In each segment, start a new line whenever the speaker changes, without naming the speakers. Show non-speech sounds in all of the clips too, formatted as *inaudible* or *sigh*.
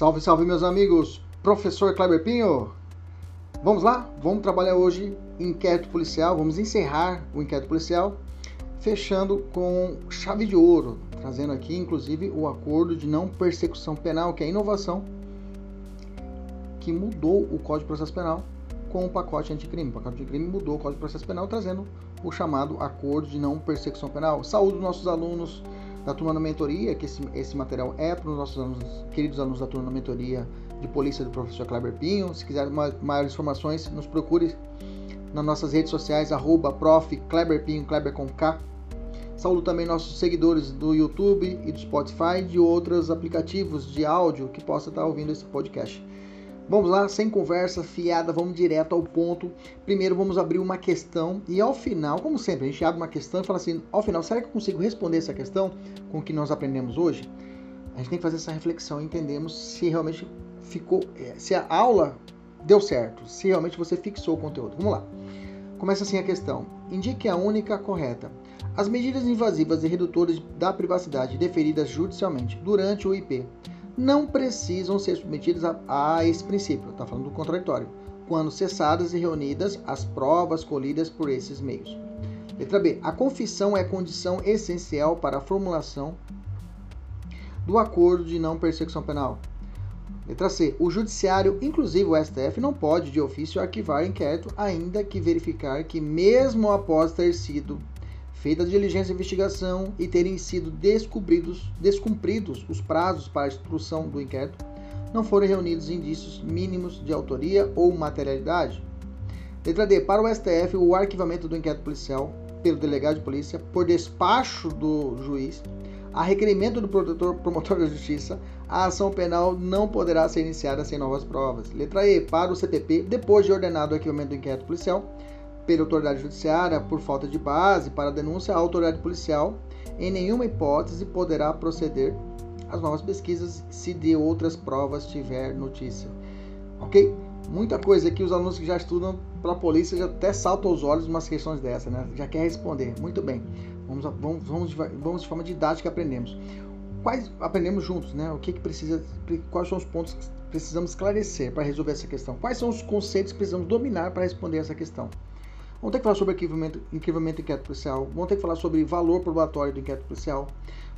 Salve, salve, meus amigos! Professor Kleber Pinho! Vamos lá? Vamos trabalhar hoje inquérito policial. Vamos encerrar o inquérito policial, fechando com chave de ouro, trazendo aqui, inclusive, o acordo de não persecução penal, que é a inovação que mudou o Código de Processo Penal com o pacote anticrime. O pacote anticrime mudou o Código de Processo Penal, trazendo o chamado acordo de não persecução penal. Saúde dos nossos alunos da turma da mentoria, que esse, esse material é para os nossos alunos, queridos alunos da turma da mentoria de polícia do professor Kleber Pinho. Se quiser maiores informações, nos procure nas nossas redes sociais, arroba prof. Kleber Pinho, Kleber com K. Saúdo também nossos seguidores do YouTube e do Spotify e de outros aplicativos de áudio que possa estar ouvindo esse podcast. Vamos lá, sem conversa fiada, vamos direto ao ponto. Primeiro vamos abrir uma questão e ao final, como sempre, a gente abre uma questão e fala assim, ao final, será que eu consigo responder essa questão com o que nós aprendemos hoje? A gente tem que fazer essa reflexão e entendemos se realmente ficou, é, se a aula deu certo, se realmente você fixou o conteúdo. Vamos lá. Começa assim a questão. Indique a única correta. As medidas invasivas e redutoras da privacidade deferidas judicialmente durante o IP não precisam ser submetidas a, a esse princípio, está falando do contraditório, quando cessadas e reunidas as provas colhidas por esses meios. Letra B. A confissão é condição essencial para a formulação do acordo de não persecução penal. Letra C. O judiciário, inclusive o STF, não pode de ofício arquivar inquérito, ainda que verificar que, mesmo após ter sido feita a diligência de investigação e terem sido descobridos, descumpridos os prazos para a instrução do inquérito, não foram reunidos indícios mínimos de autoria ou materialidade. Letra D. Para o STF, o arquivamento do inquérito policial pelo delegado de polícia, por despacho do juiz, a requerimento do promotor, promotor da justiça, a ação penal não poderá ser iniciada sem novas provas. Letra E. Para o CPP, depois de ordenado o arquivamento do inquérito policial, pela autoridade judiciária por falta de base para a denúncia, a autoridade policial, em nenhuma hipótese, poderá proceder às novas pesquisas se de outras provas tiver notícia. Ok? Muita coisa aqui, os alunos que já estudam para a polícia já até saltam os olhos umas questões dessas, né? Já quer responder. Muito bem. Vamos, vamos, vamos, vamos de forma didática aprendemos. Quais aprendemos juntos, né? O que, que precisa, quais são os pontos que precisamos esclarecer para resolver essa questão? Quais são os conceitos que precisamos dominar para responder essa questão? Vamos ter que falar sobre arquivamento, arquivamento inquérito policial. Vamos ter que falar sobre valor probatório do inquérito policial.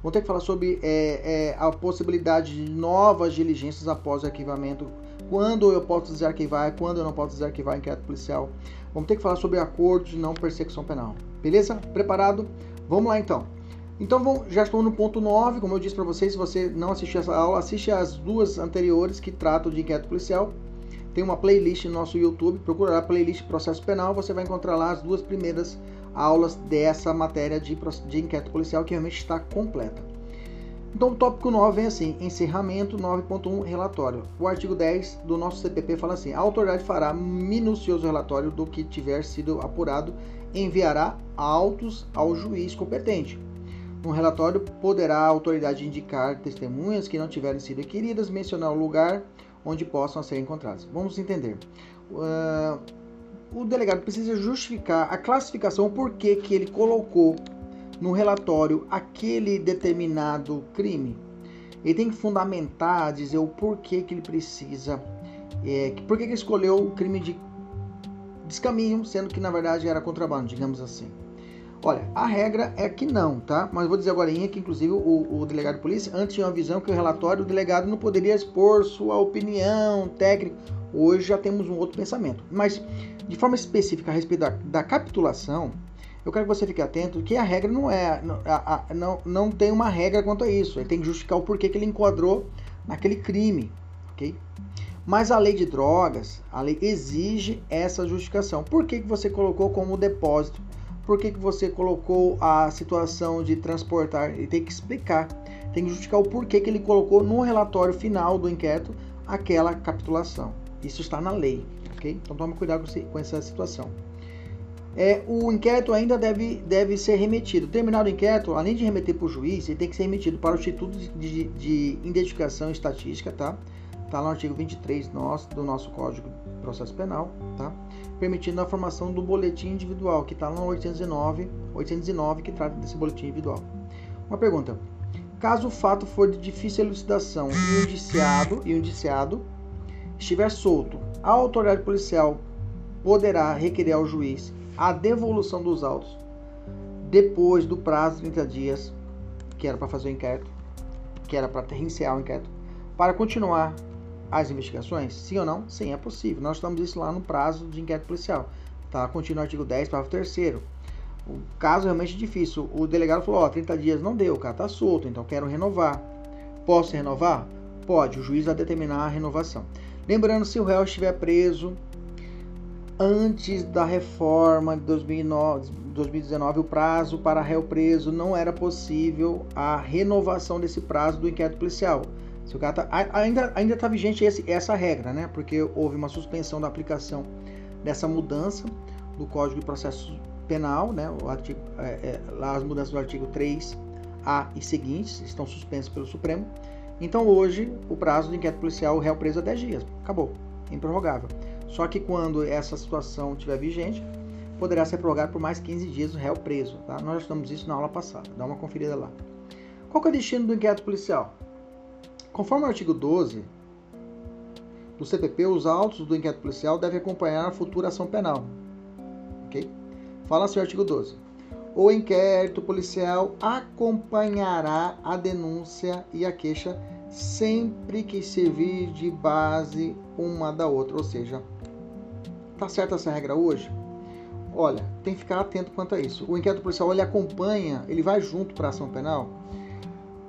Vamos ter que falar sobre é, é, a possibilidade de novas diligências após o arquivamento. Quando eu posso desarquivar, quando eu não posso desarquivar inquérito policial. Vamos ter que falar sobre acordo de não persecução penal. Beleza? Preparado? Vamos lá então. Então já estou no ponto 9, como eu disse para vocês, se você não assistiu essa aula, assiste as duas anteriores que tratam de inquérito policial tem uma playlist no nosso YouTube, procura lá playlist processo penal, você vai encontrar lá as duas primeiras aulas dessa matéria de, de inquérito policial que realmente está completa. Então o tópico 9 vem assim, encerramento 9.1 relatório. O artigo 10 do nosso CPP fala assim: a autoridade fará minucioso relatório do que tiver sido apurado enviará autos ao juiz competente. No relatório poderá a autoridade indicar testemunhas que não tiverem sido requeridas, mencionar o lugar onde possam ser encontrados. Vamos entender. Uh, o delegado precisa justificar a classificação, porquê que ele colocou no relatório aquele determinado crime. Ele tem que fundamentar, dizer o porquê que ele precisa, é, por que ele escolheu o crime de descaminho, sendo que na verdade era contrabando, digamos assim. Olha, a regra é que não, tá? Mas vou dizer agora que, inclusive, o, o, delegado de polícia antes tinha uma visão que o relatório, o delegado não poderia expor sua opinião técnica. Hoje já temos um outro pensamento. Mas, de forma específica a respeito da, da capitulação, eu quero que você fique atento que a regra não é. Não, a, não, não tem uma regra quanto a isso. Ele tem que justificar o porquê que ele enquadrou naquele crime, ok? Mas a lei de drogas, a lei exige essa justificação. Por que, que você colocou como depósito? Por que, que você colocou a situação de transportar. Ele tem que explicar, tem que justificar o porquê que ele colocou no relatório final do inquérito aquela capitulação. Isso está na lei, ok? Então tome cuidado com essa situação. É, o inquérito ainda deve, deve ser remetido. Terminado o inquérito, além de remeter para o juiz, ele tem que ser remetido para o Instituto de, de, de Identificação Estatística, tá? Está no artigo 23 nosso, do nosso Código Processo Penal, tá? permitindo a formação do boletim individual, que está lá no 809, 809, que trata desse boletim individual. Uma pergunta: caso o fato for de difícil elucidação e o indiciado, e o indiciado estiver solto, a autoridade policial poderá requerer ao juiz a devolução dos autos depois do prazo de 30 dias que era para fazer o inquérito, que era para reiniciar o inquérito, para continuar as investigações? Sim ou não? Sim, é possível. Nós estamos isso lá no prazo de inquérito policial. Tá? Continua o artigo 10, parágrafo 3 O caso é realmente difícil. O delegado falou, ó, 30 dias não deu, o cara tá solto, então quero renovar. Posso renovar? Pode, o juiz vai determinar a renovação. Lembrando, se o réu estiver preso antes da reforma de 2009, 2019, o prazo para réu preso não era possível a renovação desse prazo do inquérito policial. Se o cara tá, ainda ainda está vigente esse, essa regra, né? Porque houve uma suspensão da aplicação dessa mudança do Código de Processo Penal, né? O artigo, é, é, lá as mudanças do artigo 3A e seguintes estão suspensas pelo Supremo. Então hoje o prazo do inquérito policial o réu preso é 10 dias. Acabou. Improrrogável. Só que quando essa situação estiver vigente, poderá ser prorrogado por mais 15 dias o réu preso. Tá? Nós já estamos isso na aula passada. Dá uma conferida lá. Qual é o destino do inquérito policial? Conforme o artigo 12 do CPP, os autos do inquérito policial devem acompanhar a futura ação penal. Ok? Fala assim o artigo 12. O inquérito policial acompanhará a denúncia e a queixa sempre que servir de base uma da outra. Ou seja, tá certa essa regra hoje? Olha, tem que ficar atento quanto a isso. O inquérito policial ele acompanha, ele vai junto para a ação penal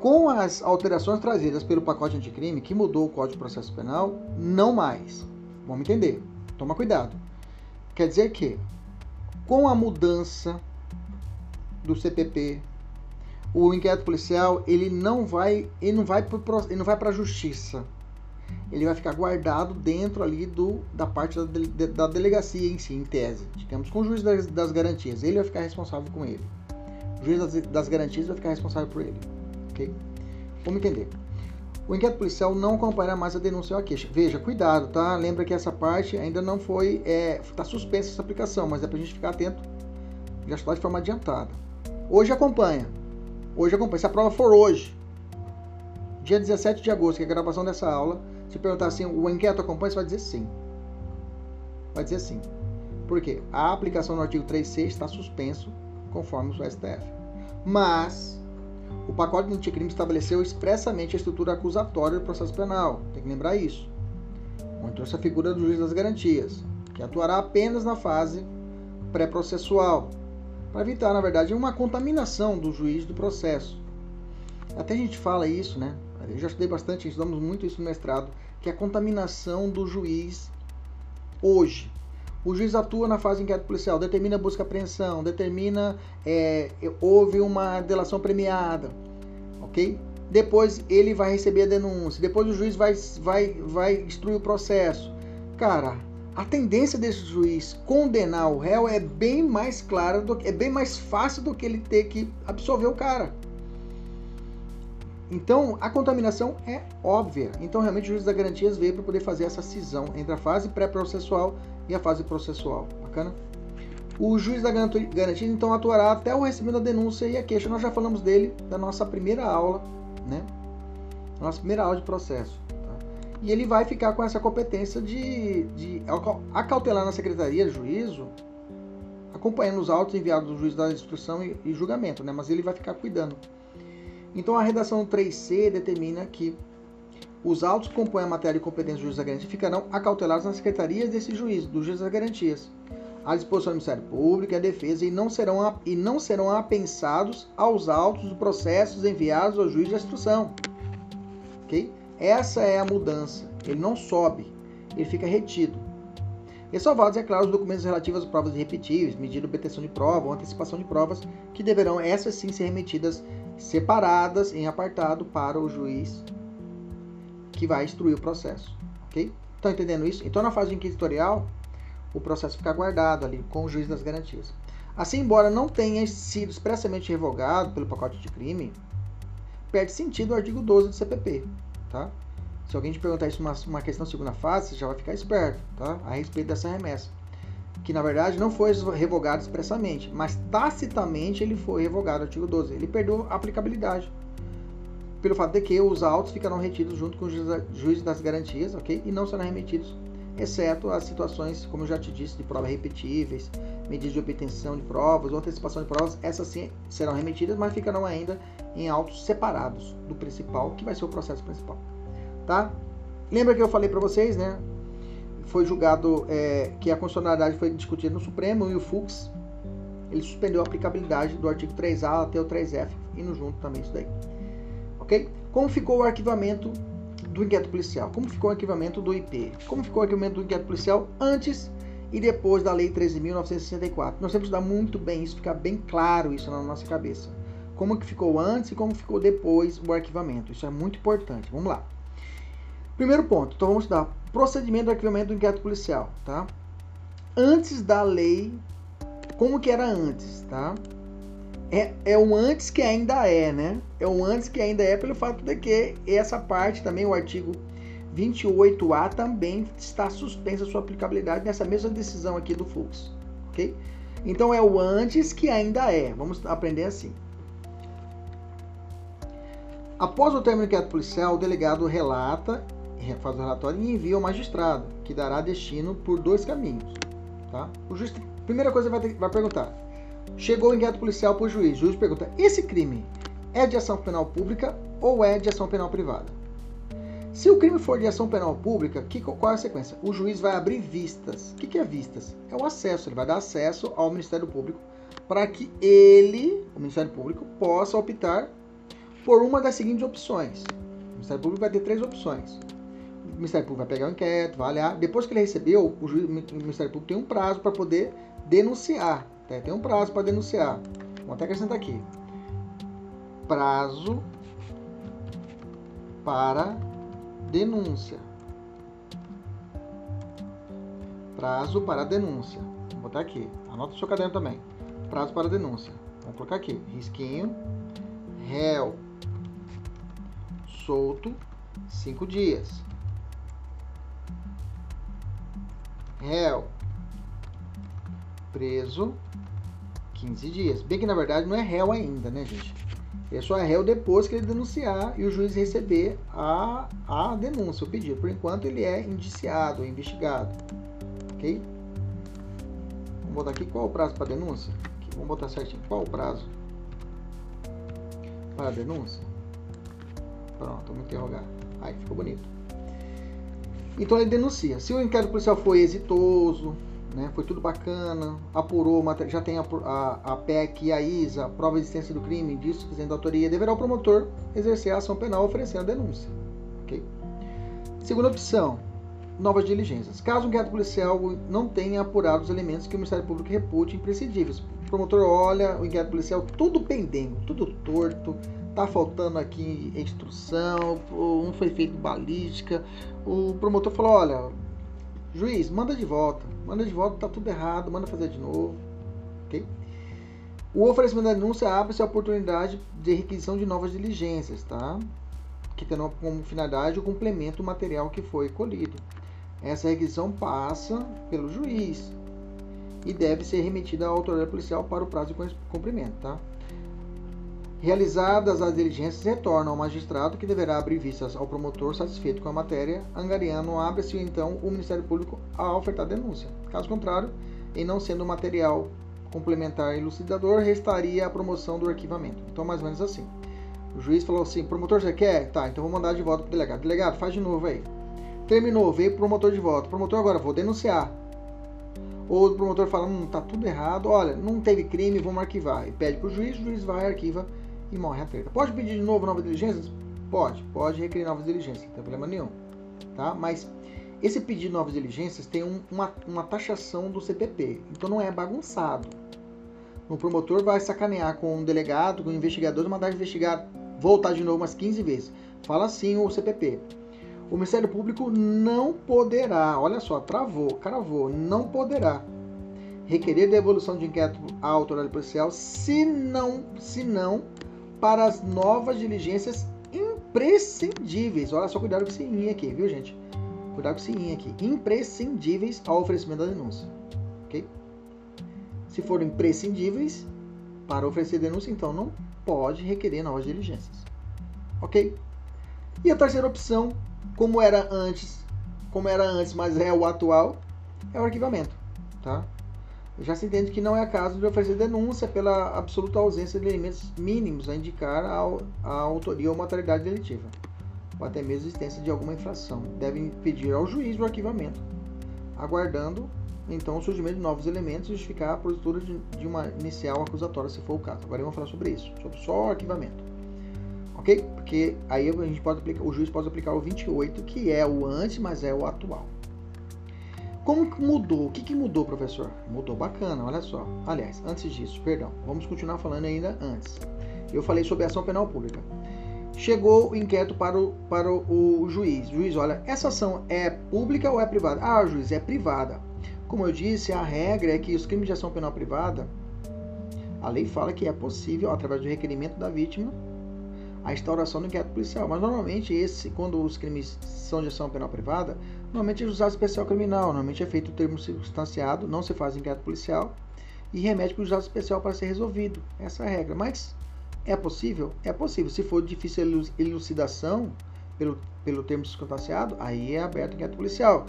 com as alterações trazidas pelo pacote anticrime, que mudou o Código de Processo Penal, não mais. Vamos entender. Toma cuidado. Quer dizer que, com a mudança do CPP, o inquérito policial ele não vai, ele não vai para a justiça. Ele vai ficar guardado dentro ali do, da parte da, de, da delegacia em si, em tese. Digamos, com o juiz das, das garantias. Ele vai ficar responsável com ele. O juiz das, das garantias vai ficar responsável por ele ok? Vamos entender. O inquérito policial não acompanha mais a denúncia ou a queixa. Veja, cuidado, tá? Lembra que essa parte ainda não foi, está é, tá suspensa essa aplicação, mas é para a gente ficar atento, já está de forma adiantada. Hoje acompanha. Hoje acompanha. Se a prova for hoje, dia 17 de agosto, que é a gravação dessa aula, se perguntar assim, o inquérito acompanha, você vai dizer sim. Vai dizer sim. Por quê? A aplicação no artigo 3C está suspenso, conforme o STF. Mas o pacote de anticrime estabeleceu expressamente a estrutura acusatória do processo penal. Tem que lembrar isso. Onde trouxe a figura do juiz das garantias, que atuará apenas na fase pré-processual, para evitar, na verdade, uma contaminação do juiz do processo. Até a gente fala isso, né? Eu já estudei bastante, estudamos muito isso no mestrado, que é a contaminação do juiz hoje. O juiz atua na fase de inquérito policial, determina busca apreensão, determina é, houve uma delação premiada, ok? Depois ele vai receber a denúncia, depois o juiz vai, vai, vai instruir o processo. Cara, a tendência desse juiz condenar o réu é bem mais clara, do, é bem mais fácil do que ele ter que absolver o cara. Então, a contaminação é óbvia. Então, realmente, o juiz da garantias veio para poder fazer essa cisão entre a fase pré-processual e a fase processual. Bacana? O juiz da garantia então atuará até o recebimento da denúncia e a queixa. Nós já falamos dele da nossa primeira aula, né? Nossa primeira aula de processo. Tá? E ele vai ficar com essa competência de, de acautelar na secretaria de juízo, acompanhando os autos enviados do juiz da instrução e, e julgamento, né? Mas ele vai ficar cuidando. Então a redação 3C determina que os autos que compõem a matéria de competência do juiz da garantia ficarão acautelados nas secretarias desse juiz, do juiz das garantias, à disposição do Ministério Público e à defesa, e não serão, e não serão apensados aos autos dos processos enviados ao juiz da instrução. Ok? Essa é a mudança. Ele não sobe, ele fica retido. Ressalvados, é claro, os documentos relativos às provas irrepetíveis, medida de obtenção de prova ou antecipação de provas, que deverão, essas sim, ser remetidas separadas em apartado para o juiz que vai instruir o processo. Ok? Estão entendendo isso? Então, na fase inquisitorial, o processo fica guardado ali com o juiz das garantias. Assim, embora não tenha sido expressamente revogado pelo pacote de crime, perde sentido o artigo 12 do CPP. Tá? Se alguém te perguntar isso numa uma questão segunda fase, você já vai ficar esperto tá? a respeito dessa remessa. Que na verdade não foi revogado expressamente, mas tacitamente ele foi revogado, artigo 12. Ele perdeu a aplicabilidade. Pelo fato de que os autos ficarão retidos junto com o juiz das garantias, ok? E não serão remetidos, exceto as situações, como eu já te disse, de provas repetíveis, medidas de obtenção de provas ou antecipação de provas, essas sim serão remetidas, mas ficarão ainda em autos separados do principal, que vai ser o processo principal, tá? Lembra que eu falei para vocês, né? Foi julgado é, que a constitucionalidade foi discutida no Supremo e o Fux ele suspendeu a aplicabilidade do artigo 3A até o 3F, indo junto também isso daí. Ok? Como ficou o arquivamento do inquérito policial? Como ficou o arquivamento do IP? Como ficou o arquivamento do inquérito policial antes e depois da Lei 13.964? Nós temos que estudar muito bem isso, ficar bem claro isso na nossa cabeça. Como que ficou antes e como ficou depois o arquivamento. Isso é muito importante. Vamos lá. Primeiro ponto. Então vamos estudar procedimento do arquivamento do inquérito policial, tá? Antes da lei como que era antes, tá? É, é um antes que ainda é, né? É um antes que ainda é pelo fato de que essa parte também, o artigo 28A, também está suspensa sua aplicabilidade nessa mesma decisão aqui do fluxo, ok? Então é o antes que ainda é. Vamos aprender assim. Após o término do inquérito policial, o delegado relata, faz o relatório e envia ao magistrado, que dará destino por dois caminhos. Tá? O juiz Primeira coisa vai, ter, vai perguntar. Chegou o inquérito policial para o juiz. O juiz pergunta: esse crime é de ação penal pública ou é de ação penal privada? Se o crime for de ação penal pública, que, qual é a sequência? O juiz vai abrir vistas. O que, que é vistas? É o acesso. Ele vai dar acesso ao Ministério Público para que ele, o Ministério Público, possa optar por uma das seguintes opções. O Ministério Público vai ter três opções. O Ministério Público vai pegar o inquérito, vai olhar. Depois que ele recebeu, o, juiz, o Ministério Público tem um prazo para poder denunciar. Tá? Tem um prazo para denunciar. Vou até acrescentar aqui. Prazo para denúncia. Prazo para denúncia. Vou botar aqui. Anota o seu caderno também. Prazo para denúncia. Vamos colocar aqui. Risquinho. Réu. Solto. Cinco dias. Réu preso 15 dias. Bem que na verdade não é réu ainda, né, gente? Ele só é réu depois que ele denunciar e o juiz receber a, a denúncia, o pedido. Por enquanto ele é indiciado, é investigado. Ok? Vamos botar aqui qual o prazo para denúncia? Aqui, vamos botar certinho. Qual o prazo para denúncia? Pronto, vamos interrogar. Aí, ficou bonito. Então ele denuncia. Se o inquérito policial foi exitoso, né? Foi tudo bacana, apurou, já tem a, a, a PEC e a ISA, prova de existência do crime, disso, dizendo da autoria, deverá o promotor exercer a ação penal oferecendo a denúncia. Segunda opção, novas diligências. Caso um inquérito policial não tenha apurado os elementos que o Ministério Público repute imprescindíveis. O promotor olha o inquérito policial tudo pendendo, tudo torto, tá faltando aqui instrução, não foi feito balística. O promotor falou, olha, Juiz, manda de volta. Manda de volta, tá tudo errado, manda fazer de novo. Ok? O oferecimento da denúncia abre-se a oportunidade de requisição de novas diligências, tá? Que terão como finalidade o complemento do material que foi colhido. Essa requisição passa pelo juiz e deve ser remetida à autoridade policial para o prazo de cumprimento, tá? Realizadas as diligências, retorna ao magistrado que deverá abrir vistas ao promotor satisfeito com a matéria, angariando abre-se então o Ministério Público a ofertar denúncia. Caso contrário, em não sendo material complementar e elucidador, restaria a promoção do arquivamento. Então, mais ou menos assim. O juiz falou assim: promotor, você quer? Tá, então vou mandar de volta para o delegado. Delegado, faz de novo aí. Terminou, veio o promotor de volta. Promotor, agora vou denunciar. Ou o promotor fala: hum, tá tudo errado, olha, não teve crime, vamos arquivar. E pede para o juiz, o juiz vai, arquiva e morre a treta. Pode pedir de novo novas diligências? Pode, pode requerer novas diligências, não tem problema nenhum. Tá? Mas esse pedido de novas diligências tem um, uma, uma taxação do CPP, então não é bagunçado. O promotor vai sacanear com o delegado, com o investigador, mandar investigar, voltar de novo umas 15 vezes. Fala assim o CPP. O Ministério Público não poderá, olha só, travou, cravou, não poderá requerer devolução de inquérito à autoridade policial se não, se não para as novas diligências imprescindíveis. Olha só, cuidado com esse in aqui, viu, gente? Cuidado com esse in aqui. Imprescindíveis ao oferecimento da denúncia. Ok? Se forem imprescindíveis para oferecer denúncia, então não pode requerer novas diligências. ok? E a terceira opção, como era antes, como era antes, mas é o atual, é o arquivamento, tá? Já se entende que não é caso de oferecer denúncia pela absoluta ausência de elementos mínimos a indicar a, a autoria ou materialidade delitiva, ou até mesmo a existência de alguma infração. Devem pedir ao juiz o arquivamento, aguardando então o surgimento de novos elementos e justificar a postura de, de, uma inicial acusatória, se for o caso. Agora vamos falar sobre isso, sobre só o arquivamento. Ok? Porque aí a gente pode aplicar, o juiz pode aplicar o 28, que é o antes, mas é o atual. Como que mudou? O que, que mudou, professor? Mudou bacana, olha só. Aliás, antes disso, perdão, vamos continuar falando ainda antes. Eu falei sobre ação penal pública. Chegou o inquérito para o, para o, juiz. Juiz, olha, essa ação é pública ou é privada? Ah, juiz, é privada. Como eu disse, a regra é que os crimes de ação penal privada, a lei fala que é possível, através do requerimento da vítima, a instauração do inquérito policial. Mas normalmente esse, quando os crimes são de ação penal privada, normalmente é usado especial criminal, normalmente é feito o termo circunstanciado, não se faz inquérito policial e remete para o juizado especial para ser resolvido. Essa é a regra. Mas é possível? É possível. Se for difícil elucidação pelo, pelo termo circunstanciado, aí é aberto inquérito policial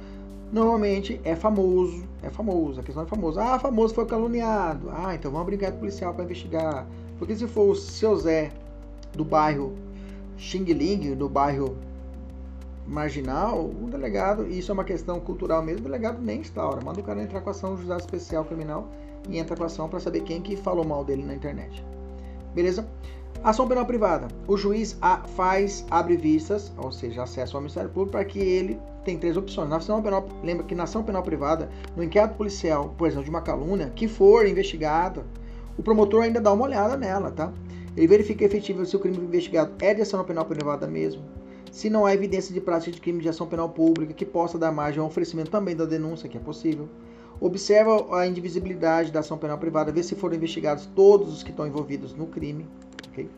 normalmente é famoso, é famoso, a questão é famosa. Ah, famoso foi caluniado. Ah, então vamos brincar com o policial para investigar. Porque se for o seu Zé do bairro Xing Ling, do bairro marginal, o delegado, isso é uma questão cultural mesmo, o delegado nem instaura. Manda o cara entrar com ação no juizado especial criminal e entra com ação para saber quem que falou mal dele na internet. Beleza? Ação penal privada. O juiz faz, abre vistas, ou seja, acesso ao Ministério Público, para que ele tem três opções. Na ação penal, lembra que na ação penal privada, no inquérito policial, por exemplo, de uma calúnia, que for investigada, o promotor ainda dá uma olhada nela, tá? Ele verifica efetivo se o crime investigado é de ação penal privada mesmo, se não há evidência de prática de crime de ação penal pública que possa dar margem ao oferecimento também da denúncia, que é possível. Observa a indivisibilidade da ação penal privada, vê se foram investigados todos os que estão envolvidos no crime. Okay?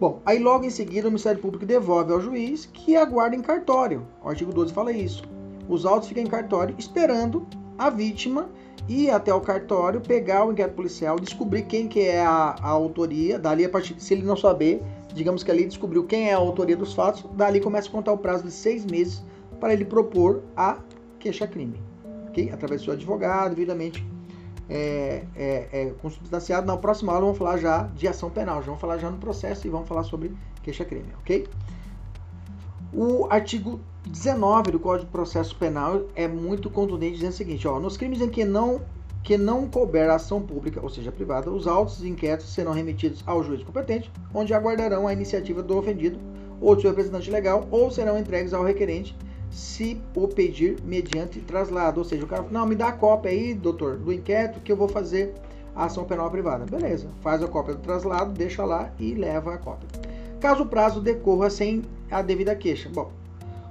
Bom, aí logo em seguida o Ministério Público devolve ao juiz que aguarda em cartório. O artigo 12 fala isso. Os autos ficam em cartório esperando a vítima ir até o cartório, pegar o inquérito policial, descobrir quem que é a, a autoria, dali a partir, se ele não saber, digamos que ali descobriu quem é a autoria dos fatos, dali começa a contar o prazo de seis meses para ele propor a queixa-crime, ok? Através do seu advogado, devidamente é, é, é, consubstanciado. Na próxima aula vamos falar já de ação penal, já vamos falar já no processo e vamos falar sobre queixa-crime, ok? O artigo 19 do Código de Processo Penal é muito contundente, dizendo o seguinte: ó, nos crimes em que não, que não couber ação pública, ou seja, privada, os autos e inquéritos serão remetidos ao juiz competente, onde aguardarão a iniciativa do ofendido ou do seu representante legal, ou serão entregues ao requerente se o pedir mediante traslado. Ou seja, o cara não, me dá a cópia aí, doutor, do inquérito que eu vou fazer a ação penal privada. Beleza, faz a cópia do traslado, deixa lá e leva a cópia. Caso o prazo decorra sem a devida queixa. Bom,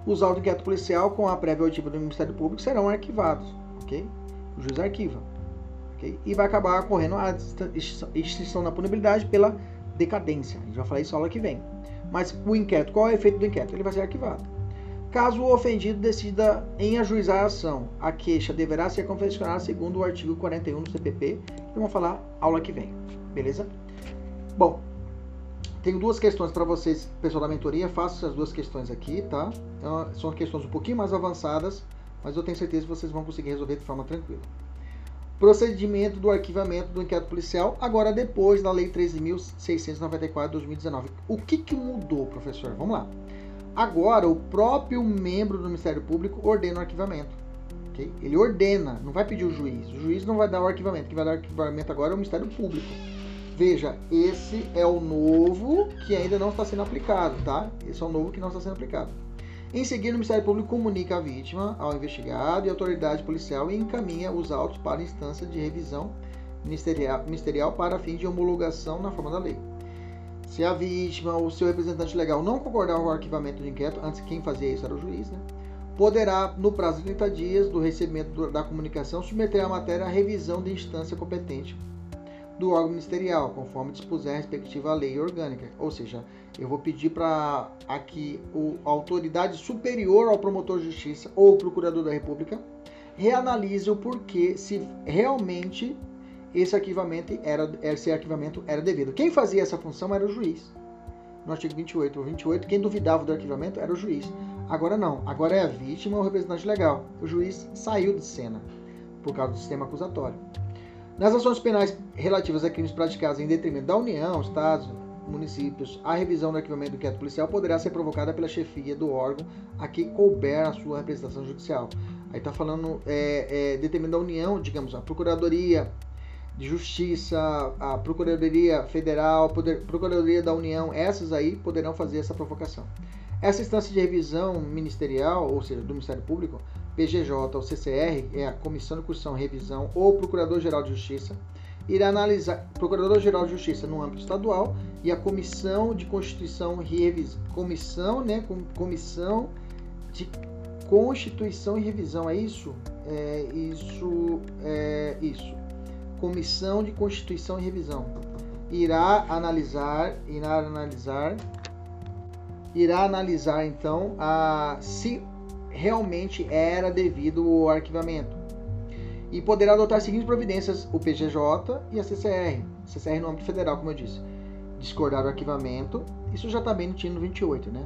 os autos de inquérito policial com a prévia auditiva do Ministério Público serão arquivados, ok? O juiz arquiva, ok? E vai acabar ocorrendo a extinção da punibilidade pela decadência. A gente vai falar isso aula que vem. Mas o inquérito, qual é o efeito do inquérito? Ele vai ser arquivado. Caso o ofendido decida em ajuizar a ação, a queixa deverá ser confeccionada segundo o artigo 41 do CPP, que vamos falar aula que vem, beleza? Bom, tenho duas questões para vocês, pessoal da mentoria, faço essas duas questões aqui, tá? Então, são questões um pouquinho mais avançadas, mas eu tenho certeza que vocês vão conseguir resolver de forma tranquila. Procedimento do arquivamento do inquérito policial, agora depois da Lei 13.694 de 2019. O que, que mudou, professor? Vamos lá. Agora, o próprio membro do Ministério Público ordena o arquivamento. Ele ordena, não vai pedir o juiz. O juiz não vai dar o arquivamento. Quem vai dar o arquivamento agora é o Ministério Público. Veja, esse é o novo que ainda não está sendo aplicado, tá? Esse é o novo que não está sendo aplicado. Em seguida, o Ministério Público comunica a vítima ao investigado e à autoridade policial e encaminha os autos para a instância de revisão ministerial, ministerial para fim de homologação na forma da lei. Se a vítima ou seu representante legal não concordar com o arquivamento do inquérito, antes quem fazia isso era o juiz, né? poderá, no prazo de 30 dias do recebimento da comunicação, submeter a matéria à revisão de instância competente do órgão ministerial, conforme dispuser a respectiva lei orgânica. Ou seja, eu vou pedir para aqui a autoridade superior ao promotor de justiça ou procurador da República reanalise o porquê se realmente esse arquivamento era, esse arquivamento era devido. Quem fazia essa função era o juiz. no artigo 28. O 28, quem duvidava do arquivamento era o juiz. Agora não, agora é a vítima ou o representante legal. O juiz saiu de cena por causa do sistema acusatório. Nas ações penais relativas a crimes praticados em detrimento da União, Estados, municípios, a revisão do arquivamento do inquérito policial poderá ser provocada pela chefia do órgão a que couber a sua representação judicial. Aí está falando é, é, detrimento da União, digamos, a Procuradoria de Justiça, a Procuradoria Federal, Poder, Procuradoria da União, essas aí poderão fazer essa provocação. Essa instância de revisão ministerial, ou seja, do Ministério Público, PGJ ou CCR, é a Comissão de Constituição e Revisão ou Procurador-Geral de Justiça, irá analisar Procurador-Geral de Justiça no âmbito estadual e a Comissão de Constituição e Revisão, Comissão, né, Comissão de Constituição e Revisão, é isso? É isso, é isso. Comissão de Constituição e Revisão irá analisar, irá analisar, irá analisar então a se realmente era devido o arquivamento. E poderá adotar as seguintes providências: o PGJ e a CCR. CCR no âmbito federal, como eu disse. Discordar do arquivamento. Isso já está bem no TINO 28, né?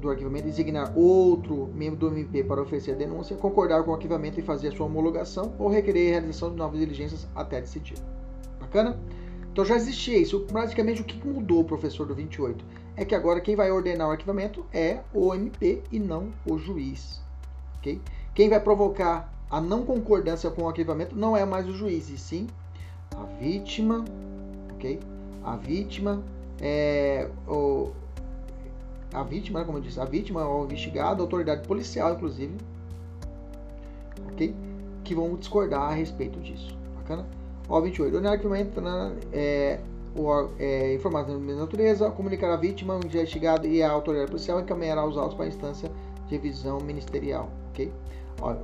Do arquivamento, designar outro membro do MP para oferecer a denúncia, concordar com o arquivamento e fazer a sua homologação, ou requerer a realização de novas diligências até decidir. Bacana? Então já existia isso. Praticamente o que mudou, professor do 28? É que agora quem vai ordenar o arquivamento é o MP e não o juiz. ok? Quem vai provocar a não concordância com o arquivamento não é mais o juiz, e sim a vítima, ok? A vítima é o, a vítima, como eu disse, a vítima o investigado, a autoridade policial, inclusive, ok? Que vão discordar a respeito disso. Bacana? Ó, 28. O arquivamento é, o, é, informado da mesma natureza, comunicar a vítima, o investigado e a autoridade policial encaminhará os autos para a instância de revisão ministerial, ok?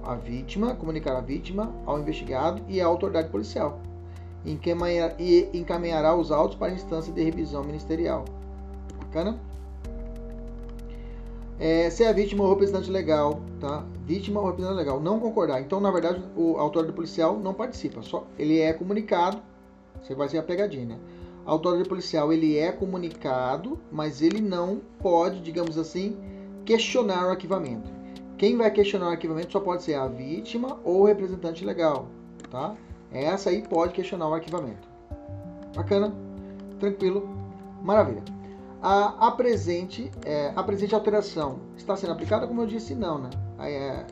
A, vítima, comunicar a vítima ao investigado e à autoridade policial. Encaminhar, e encaminhará os autos para a instância de revisão ministerial. Bacana? É, se a vítima ou representante legal, tá? Vítima ou representante legal não concordar. Então, na verdade, o autoridade policial não participa. Só ele é comunicado. Você vai ser a pegadinha, né? A autoridade policial ele é comunicado, mas ele não pode, digamos assim, questionar o arquivamento. Quem vai questionar o arquivamento só pode ser a vítima ou o representante legal, tá? Essa aí pode questionar o arquivamento. Bacana? Tranquilo? Maravilha. A, a, presente, é, a presente alteração está sendo aplicada? Como eu disse, não, né? É, é,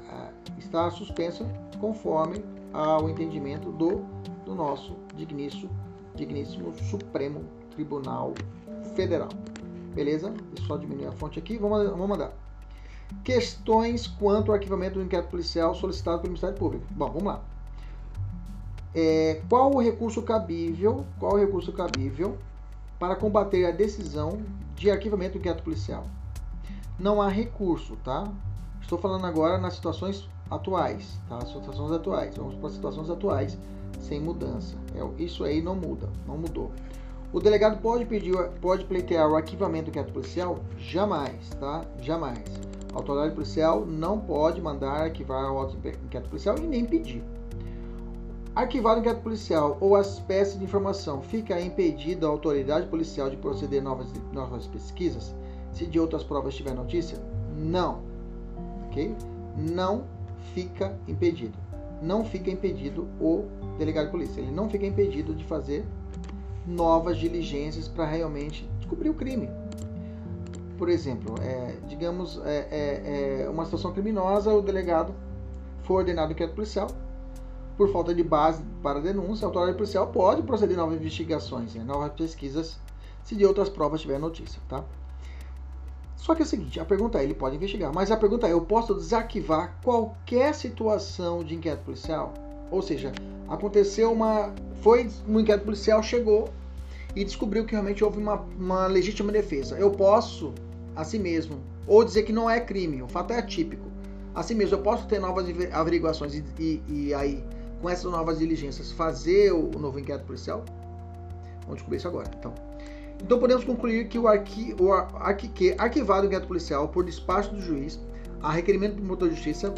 está suspensa conforme ao entendimento do, do nosso digníssimo, digníssimo Supremo Tribunal Federal. Beleza? Deixa só diminuir a fonte aqui. Vamos, vamos mandar. Questões quanto ao arquivamento do inquérito policial solicitado pelo Ministério Público. Bom, vamos lá. É, qual o recurso cabível? Qual o recurso cabível para combater a decisão de arquivamento do inquérito policial. Não há recurso, tá? Estou falando agora nas situações atuais, tá? As situações atuais. Vamos para as situações atuais sem mudança. É, isso aí não muda, não mudou. O delegado pode pedir, pode pleitear o arquivamento do inquérito policial? Jamais, tá? Jamais. A autoridade policial não pode mandar arquivar o inquérito policial e nem pedir. Arquivado o inquérito policial ou a espécie de informação fica impedida a autoridade policial de proceder novas, novas pesquisas se de outras provas tiver notícia? Não. Ok? Não fica impedido. Não fica impedido o delegado de polícia. Ele não fica impedido de fazer novas diligências para realmente descobrir o crime. Por exemplo, é, digamos, é, é, é uma situação criminosa, o delegado foi ordenado inquérito policial, por falta de base para denúncia, a autoridade policial pode proceder a novas investigações, né, novas pesquisas, se de outras provas tiver notícia, tá? Só que é o seguinte, a pergunta é, ele pode investigar, mas a pergunta é, eu posso desarquivar qualquer situação de inquérito policial? Ou seja, aconteceu uma... foi um inquérito policial, chegou e descobriu que realmente houve uma, uma legítima defesa. Eu posso, assim mesmo, ou dizer que não é crime, o fato é atípico. Assim mesmo, eu posso ter novas averiguações e, e, e aí com essas novas diligências, fazer o novo inquérito policial? Vamos descobrir isso agora. Então, então podemos concluir que o, arqui, o arqui, que arquivado inquérito policial por despacho do juiz, a requerimento do promotor de justiça,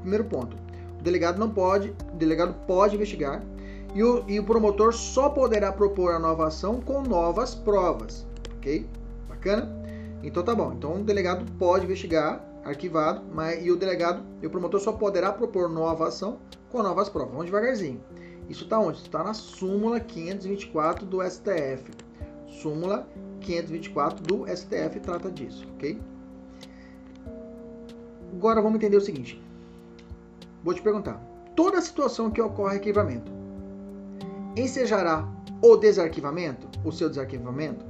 primeiro ponto, o delegado não pode, o delegado pode investigar E o, e o promotor só poderá propor a nova ação com novas provas. Ok? Bacana? Então tá bom. Então o delegado pode investigar, arquivado, mas e o delegado e o promotor só poderá propor nova ação com novas provas. Vamos devagarzinho. Isso está onde? Está na súmula 524 do STF. Súmula 524 do STF trata disso, ok? Agora vamos entender o seguinte. Vou te perguntar. Toda situação que ocorre arquivamento ensejará o desarquivamento, o seu desarquivamento?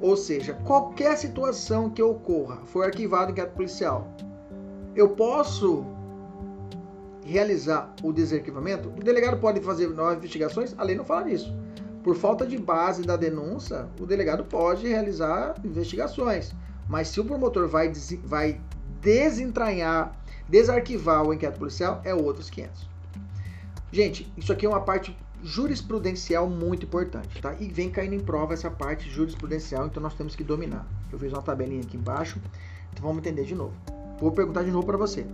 Ou seja, qualquer situação que ocorra, foi arquivado em inquérito policial, eu posso realizar o desarquivamento? O delegado pode fazer novas investigações? A lei não fala disso. Por falta de base da denúncia, o delegado pode realizar investigações. Mas se o promotor vai, vai desentranhar, desarquivar o inquérito policial, é outros 500. Gente, isso aqui é uma parte jurisprudencial muito importante, tá? E vem caindo em prova essa parte jurisprudencial, então nós temos que dominar. Eu fiz uma tabelinha aqui embaixo, então vamos entender de novo. Vou perguntar de novo para você.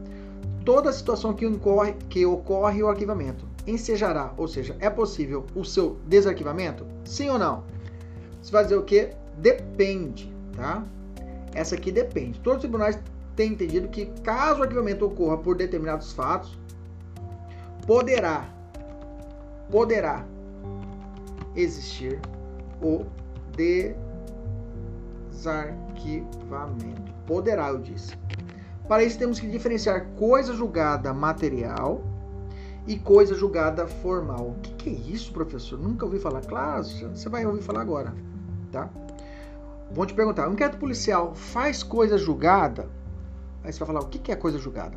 Toda situação que ocorre, que ocorre o arquivamento ensejará, ou seja, é possível o seu desarquivamento? Sim ou não? Você vai dizer o que? Depende, tá? Essa aqui depende. Todos os tribunais têm entendido que caso o arquivamento ocorra por determinados fatos, poderá poderá existir o desarquivamento. Poderá, eu disse. Para isso temos que diferenciar coisa julgada material e coisa julgada formal. O que, que é isso, professor? Nunca ouvi falar. Claro, você vai ouvir falar agora, tá? Vou te perguntar, o inquérito policial faz coisa julgada? Aí você vai falar, o que, que é coisa julgada?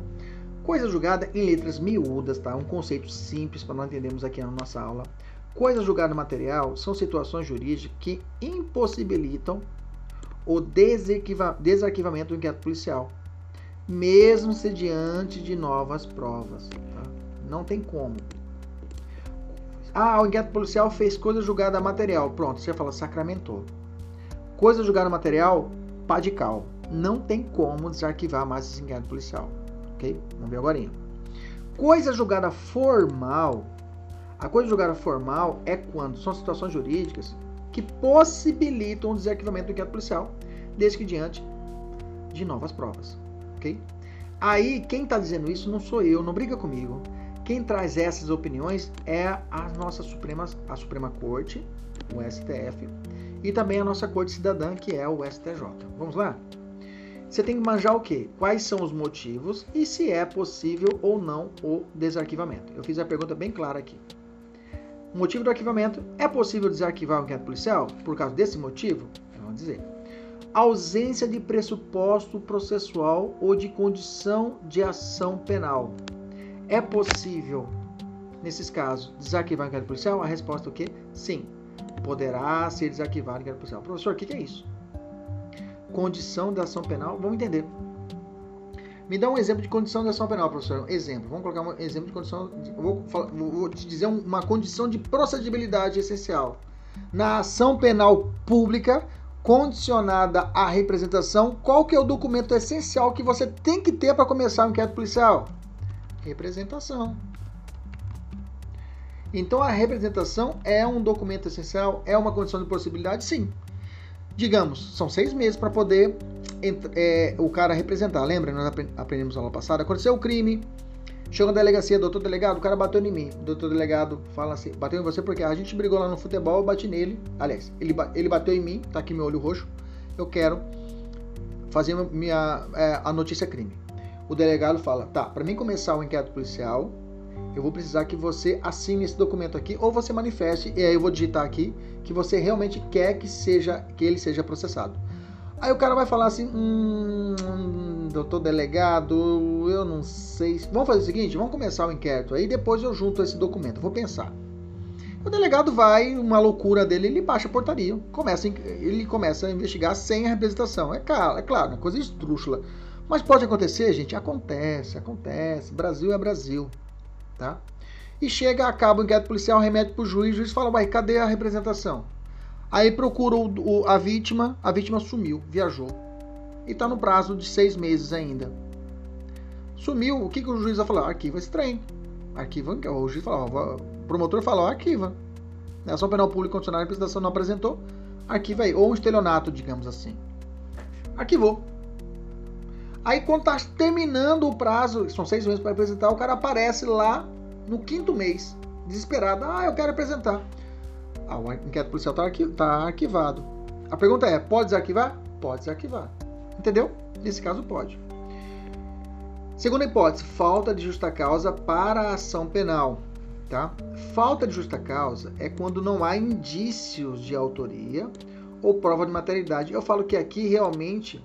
Coisa julgada em letras miúdas, tá? Um conceito simples para nós entendermos aqui na nossa aula. Coisa julgada material são situações jurídicas que impossibilitam o desarquivamento do inquérito policial, mesmo se diante de novas provas. Tá? Não tem como. Ah, o inquérito policial fez coisa julgada material. Pronto, você fala sacramentou. Coisa julgada material, pá de cal. Não tem como desarquivar mais esse inquérito policial ok? Vamos ver agora. Coisa julgada formal. A coisa julgada formal é quando são situações jurídicas que possibilitam o desarquivamento do inquérito policial, desde que diante de novas provas, ok? Aí, quem está dizendo isso não sou eu, não briga comigo. Quem traz essas opiniões é a nossa Suprema, a Suprema Corte, o STF, e também a nossa Corte Cidadã, que é o STJ. Vamos lá? Você tem que manjar o quê? Quais são os motivos e se é possível ou não o desarquivamento. Eu fiz a pergunta bem clara aqui. O motivo do arquivamento é possível desarquivar o inquérito policial por causa desse motivo? Vamos dizer. Ausência de pressuposto processual ou de condição de ação penal. É possível, nesses casos, desarquivar o inquérito policial? A resposta é o quê? Sim. Poderá ser desarquivado o inquérito policial. Professor, o que é isso? condição da ação penal. Vamos entender. Me dá um exemplo de condição de ação penal, professor. Exemplo. Vamos colocar um exemplo de condição. De, vou, vou, te dizer uma condição de procedibilidade essencial. Na ação penal pública, condicionada à representação, qual que é o documento essencial que você tem que ter para começar o inquérito policial? Representação. Então a representação é um documento essencial? É uma condição de possibilidade? Sim digamos, são seis meses para poder é, o cara representar. Lembra? Nós aprendemos na aula passada. Aconteceu o crime, chegou na delegacia, doutor delegado, o cara bateu em mim. Doutor delegado fala assim: bateu em você porque a gente brigou lá no futebol, eu bati nele. Aliás, ele, ele bateu em mim, tá aqui meu olho roxo. Eu quero fazer minha, é, a notícia crime. O delegado fala: tá, para mim começar o inquérito policial, eu vou precisar que você assine esse documento aqui ou você manifeste e aí eu vou digitar aqui que você realmente quer que seja que ele seja processado. Aí o cara vai falar assim, hum, doutor delegado, eu não sei. Vamos fazer o seguinte, vamos começar o inquérito aí depois eu junto esse documento, vou pensar. O delegado vai, uma loucura dele, ele baixa a portaria, começa, ele começa a investigar sem a representação. É claro, é claro, é coisa estrúxula. Mas pode acontecer, gente? Acontece, acontece. Brasil é Brasil tá? E chega, acaba o inquérito policial, remete para o juiz, o juiz fala, vai, cadê a representação? Aí procura o, o, a vítima, a vítima sumiu, viajou. E está no prazo de seis meses ainda. Sumiu, o que, que o juiz vai falar? Arquivo estranho. Arquivo, o juiz fala, ó, promotor fala, arquiva. A ação penal pública condicionada a apresentação não apresentou, arquiva aí. Ou um estelionato, digamos assim. Arquivou. Aí quando tá terminando o prazo, são seis meses para apresentar, o cara aparece lá no quinto mês, desesperado. Ah, eu quero apresentar. Ah, o inquérito policial está arqui tá arquivado. A pergunta é: pode desarquivar? Pode desarquivar. Entendeu? Nesse caso, pode. Segunda hipótese: falta de justa causa para a ação penal. Tá? Falta de justa causa é quando não há indícios de autoria ou prova de materialidade. Eu falo que aqui realmente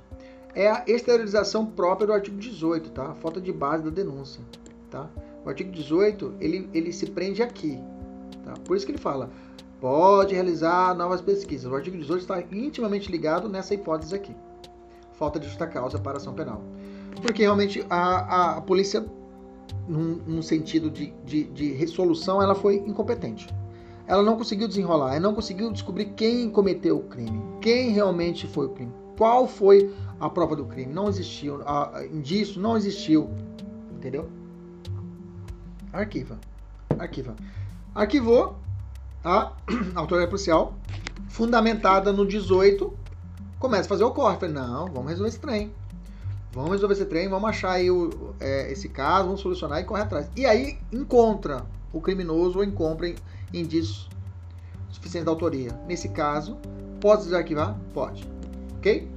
é a exteriorização própria do artigo 18, tá? falta de base da denúncia, tá? O artigo 18, ele, ele se prende aqui, tá? Por isso que ele fala, pode realizar novas pesquisas. O artigo 18 está intimamente ligado nessa hipótese aqui. Falta de justa causa para ação penal. Porque realmente a, a, a polícia, num, num sentido de, de, de resolução, ela foi incompetente ela não conseguiu desenrolar, ela não conseguiu descobrir quem cometeu o crime, quem realmente foi o crime, qual foi a prova do crime, não existiu, a, indício não existiu, entendeu? Arquiva, arquiva. Arquivou a autoridade policial, fundamentada no 18, começa a fazer o corre. Falei, não, vamos resolver esse trem. Vamos resolver esse trem, vamos achar aí o, é, esse caso, vamos solucionar e correr atrás. E aí encontra o criminoso ou encontra indícios suficientes da autoria. Nesse caso, pode desarquivar? Pode. Ok?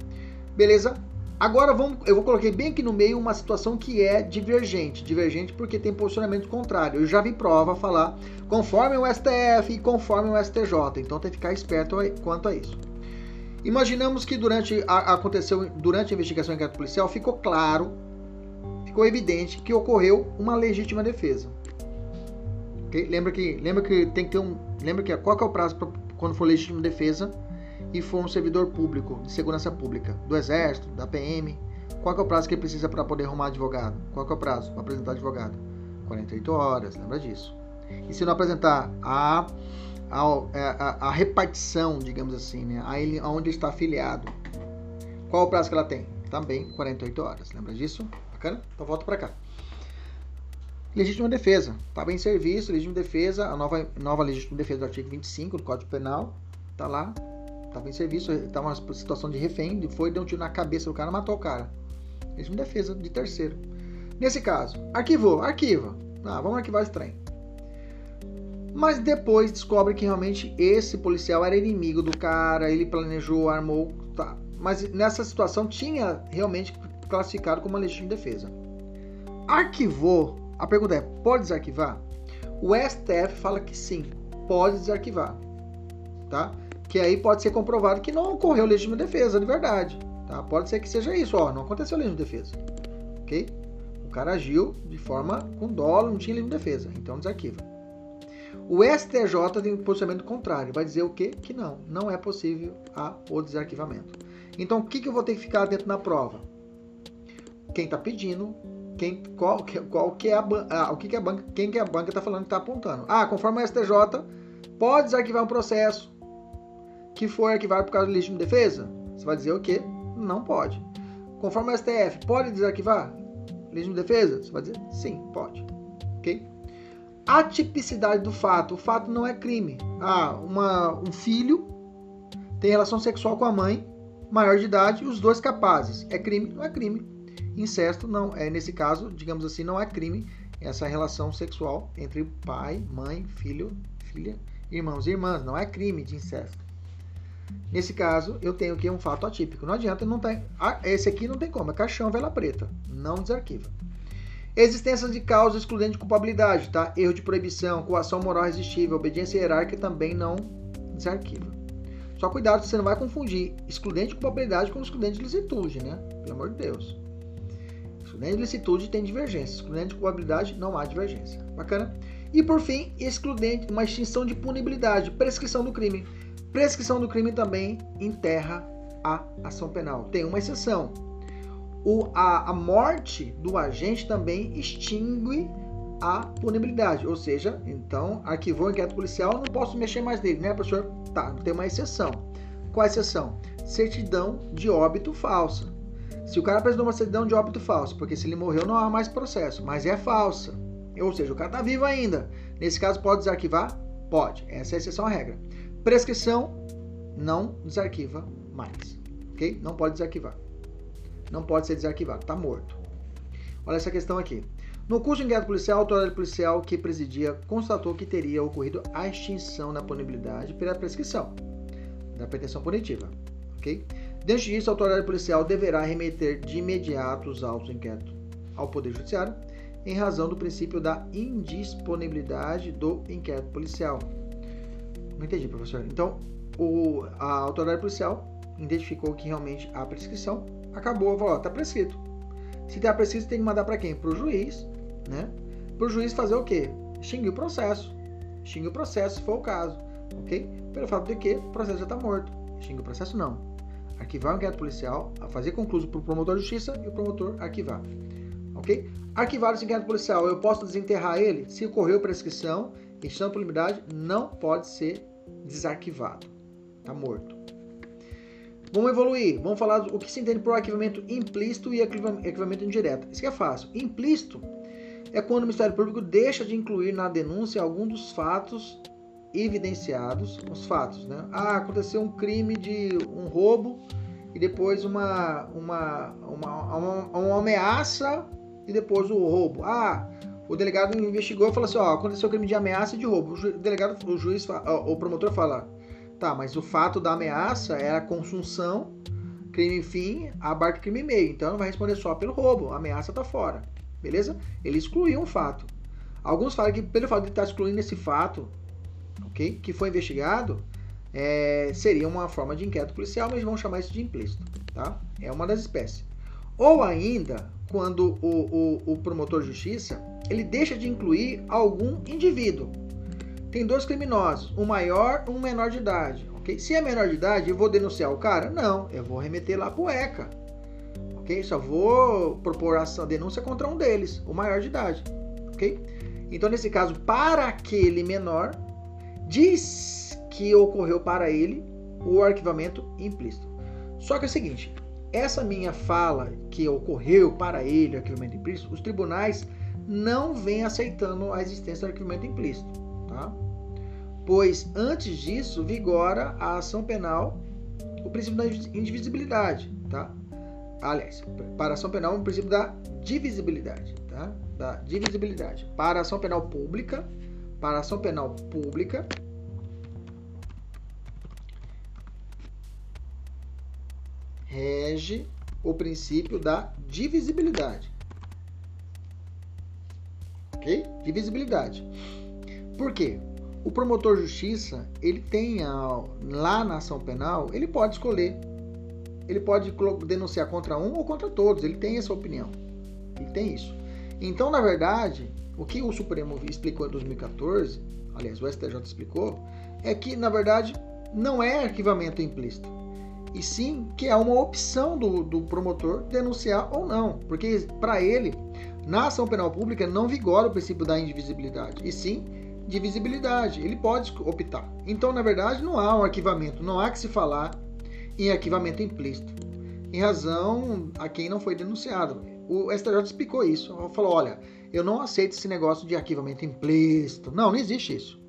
Beleza? Agora vamos, eu vou colocar bem aqui no meio uma situação que é divergente. Divergente porque tem posicionamento contrário. Eu já vi prova falar conforme o STF e conforme o STJ. Então tem que ficar esperto quanto a isso. Imaginamos que durante a, aconteceu durante a investigação inquérito policial ficou claro, ficou evidente que ocorreu uma legítima defesa. Okay? Lembra que lembra que tem que ter um, lembra que qual que é o prazo pra, quando for legítima defesa? E for um servidor público de segurança pública, do Exército, da PM, qual é o prazo que ele precisa para poder arrumar advogado? Qual é o prazo para apresentar advogado? 48 horas, lembra disso. E se não apresentar a, a, a, a repartição, digamos assim, né, a ele, aonde está afiliado, qual o prazo que ela tem? Também 48 horas, lembra disso? Bacana? Então volta para cá. Legítima defesa. Estava em serviço, legítima defesa, a nova, nova legítima defesa do artigo 25 do Código Penal, está lá, Tava em serviço, tava numa situação de refém, foi, deu um tiro na cabeça do cara, matou o cara. É defesa de terceiro. Nesse caso, arquivou, arquiva. Ah, vamos arquivar esse trem. Mas depois descobre que realmente esse policial era inimigo do cara, ele planejou, armou, tá. Mas nessa situação tinha realmente classificado como uma legítima defesa. Arquivou. A pergunta é: pode desarquivar? O STF fala que sim, pode desarquivar, tá? Que aí pode ser comprovado que não ocorreu legítima defesa de verdade. Tá? Pode ser que seja isso, ó, não aconteceu legítima defesa. Ok? O cara agiu de forma com dolo, não tinha legítima defesa, então desarquiva. O STJ tem um posicionamento contrário, vai dizer o quê? Que não, não é possível a, o desarquivamento. Então o que, que eu vou ter que ficar dentro da prova? Quem está pedindo, quem, qual, qual que é a, ah, o que, que a banca, quem que a banca está falando que está apontando. Ah, conforme o STJ, pode desarquivar um processo que foi arquivado por causa de legítima defesa? Você vai dizer o quê? Não pode. Conforme o STF, pode desarquivar legítima defesa? Você vai dizer sim, pode. Ok? A tipicidade do fato. O fato não é crime. Ah, uma, um filho tem relação sexual com a mãe, maior de idade, e os dois capazes. É crime? Não é crime. Incesto não é nesse caso, digamos assim, não é crime essa relação sexual entre pai, mãe, filho, filha, irmãos e irmãs. Não é crime de incesto. Nesse caso, eu tenho aqui um fato atípico. Não adianta, não tem. Ah, esse aqui não tem como, é caixão, vela preta. Não desarquiva. Existência de causa excludente de culpabilidade, tá? Erro de proibição, coação moral resistível, obediência hierárquica também não desarquiva. Só cuidado, você não vai confundir excludente de culpabilidade com excludente de licitude, né? Pelo amor de Deus. Excludente de licitude tem divergência. Excludente de culpabilidade não há divergência. Bacana? E por fim, excludente, uma extinção de punibilidade, prescrição do crime. Prescrição do crime também enterra a ação penal. Tem uma exceção. O, a, a morte do agente também extingue a punibilidade. Ou seja, então, arquivou o inquérito policial, não posso mexer mais nele, né, professor? Tá, tem uma exceção. Qual a exceção? Certidão de óbito falsa. Se o cara apresentou uma certidão de óbito falsa, porque se ele morreu não há mais processo, mas é falsa. Ou seja, o cara está vivo ainda. Nesse caso, pode desarquivar? Pode. Essa é a exceção à regra. Prescrição, não desarquiva mais. Ok? Não pode desarquivar. Não pode ser desarquivado. Está morto. Olha essa questão aqui. No curso de inquérito policial, a autoridade policial que presidia constatou que teria ocorrido a extinção da punibilidade pela prescrição da pretensão punitiva. Ok? Diante disso, a autoridade policial deverá remeter de imediato os autos do inquérito ao Poder Judiciário em razão do princípio da indisponibilidade do inquérito policial. Não entendi, professor. Então, o, a autoridade policial identificou que realmente há prescrição, acabou, falou, está prescrito. Se está prescrito, tem que mandar para quem? Para o juiz, né? Para o juiz fazer o quê? Extinguir o processo. Extinguir o processo, se for o caso, ok? Pelo fato de que o processo já está morto. Extinguir o processo, não. Arquivar o inquérito policial, a fazer concluso para o promotor de justiça e o promotor arquivar ok? Arquivar esse inquérito policial, eu posso desenterrar ele? Se ocorreu prescrição, extinção de punibilidade, não pode ser desarquivado. Está morto. Vamos evoluir. Vamos falar do que se entende por arquivamento implícito e arquivamento indireto. Isso que é fácil. Implícito é quando o Ministério Público deixa de incluir na denúncia algum dos fatos evidenciados, os fatos, né? Ah, aconteceu um crime de um roubo e depois uma, uma, uma, uma, uma ameaça e depois o roubo. Ah, o delegado investigou e falou assim: ó, aconteceu crime de ameaça e de roubo. O delegado, o juiz, o promotor fala: tá, mas o fato da ameaça é a consunção, crime fim, abarca crime meio. Então não vai responder só pelo roubo, a ameaça tá fora. Beleza? Ele excluiu um fato. Alguns falam que pelo fato de estar excluindo esse fato, ok, que foi investigado, é, seria uma forma de inquérito policial, mas vamos chamar isso de implícito, tá? É uma das espécies. Ou ainda, quando o, o, o promotor de justiça ele deixa de incluir algum indivíduo. Tem dois criminosos, um maior um menor de idade. Okay? Se é menor de idade, eu vou denunciar o cara? Não, eu vou remeter lá pro ECA. Ok? Só vou propor a denúncia contra um deles, o maior de idade. Ok? Então, nesse caso, para aquele menor, diz que ocorreu para ele o arquivamento implícito. Só que é o seguinte, essa minha fala que ocorreu para ele o arquivamento implícito, os tribunais não vêm aceitando a existência do arquivamento implícito, tá? Pois antes disso vigora a ação penal, o princípio da indivisibilidade, tá? Aliás, para a ação penal, o princípio da divisibilidade, tá? Da divisibilidade. Para a ação penal pública, para a ação penal pública, rege o princípio da divisibilidade. Ok? Divisibilidade. Por quê? O promotor de justiça, ele tem a, lá na ação penal, ele pode escolher. Ele pode denunciar contra um ou contra todos. Ele tem essa opinião. Ele tem isso. Então, na verdade, o que o Supremo explicou em 2014, aliás, o STJ explicou, é que, na verdade, não é arquivamento implícito e sim que é uma opção do, do promotor denunciar ou não, porque para ele, na ação penal pública, não vigora o princípio da indivisibilidade, e sim divisibilidade. Ele pode optar. Então, na verdade, não há um arquivamento, não há que se falar em arquivamento implícito, em razão a quem não foi denunciado. O STJ explicou isso, falou: olha, eu não aceito esse negócio de arquivamento implícito. Não, não existe isso.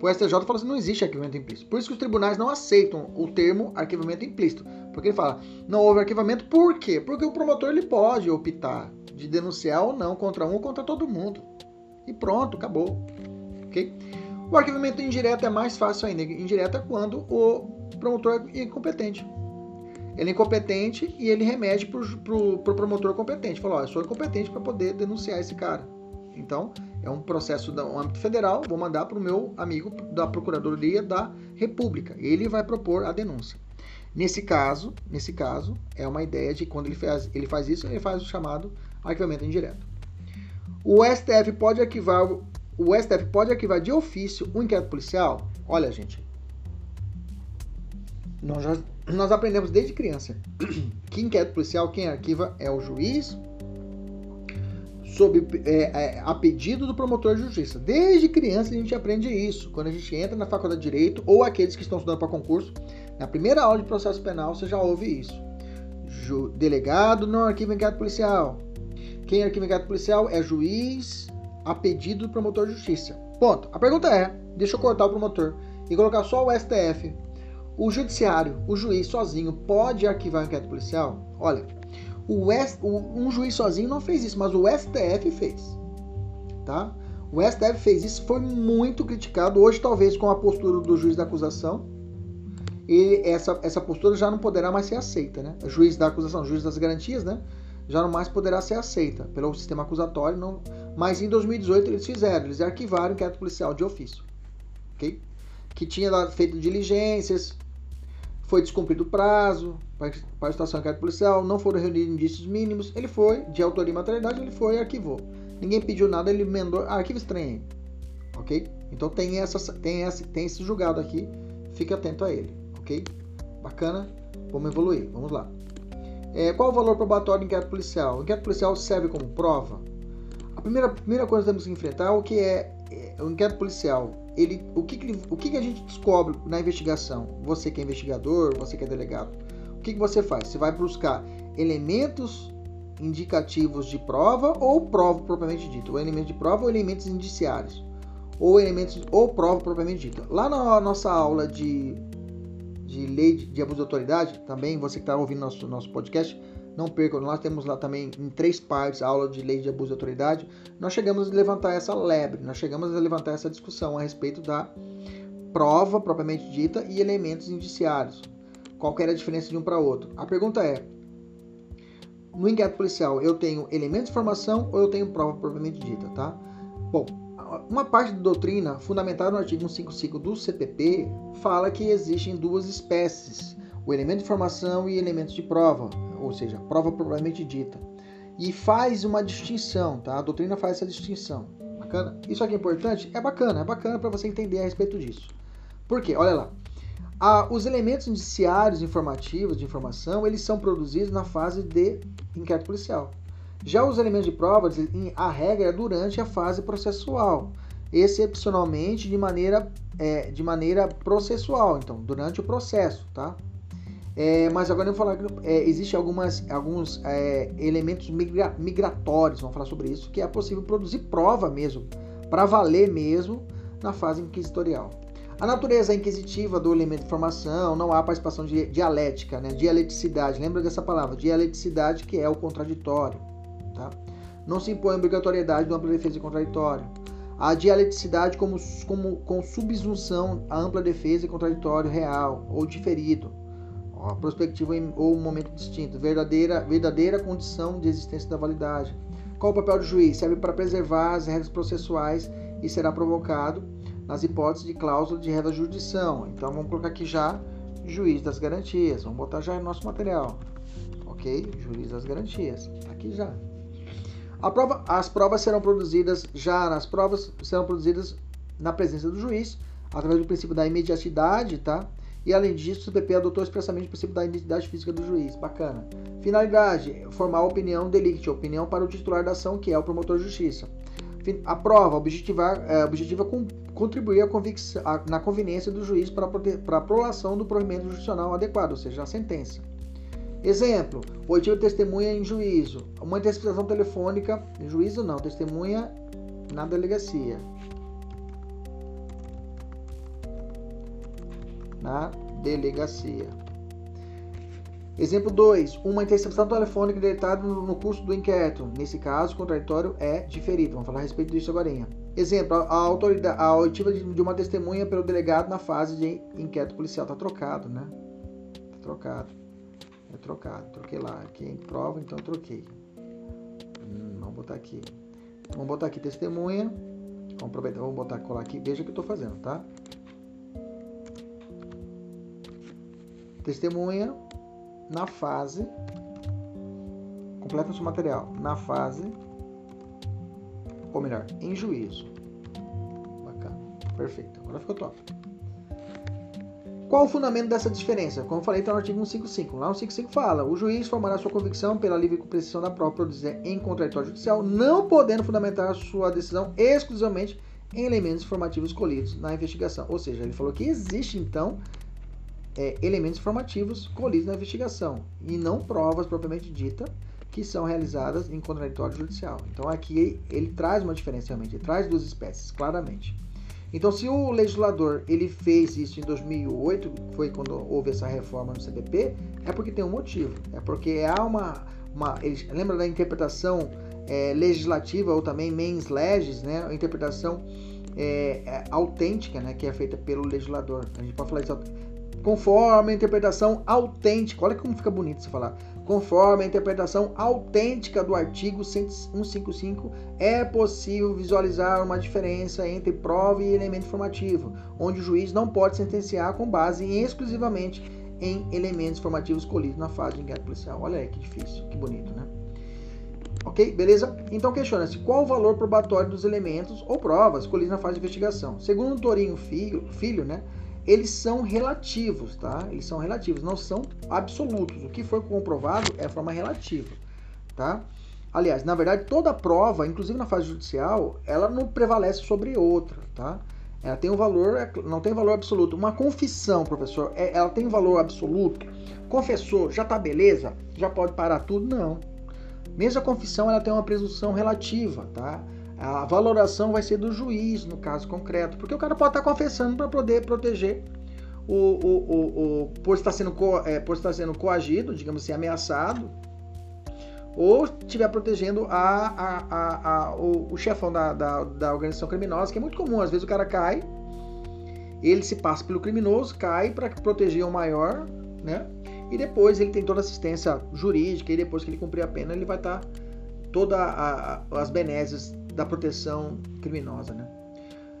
O STJ fala assim, não existe arquivamento implícito. Por isso que os tribunais não aceitam o termo arquivamento implícito. Porque ele fala, não houve arquivamento, por quê? Porque o promotor ele pode optar de denunciar ou não contra um ou contra todo mundo. E pronto, acabou. Ok? O arquivamento indireto é mais fácil ainda. Indireto é quando o promotor é incompetente. Ele é incompetente e ele remete para o pro, pro promotor competente. Falou, eu sou incompetente para poder denunciar esse cara. Então, é um processo no âmbito federal, vou mandar para o meu amigo da Procuradoria da República. Ele vai propor a denúncia. Nesse caso, nesse caso, é uma ideia de quando ele faz, ele faz isso, ele faz o chamado arquivamento indireto. O STF pode arquivar o STF pode arquivar de ofício um inquérito policial? Olha, gente, nós, já, nós aprendemos desde criança *clears throat* que inquérito policial quem arquiva é o juiz sob, é, é, a pedido do promotor de justiça. Desde criança a gente aprende isso. Quando a gente entra na faculdade de Direito, ou aqueles que estão estudando para concurso, na primeira aula de processo penal você já ouve isso. Delegado não arquiva inquérito policial. Quem arquiva inquérito policial é juiz a pedido do promotor de justiça. Ponto. A pergunta é: deixa eu cortar o promotor e colocar só o STF. O judiciário, o juiz sozinho, pode arquivar inquérito policial? Olha, o, S, o um juiz sozinho não fez isso, mas o STF fez. Tá? O STF fez isso, foi muito criticado. Hoje, talvez com a postura do juiz da acusação, essa, essa postura já não poderá mais ser aceita, né? Juiz da acusação, juiz das garantias, né? Já não mais poderá ser aceita pelo sistema acusatório. Não... Mas em 2018 eles fizeram, eles arquivaram o inquérito policial de ofício, ok? Que tinha feito diligências, foi descumprido o prazo para a estação inquérito policial, não foram reunidos indícios mínimos, ele foi, de autoria e materialidade, ele foi e arquivou. Ninguém pediu nada, ele emendou, ah, arquivo estranho, ok? Então tem, essa, tem, esse, tem esse julgado aqui, fique atento a ele ok? Bacana? Vamos evoluir, vamos lá. É, qual o valor probatório do inquérito policial? O inquérito policial serve como prova? A primeira, primeira coisa que temos que enfrentar é o que é, é o inquérito policial. Ele, o que, que, o que, que a gente descobre na investigação? Você que é investigador, você que é delegado, o que, que você faz? Você vai buscar elementos indicativos de prova ou prova propriamente dita, ou elementos de prova ou elementos indiciários, ou elementos ou prova propriamente dita. Lá na nossa aula de de lei de abuso de autoridade, também você que está ouvindo nosso, nosso podcast, não perca, nós temos lá também em três partes a aula de lei de abuso de autoridade. Nós chegamos a levantar essa lebre, nós chegamos a levantar essa discussão a respeito da prova propriamente dita e elementos indiciários. Qual era a diferença de um para outro? A pergunta é: no inquérito policial eu tenho elementos de informação ou eu tenho prova propriamente dita, tá? Bom, uma parte da doutrina, fundamentada no artigo 155 do CPP, fala que existem duas espécies, o elemento de informação e elementos de prova, ou seja, prova propriamente dita. E faz uma distinção, tá? A doutrina faz essa distinção. Bacana? Isso aqui é importante? É bacana, é bacana para você entender a respeito disso. Por quê? Olha lá. Os elementos indiciários informativos de informação, eles são produzidos na fase de inquérito policial. Já os elementos de prova, a regra é durante a fase processual, excepcionalmente de maneira, é, de maneira processual, então, durante o processo, tá? É, mas agora eu vou falar que é, existe algumas, alguns é, elementos migra migratórios, vamos falar sobre isso, que é possível produzir prova mesmo, para valer mesmo na fase inquisitorial. A natureza inquisitiva do elemento de informação, não há participação de dialética, né? dialeticidade, lembra dessa palavra, dialeticidade que é o contraditório. Tá? Não se impõe a obrigatoriedade de ampla defesa contraditório. A dialeticidade como, como, com subsunção à ampla defesa e contraditório real ou diferido. Ó, prospectiva ou momento distinto. Verdadeira, verdadeira condição de existência da validade. Qual o papel do juiz? Serve para preservar as regras processuais e será provocado nas hipóteses de cláusula de regra jurisdição. Então vamos colocar aqui já juiz das garantias. Vamos botar já no nosso material. Ok? Juiz das garantias. Aqui já. Prova, as provas serão produzidas já nas provas serão produzidas na presença do juiz, através do princípio da imediatidade, tá? E além disso, o CPP adotou expressamente o princípio da identidade física do juiz. Bacana. Finalidade: formar a opinião delicte, opinião para o titular da ação, que é o promotor de justiça. A prova objetivar, é, objetiva com, contribuir a a, na conveniência do juiz para, para a prolação do provimento judicional adequado, ou seja, a sentença. Exemplo, oitiva testemunha em juízo. Uma interceptação telefônica, em juízo não, testemunha na delegacia. Na delegacia. Exemplo 2. Uma interceptação telefônica deletada no curso do inquérito. Nesse caso, o contraditório é diferido. Vamos falar a respeito disso agora. Exemplo, a, autoridade, a oitiva de uma testemunha pelo delegado na fase de inquérito policial. Está trocado, né? Está trocado. É trocado. Troquei lá. Aqui em prova, então troquei. Hum, vamos botar aqui. Vamos botar aqui testemunha. Vamos aproveitar, vamos botar colar aqui. Veja o que eu estou fazendo, tá? Testemunha na fase. Completa seu material. Na fase. Ou melhor, em juízo. Bacana. Perfeito. Agora ficou top. Qual o fundamento dessa diferença? Como eu falei, está no artigo 155. Lá no 155 fala: o juiz formará sua convicção pela livre compreensão da própria produzida em contraditório judicial, não podendo fundamentar sua decisão exclusivamente em elementos informativos colhidos na investigação. Ou seja, ele falou que existe então é, elementos informativos colhidos na investigação e não provas propriamente dita que são realizadas em contraditório judicial. Então aqui ele traz uma diferença realmente, ele traz duas espécies, claramente. Então, se o legislador ele fez isso em 2008, foi quando houve essa reforma no CPP, é porque tem um motivo. É porque há uma, uma lembra da interpretação é, legislativa ou também mens legis, né? A interpretação é, é, autêntica, né? Que é feita pelo legislador. A gente pode falar isso conforme a interpretação autêntica. Olha como fica bonito se falar. Conforme a interpretação autêntica do artigo 155, é possível visualizar uma diferença entre prova e elemento informativo, onde o juiz não pode sentenciar com base exclusivamente em elementos informativos colhidos na fase de inquérito policial. Olha aí que difícil, que bonito, né? Ok? Beleza? Então questiona-se qual o valor probatório dos elementos ou provas colhidos na fase de investigação. Segundo Torinho Filho, filho né? Eles são relativos, tá? Eles são relativos, não são absolutos. O que foi comprovado é forma relativa, tá? Aliás, na verdade, toda prova, inclusive na fase judicial, ela não prevalece sobre outra, tá? Ela tem um valor, é, não tem valor absoluto. Uma confissão, professor, é, ela tem valor absoluto? Confessou, já tá beleza? Já pode parar tudo? Não. Mesmo a confissão, ela tem uma presunção relativa, tá? A valoração vai ser do juiz, no caso concreto, porque o cara pode estar confessando para poder proteger o, o, o, o, por, estar sendo co, é, por estar sendo coagido, digamos assim, ameaçado, ou estiver protegendo a, a, a, a o, o, chefão da, da, da, organização criminosa, que é muito comum. Às vezes o cara cai, ele se passa pelo criminoso, cai para proteger o maior, né? E depois ele tem toda a assistência jurídica, e depois que ele cumprir a pena, ele vai estar todas as benesses da proteção criminosa. Né?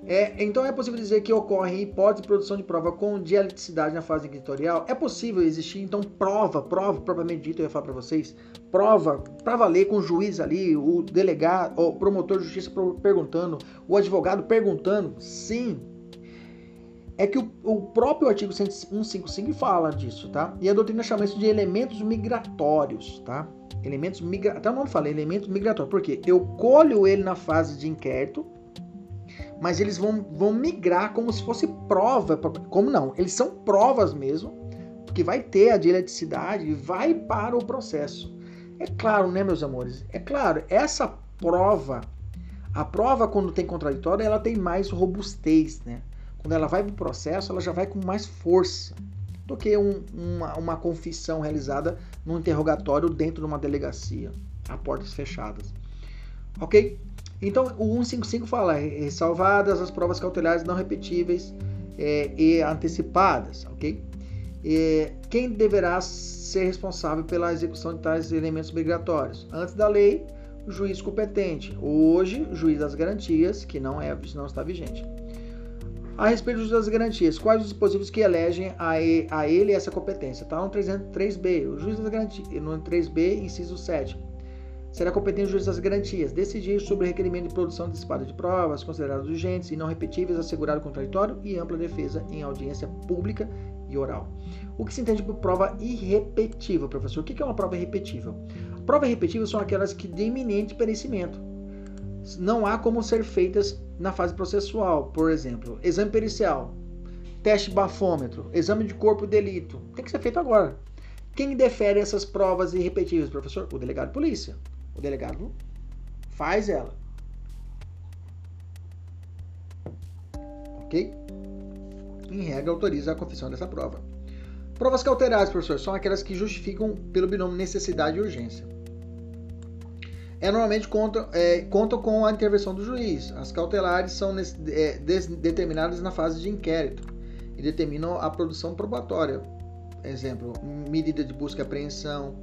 É, então é possível dizer que ocorre hipótese de produção de prova com dialeticidade na fase inquisitorial? É possível existir, então, prova, prova, propriamente dito, eu ia falar para vocês, prova para valer com o juiz ali, o delegado, o promotor de justiça perguntando, o advogado perguntando? Sim. É que o, o próprio artigo 155 fala disso, tá? E a doutrina chama isso de elementos migratórios, tá? Elementos migratórios. Até o nome fala, elementos migratórios. Por quê? Eu colho ele na fase de inquérito, mas eles vão, vão migrar como se fosse prova. Como não? Eles são provas mesmo, porque vai ter a dialeticidade e vai para o processo. É claro, né, meus amores? É claro, essa prova, a prova quando tem contraditório, ela tem mais robustez, né? Quando ela vai para o processo, ela já vai com mais força do que um, uma, uma confissão realizada num interrogatório dentro de uma delegacia, a portas fechadas. Ok? Então, o 155 fala: ressalvadas as provas cautelares não repetíveis é, e antecipadas, ok? E quem deverá ser responsável pela execução de tais elementos migratórios? Antes da lei, o juiz competente. Hoje, o juiz das garantias, que não é, não está vigente. A respeito das garantias, quais os dispositivos que elegem a ele essa competência? Está no 303B, o juiz das garantias, no 3B, inciso 7. Será competente o juiz das garantias decidir sobre o requerimento de produção antecipada de provas consideradas urgentes e não repetíveis, assegurar o contraditório e ampla defesa em audiência pública e oral. O que se entende por prova irrepetível, professor? O que é uma prova irrepetível? Prova irrepetível são aquelas que de iminente perecimento. Não há como ser feitas na fase processual, por exemplo, exame pericial, teste bafômetro, exame de corpo de delito, tem que ser feito agora. Quem defere essas provas irrepetíveis, professor? O delegado de polícia. O delegado faz ela. Ok? Em regra, autoriza a confissão dessa prova. Provas cautelares, professor, são aquelas que justificam pelo binômio necessidade e urgência é, normalmente contam, é, com a intervenção do juiz. As cautelares são é, determinadas na fase de inquérito e determinam a produção probatória. Exemplo, medida de busca e apreensão,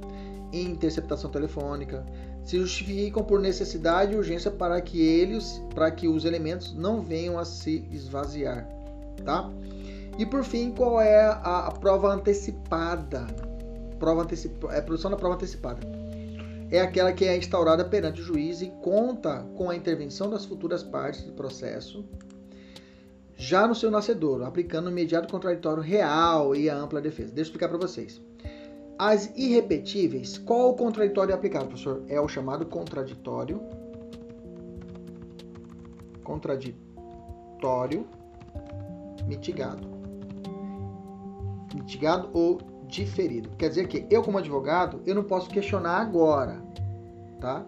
interceptação telefônica, se justificam por necessidade e urgência para que eles, para que os elementos não venham a se esvaziar, tá? E por fim, qual é a, a prova antecipada? Prova antecipa, é produção da prova antecipada é aquela que é instaurada perante o juiz e conta com a intervenção das futuras partes do processo, já no seu nascedor, aplicando o imediato contraditório real e a ampla defesa. Deixa eu explicar para vocês. As irrepetíveis, qual o contraditório aplicado, professor? É o chamado contraditório. Contraditório mitigado. Mitigado ou diferido. Quer dizer que eu, como advogado, eu não posso questionar agora, tá?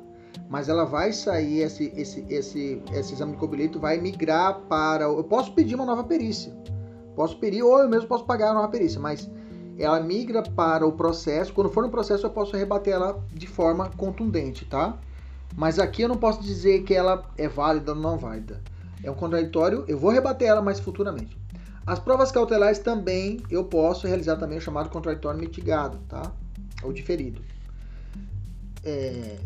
mas ela vai sair, esse, esse, esse, esse exame de cobilheto vai migrar para. Eu posso pedir uma nova perícia. Posso pedir, ou eu mesmo posso pagar a nova perícia, mas ela migra para o processo. Quando for no processo, eu posso rebater ela de forma contundente, tá? Mas aqui eu não posso dizer que ela é válida ou não válida. É um contraditório, eu vou rebater ela mais futuramente. As provas cautelares também eu posso realizar também o chamado contraditório mitigado, tá? Ou diferido. É,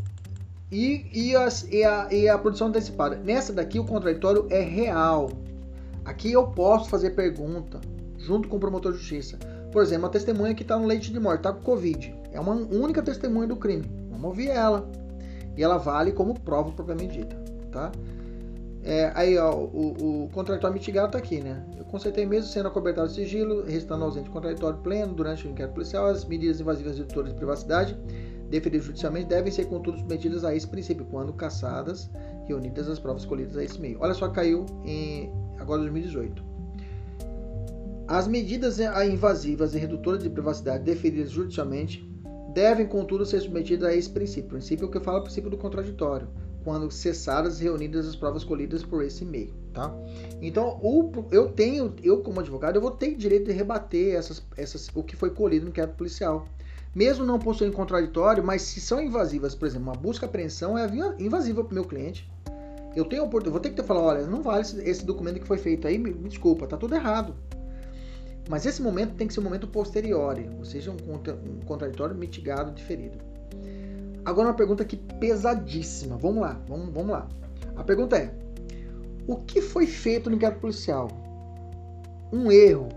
e, e, as, e, a, e a produção antecipada. Nessa daqui o contraditório é real. Aqui eu posso fazer pergunta junto com o promotor de justiça. Por exemplo, uma testemunha que está no leite de morte, está com Covid. É uma única testemunha do crime. Vamos ouvir ela. E ela vale como prova propriamente dita. Tá? É, aí, ó, o, o mitigado está aqui, né? Eu consertei mesmo sendo acobertado de sigilo, restando ausente contraditório pleno durante o inquérito policial, as medidas invasivas redutoras de privacidade deferidas judicialmente devem ser, contudo, submetidas a esse princípio, quando caçadas, reunidas as provas colhidas a esse meio. Olha só, caiu em agora 2018. As medidas invasivas e redutoras de privacidade deferidas judicialmente devem, contudo, ser submetidas a esse princípio. O princípio que fala o princípio do contraditório, quando cessadas e reunidas as provas colhidas por esse meio, tá? Então, o, eu tenho, eu como advogado, eu vou ter direito de rebater essas, essas, o que foi colhido no inquérito policial mesmo não possuindo contraditório, mas se são invasivas, por exemplo, uma busca apreensão é invasiva para o meu cliente. Eu tenho oportunidade, vou ter que ter falar, olha, não vale esse, esse, documento que foi feito aí, me, me, desculpa, tá tudo errado. Mas esse momento tem que ser um momento posterior, ou seja, um, um contraditório mitigado, diferido. Agora uma pergunta aqui pesadíssima. Vamos lá, vamos, vamos lá. A pergunta é: o que foi feito no inquérito policial? Um erro.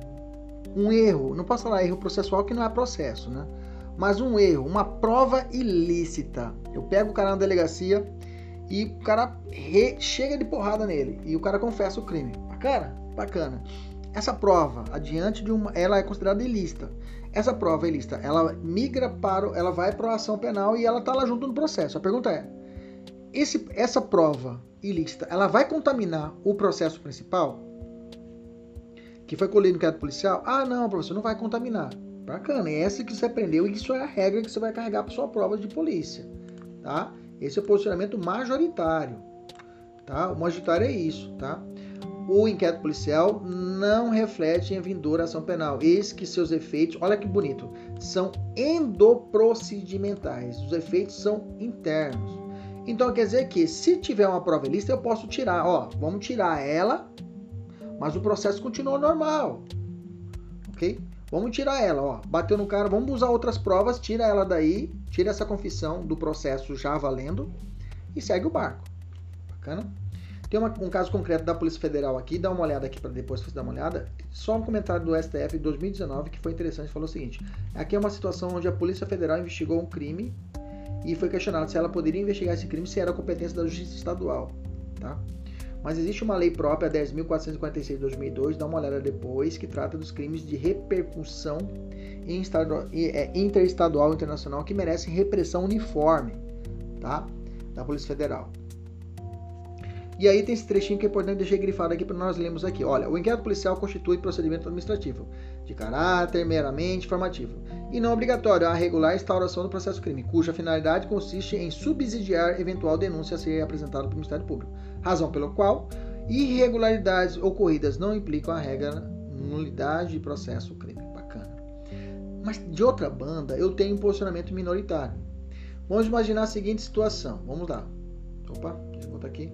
Um erro. Não posso falar erro processual que não é processo, né? Mas um erro, uma prova ilícita. Eu pego o cara na delegacia e o cara re... chega de porrada nele e o cara confessa o crime. Bacana? Bacana. Essa prova, adiante de uma, ela é considerada ilícita. Essa prova ilícita, ela migra para, ela vai para a ação penal e ela está lá junto no processo. A pergunta é: esse, essa prova ilícita, ela vai contaminar o processo principal? Que foi colhido no inquérito policial? Ah, não, professor, não vai contaminar. Bacana, é essa que você aprendeu e isso é a regra que você vai carregar para sua prova de polícia, tá? Esse é o posicionamento majoritário, tá? O majoritário é isso, tá? O inquérito policial não reflete em vindoura ação penal. Eis que seus efeitos, olha que bonito, são endoprocedimentais. Os efeitos são internos. Então quer dizer que se tiver uma prova lista, eu posso tirar, ó, vamos tirar ela, mas o processo continua normal. OK? Vamos tirar ela, ó. Bateu no cara, vamos usar outras provas, tira ela daí, tira essa confissão do processo já valendo e segue o barco. Bacana? Tem uma, um caso concreto da Polícia Federal aqui, dá uma olhada aqui para depois você dar uma olhada. Só um comentário do STF de 2019 que foi interessante, falou o seguinte: aqui é uma situação onde a Polícia Federal investigou um crime e foi questionado se ela poderia investigar esse crime se era competência da Justiça Estadual, tá? Mas existe uma lei própria, 10.446 de 2002, dá uma olhada depois, que trata dos crimes de repercussão é, interestadual e internacional que merecem repressão uniforme, tá? Da Polícia Federal. E aí tem esse trechinho que é importante deixar grifado aqui para nós lermos aqui. Olha, o inquérito policial constitui procedimento administrativo de caráter meramente informativo e não obrigatório a regular instauração do processo crime, cuja finalidade consiste em subsidiar eventual denúncia a ser apresentada pelo Ministério Público razão pela qual irregularidades ocorridas não implicam a regra nulidade de processo crime. Bacana. Mas de outra banda, eu tenho um posicionamento minoritário. Vamos imaginar a seguinte situação. Vamos lá. Opa, deixa eu botar aqui.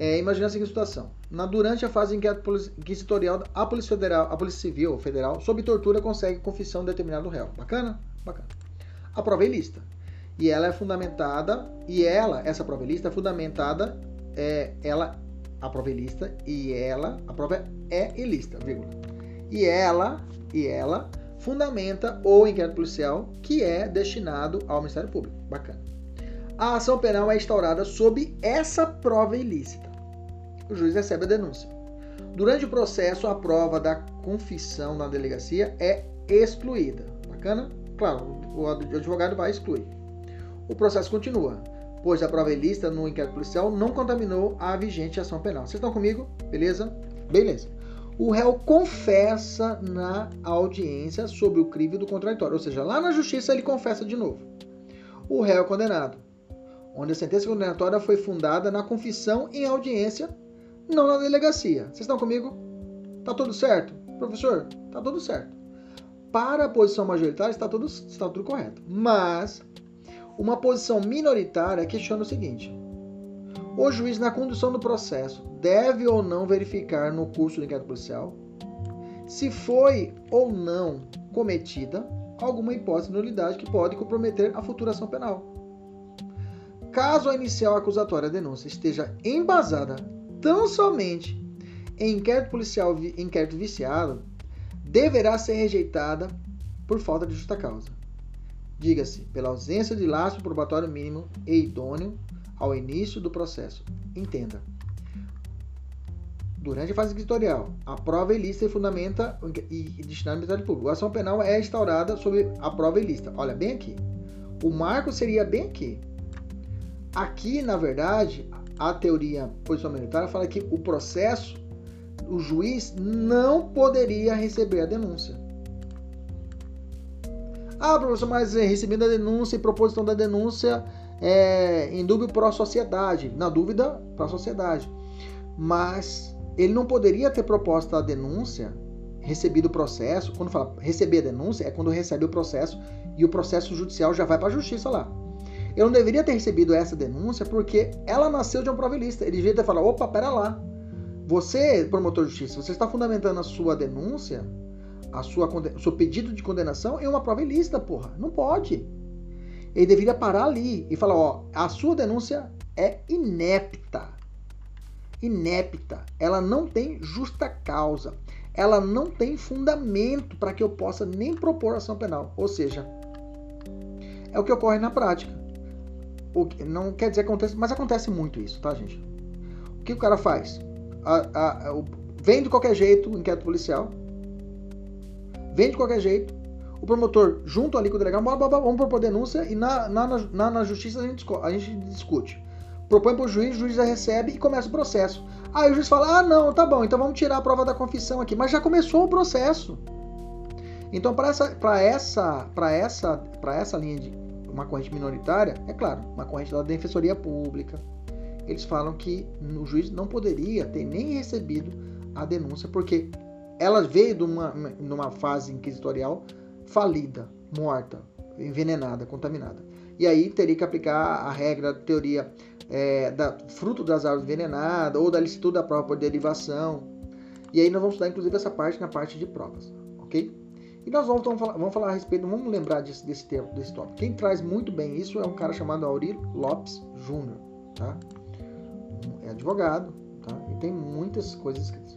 É, imagina a seguinte situação. Na, durante a fase inquisitorial, a Polícia Federal, a Polícia Civil Federal, sob tortura, consegue confissão de determinado réu. Bacana? Bacana. A prova é ilícita. E ela é fundamentada, e ela, essa prova ilícita, é fundamentada é, ela, a prova é ilícita, e ela, a prova é ilícita, vírgula. E ela, e ela fundamenta o inquérito policial que é destinado ao Ministério Público. Bacana. A ação penal é instaurada sob essa prova ilícita. O juiz recebe a denúncia. Durante o processo, a prova da confissão na delegacia é excluída. Bacana? Claro, o advogado vai excluir. O processo continua pois a prova ilícita no inquérito policial não contaminou a vigente ação penal. Vocês estão comigo? Beleza? Beleza. O réu confessa na audiência sobre o crime do contraditório, ou seja, lá na justiça ele confessa de novo. O réu é condenado. onde a sentença condenatória foi fundada na confissão em audiência, não na delegacia. Vocês estão comigo? Tá tudo certo? Professor, tá tudo certo. Para a posição majoritária está tudo, está tudo correto. Mas uma posição minoritária questiona o seguinte: o juiz, na condução do processo, deve ou não verificar no curso do inquérito policial se foi ou não cometida alguma hipótese de nulidade que pode comprometer a futura ação penal. Caso a inicial acusatória denúncia esteja embasada tão somente em inquérito policial inquérito viciado, deverá ser rejeitada por falta de justa causa. Diga-se, pela ausência de laço probatório mínimo e idôneo ao início do processo. Entenda. Durante a fase inquisitorial, a prova ilícita fundamenta e destina ao Ministério Público. A ação penal é instaurada sobre a prova ilícita. Olha, bem aqui. O marco seria bem aqui. Aqui, na verdade, a teoria militar fala que o processo, o juiz não poderia receber a denúncia. Ah, professor, mas recebendo a denúncia e proposição da denúncia é, em dúvida para a sociedade. Na dúvida, para a sociedade. Mas ele não poderia ter proposto a denúncia, recebido o processo. Quando fala receber a denúncia, é quando recebe o processo e o processo judicial já vai para a justiça lá. Eu não deveria ter recebido essa denúncia porque ela nasceu de uma prova ilícita. Ele devia ter falado: opa, pera lá. Você, promotor de justiça, você está fundamentando a sua denúncia, a sua, o seu pedido de condenação em uma prova ilícita, porra. Não pode. Ele deveria parar ali e falar: ó, a sua denúncia é inepta. Inepta. Ela não tem justa causa. Ela não tem fundamento para que eu possa nem propor ação penal. Ou seja, é o que ocorre na prática. O que, não quer dizer que acontece, mas acontece muito isso, tá, gente? O que o cara faz? A, a, a, vem de qualquer jeito o inquérito policial. Vem de qualquer jeito. O promotor, junto ali com o delegado, vamos propor denúncia e na, na, na, na justiça a gente, a gente discute. Propõe para o juiz, o juiz já recebe e começa o processo. Aí o juiz fala: ah, não, tá bom, então vamos tirar a prova da confissão aqui. Mas já começou o processo. Então, para essa, essa, essa, essa linha de uma corrente minoritária, é claro, uma corrente da Defensoria Pública, eles falam que o juiz não poderia ter nem recebido a denúncia, porque ela veio de uma, numa fase inquisitorial falida, morta, envenenada, contaminada. E aí teria que aplicar a regra da teoria é, da fruto das árvores envenenadas ou da licitude da prova por derivação. E aí nós vamos estudar inclusive essa parte na parte de provas, ok? E nós vamos, falar, vamos falar a respeito, vamos lembrar desse, desse termo, desse tópico. Quem traz muito bem isso é um cara chamado Aurélio Lopes Júnior, tá? É advogado, tá? E tem muitas coisas escritas.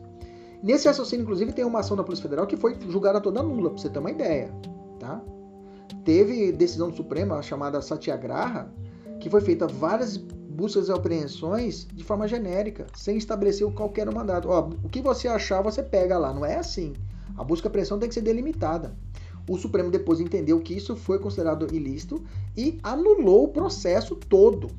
Nesse raciocínio, inclusive, tem uma ação da Polícia Federal que foi julgada toda nula, para você ter uma ideia, tá? Teve decisão do Supremo, chamada Satyagraha, que foi feita várias buscas e apreensões de forma genérica, sem estabelecer qualquer mandado. Ó, o que você achar, você pega lá. Não é assim. A busca e apreensão tem que ser delimitada. O Supremo depois entendeu que isso foi considerado ilícito e anulou o processo todo.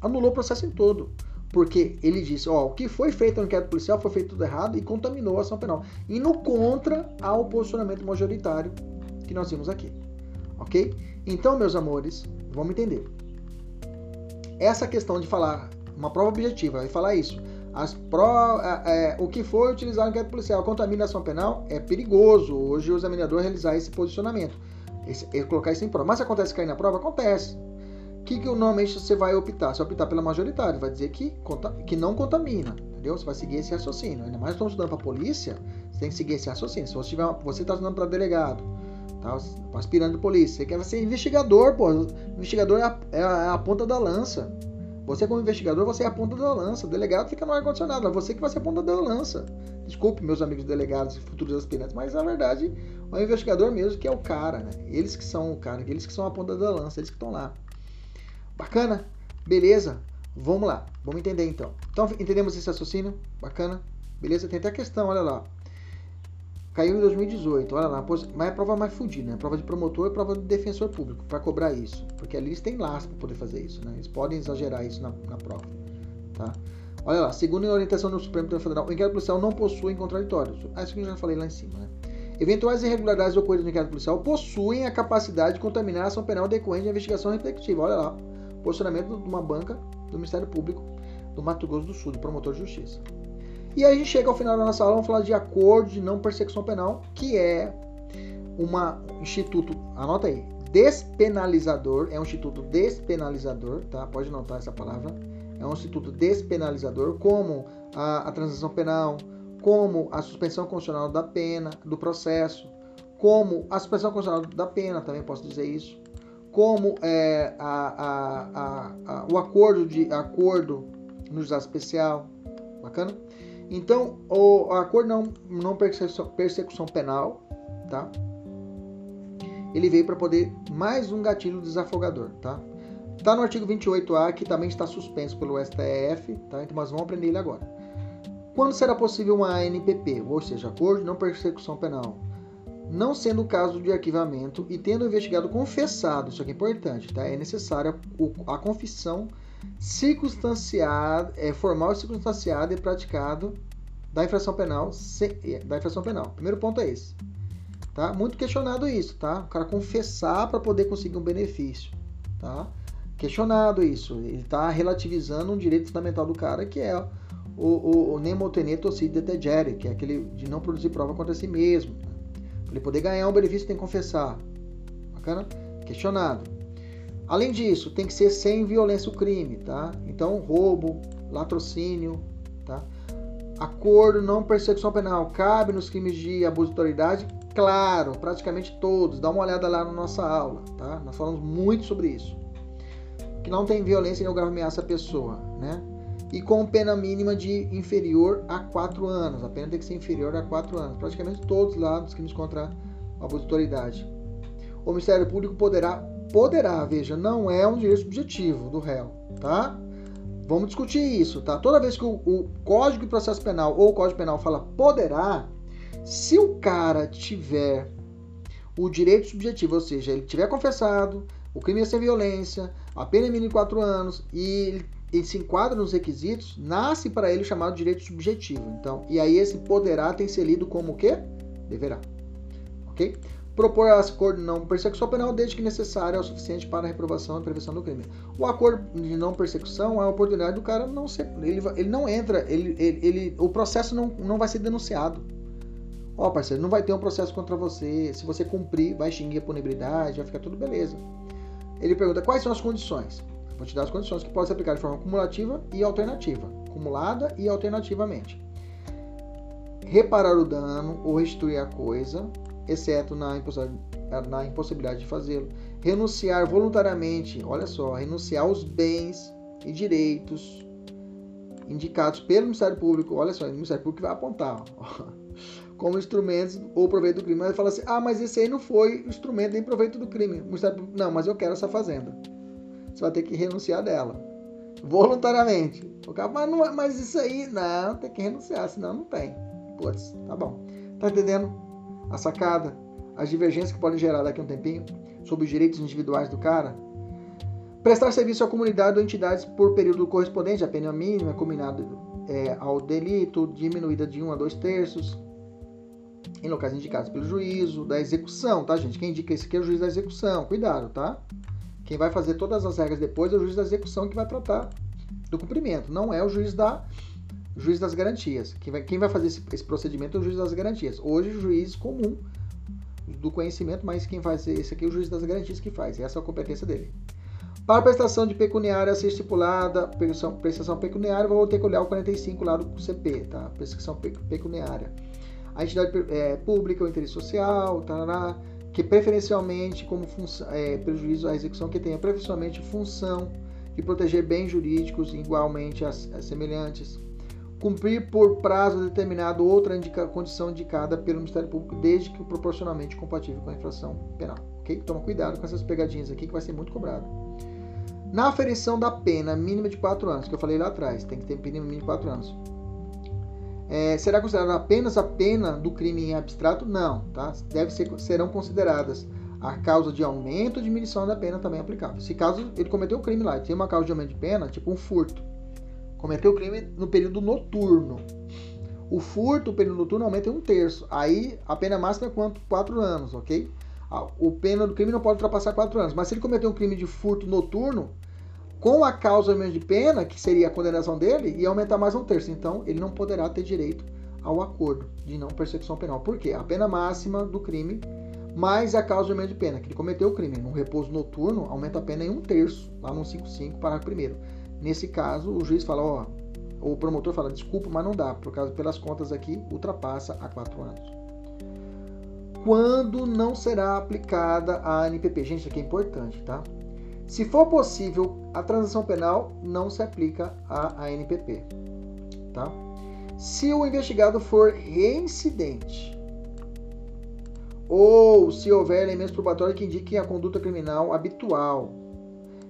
Anulou o processo em todo. Porque ele disse, ó, o que foi feito no inquérito policial foi feito tudo errado e contaminou a ação penal. Indo contra ao posicionamento majoritário que nós vimos aqui. Ok? Então, meus amores, vamos entender. Essa questão de falar uma prova objetiva e falar isso as é, o que foi utilizado no inquérito policial, contaminação penal, é perigoso hoje o examinador realizar esse posicionamento, esse, colocar isso em prova. Mas se acontece cair na prova, acontece. O que, que normalmente você vai optar? Você vai optar pela majoritária, vai dizer que, que não contamina, entendeu? Você vai seguir esse raciocínio. Ainda mais estamos estudando para polícia, você tem que seguir esse raciocínio. Se você está você tá estudando para delegado, tá? aspirando de polícia, você quer ser investigador, pô. Investigador é a, é a, é a ponta da lança. Você, como investigador, você é a ponta da lança. O delegado fica no ar-condicionado. É você que vai ser a ponta da lança. Desculpe, meus amigos delegados e futuros aspirantes, mas na verdade, o investigador mesmo que é o cara, né? Eles que são o cara, eles que são a ponta da lança, eles que estão lá. Bacana? Beleza? Vamos lá. Vamos entender então. Então, entendemos esse raciocínio? Bacana? Beleza? Tem até a questão, olha lá. Caiu em 2018, olha lá, mas é prova mais fodida, né? Prova de promotor e prova de defensor público, para cobrar isso. Porque ali eles têm laço para poder fazer isso, né? Eles podem exagerar isso na, na prova, tá? Olha lá, segundo a orientação do Supremo Tribunal Federal, o inquérito policial não possui contraditórios. Ah, isso que eu já falei lá em cima, né? Eventuais irregularidades ocorridas no inquérito policial possuem a capacidade de contaminar a ação penal decorrente da investigação respectiva. Olha lá. Posicionamento de uma banca do Ministério Público do Mato Grosso do Sul, do promotor de justiça. E aí a gente chega ao final da nossa aula, vamos falar de acordo de não persecução penal, que é uma instituto, anota aí, despenalizador, é um instituto despenalizador, tá? Pode notar essa palavra. É um instituto despenalizador, como a, a transação penal, como a suspensão constitucional da pena, do processo, como a suspensão constitucional da pena, também posso dizer isso, como é, a, a, o acordo de acordo no juizado especial, bacana? Então, o acordo não, não persecução, persecução penal, tá? Ele veio para poder mais um gatilho desafogador, tá? Tá no artigo 28A, que também está suspenso pelo STF, tá? Então, nós vamos aprender ele agora. Quando será possível uma ANPP, ou seja, acordo não persecução penal? Não sendo o caso de arquivamento e tendo investigado confessado, isso aqui é importante, tá? É necessária a confissão circunstanciada, é, formal circunstanciada e praticado da infração penal, é, da infração penal. Primeiro ponto é esse. Tá? Muito questionado isso, tá? O cara confessar para poder conseguir um benefício, tá? Questionado isso. Ele está relativizando um direito fundamental do cara, que é o, o, o nemo teneto si detegere, que é aquele de não produzir prova contra si mesmo. Para ele poder ganhar um benefício, tem que confessar. Bacana? Questionado. Além disso, tem que ser sem violência o crime, tá? Então, roubo, latrocínio, tá? Acordo não persecução penal cabe nos crimes de abuso de autoridade? Claro, praticamente todos. Dá uma olhada lá na nossa aula, tá? Nós falamos muito sobre isso. Que não tem violência nem grave ameaça à pessoa, né? E com pena mínima de inferior a 4 anos. A pena tem que ser inferior a 4 anos. Praticamente todos lá nos crimes contra abuso de autoridade. O Ministério Público poderá poderá, veja, não é um direito subjetivo do réu, tá? Vamos discutir isso, tá? Toda vez que o, o Código de Processo Penal ou o Código Penal fala poderá, se o cara tiver o direito subjetivo, ou seja, ele tiver confessado, o crime é sem violência, a pena é mínima de 4 anos e ele, ele, se enquadra nos requisitos, nasce para ele chamado direito subjetivo. Então, e aí esse poderá tem que ser lido como o quê? Deverá. Ok? Propor acordo de não persecução penal desde que necessário é o suficiente para a reprovação e prevenção do crime. O acordo de não persecução é a oportunidade do cara não ser. Ele, ele não entra, ele, ele, ele, o processo não, não vai ser denunciado. Ó, oh, parceiro, não vai ter um processo contra você. Se você cumprir, vai extinguir a punibilidade, vai ficar tudo beleza. Ele pergunta quais são as condições. Vou te dar as condições que podem ser aplicadas de forma cumulativa e alternativa. Acumulada e alternativamente. Reparar o dano ou restituir a coisa, exceto na na impossibilidade de fazê-lo. Renunciar voluntariamente, olha só, renunciar aos bens e direitos indicados pelo Ministério Público, olha só, o Ministério Público vai apontar ó, *laughs* como instrumentos ou proveito do crime. Mas fala assim: ah, mas esse aí não foi instrumento nem proveito do crime. O Ministério Público, não, mas eu quero essa fazenda. Você vai ter que renunciar dela. Voluntariamente. O cara, mas, não, mas isso aí, não, tem que renunciar, senão não tem. Putz, tá bom. Tá entendendo? A sacada, as divergências que podem gerar daqui a um tempinho sobre os direitos individuais do cara. Prestar serviço à comunidade ou entidades por período correspondente à pena mínima combinado é, ao delito, diminuída de 1 a 2 terços, em locais indicados pelo juízo, da execução, tá, gente? Quem indica isso aqui é o juiz da execução, cuidado, tá? Quem vai fazer todas as regras depois é o juiz da execução que vai tratar do cumprimento, não é o juiz da juiz das garantias. Quem vai, quem vai fazer esse, esse, procedimento é o juiz das garantias. Hoje, o juiz comum do conhecimento, mas quem faz esse aqui é o juiz das garantias que faz. Essa é a competência dele. Para a prestação de pecuniária ser estipulada, prestação, prestação pecuniária, vou ter que olhar o 45 lá do CP, tá? Prestação pecuniária. A entidade é, pública, o interesse social, tarará, que preferencialmente como é, prejuízo à execução que tenha preferencialmente função de proteger bens jurídicos igualmente as semelhantes cumprir por prazo determinado outra indica, condição indicada pelo Ministério Público, desde que proporcionalmente compatível com a infração penal. Ok? Toma cuidado com essas pegadinhas aqui que vai ser muito cobrado. Na aferição da pena mínima de 4 anos, que eu falei lá atrás, tem que ter pena mínima de 4 anos. É, será considerada apenas a pena do crime em abstrato? Não, tá? Deve ser, serão consideradas a causa de aumento ou diminuição da pena também aplicável. Se caso ele cometeu o crime lá tem uma causa de aumento de pena, tipo um furto, cometeu o crime no período noturno. O furto, o período noturno, aumenta em um terço. Aí a pena máxima é quanto? Quatro anos, ok? O pena do crime não pode ultrapassar quatro anos. Mas se ele cometeu um crime de furto noturno, Com a causa de pena, que seria a condenação dele, ia aumentar mais um terço. Então, ele não poderá ter direito ao acordo de não persecução penal. Por quê? A pena máxima do crime mais a causa de pena, que ele cometeu o crime. No repouso noturno, aumenta a pena em um terço, lá no 55, parágrafo primeiro. Nesse caso, o juiz fala, ó, o promotor fala, desculpa, mas não dá, por causa pelas contas aqui, ultrapassa a quatro anos. Quando não será aplicada a ANPP? Gente, isso aqui é importante, tá? Se for possível, a transação penal não se aplica à ANPP, tá? Se o investigado for reincidente, ou se houver elementos probatórios que indiquem a conduta criminal habitual,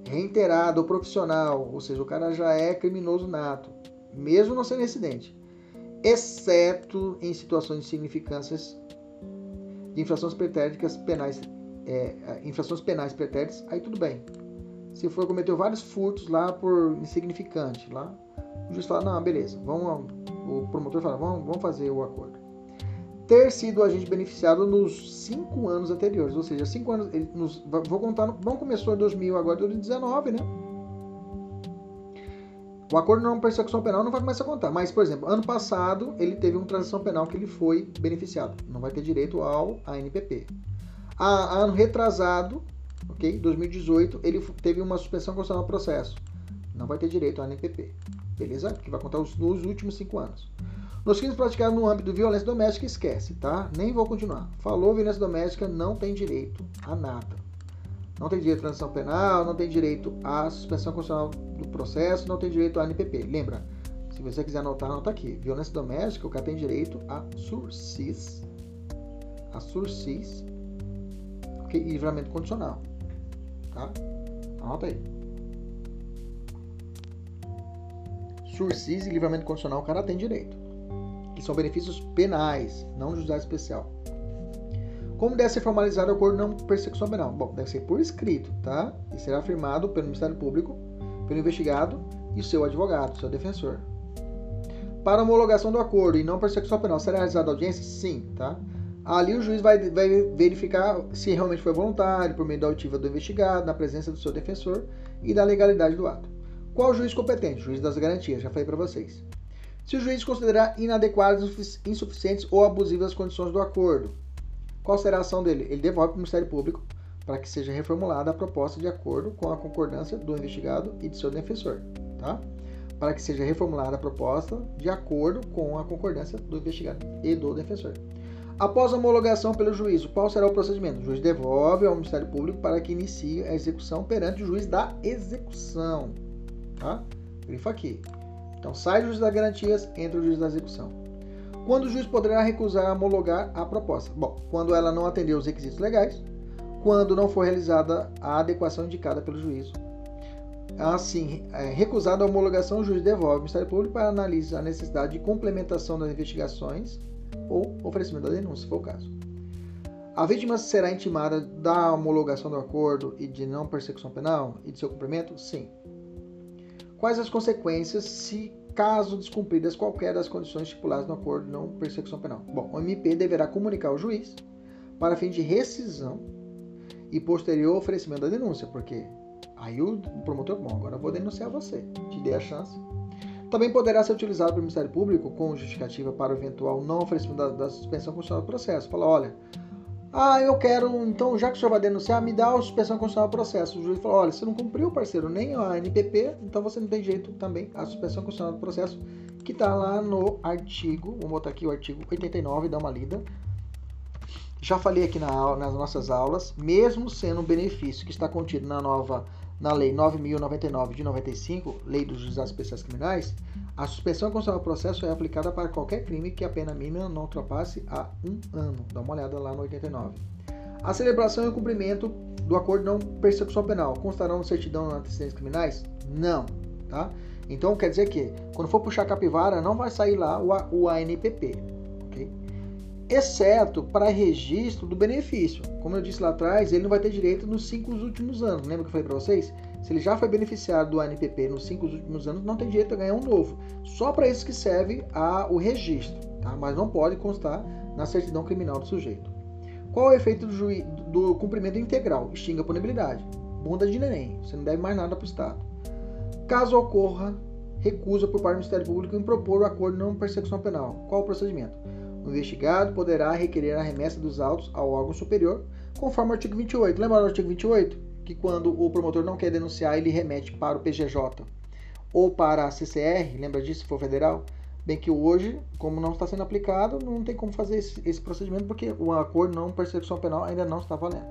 reiterada ou profissional, ou seja, o cara já é criminoso nato, mesmo não sendo residente, exceto em situações de significâncias de infrações pretériticas penais, é, infrações penais pretéritas, aí tudo bem. Se for cometeu vários furtos lá por insignificante, lá, o juiz fala, não, beleza, vamos, o promotor fala, vamos, vamos fazer o acordo. Ter sido agente beneficiado nos cinco anos anteriores, ou seja, cinco anos, nos, vou contar, vamos começou em 2000, agora 2019, né? O acordo não persecução penal não vai começar a contar. Mas, por exemplo, ano passado ele teve uma transação penal que ele foi beneficiado. Não vai ter direito ao ANPP. A, ano retrasado, ok? 2018, ele teve uma suspensão constitucional do processo. Não vai ter direito ao ANPP. Beleza? Que vai contar os, nos últimos cinco anos. Nos crimes praticados no âmbito de violência doméstica, esquece, tá? Nem vou continuar. Falou violência doméstica, não tem direito a nada. Não tem direito à transição penal, não tem direito à suspensão constitucional do processo, não tem direito à ANPP. Lembra, se você quiser anotar, anota aqui. Violência doméstica, o cara tem direito a sursis, a sursis, ok? E livramento condicional, tá? Anota aí. Sursis e livramento condicional, o cara tem direito. Que são benefícios penais, não juizado especial. Como deve ser formalizado o acordo não persecução penal? Bom, deve ser por escrito, tá? E será afirmado pelo Ministério Público, pelo investigado e seu advogado, seu defensor. Para homologação do acordo e não persecução penal, será realizada audiência? Sim, tá? Ali o juiz vai, vai verificar se realmente foi voluntário, por meio da autiva do investigado, na presença do seu defensor e da legalidade do ato. Qual juiz competente? Juiz das garantias, já falei para vocês. Se o juiz considerar inadequadas, insuficientes ou abusivas as condições do acordo, qual será a ação dele? Ele devolve para o Ministério Público para que seja reformulada a proposta de acordo com a concordância do investigado e de seu defensor, tá? Para que seja reformulada a proposta de acordo com a concordância do investigado e do defensor. Após a homologação pelo juízo, qual será o procedimento? O juiz devolve ao Ministério Público para que inicie a execução perante o juiz da execução, tá? Grifa aqui. Então sai do juiz das garantias, entra o juiz da execução. Quando o juiz poderá recusar homologar a proposta? Bom, quando ela não atender os requisitos legais, quando não for realizada a adequação indicada pelo juízo. Assim, é, recusada a homologação, o juiz devolve ao Ministério Público para analisar a necessidade de complementação das investigações ou oferecimento da denúncia, se for o caso. A vítima será intimada da homologação do acordo e de não persecução penal e de seu cumprimento? Sim. Quais as consequências se caso descumpridas qualquer das condições estipuladas no acordo de não persecução penal. Bom, o MP deverá comunicar ao juiz para fim de rescisão e posterior oferecimento da denúncia, porque aí o promotor, bom, agora eu vou denunciar você, te dei a chance. Também poderá ser utilizado pelo Ministério Público com justificativa para o eventual não oferecimento da, da suspensão constitucional do processo. Fala, olha, ah, eu quero, então, já que o senhor vai denunciar, me dá a suspensão constitucional do processo. O juiz falou: olha, você não cumpriu, parceiro, nem a NPP, então você não tem jeito também a suspensão constitucional do processo, que está lá no artigo, vamos botar aqui o artigo 89, dá uma lida. Já falei aqui na, nas nossas aulas, mesmo sendo um benefício que está contido na nova na Lei 9.099 de 95, Lei dos Juizados Especiais Criminais, a suspensão constitucional do processo é aplicada para qualquer crime que a pena mínima não ultrapasse a um ano. Dá uma olhada lá no 89. A celebração e o cumprimento do acordo não persecução penal constarão certidão de antecedentes criminais? Não, tá? Então quer dizer que quando for puxar capivara não vai sair lá o, ANPP? Exceto para registro do benefício. Como eu disse lá atrás, ele não vai ter direito nos cinco últimos anos. Lembra que eu falei para vocês? Se ele já foi beneficiado do ANPP nos cinco últimos anos, não tem direito a ganhar um novo. Só para isso que serve a, o registro, tá? mas não pode constar na certidão criminal do sujeito. Qual é o efeito do, juiz, do cumprimento integral? Extingue a punibilidade. Bunda de neném. Você não deve mais nada para o Estado. Caso ocorra recusa por parte do Ministério Público em propor o acordo de não persecução penal. Qual o procedimento? O investigado poderá requerer a remessa dos autos ao órgão superior, conforme o artigo 28. Lembra do artigo 28? Que quando o promotor não quer denunciar, ele remete para o PGJ ou para a CCR, lembra disso, se for federal? Bem que hoje, como não está sendo aplicado, não tem como fazer esse, esse procedimento porque o acordo não persecução penal ainda não está valendo.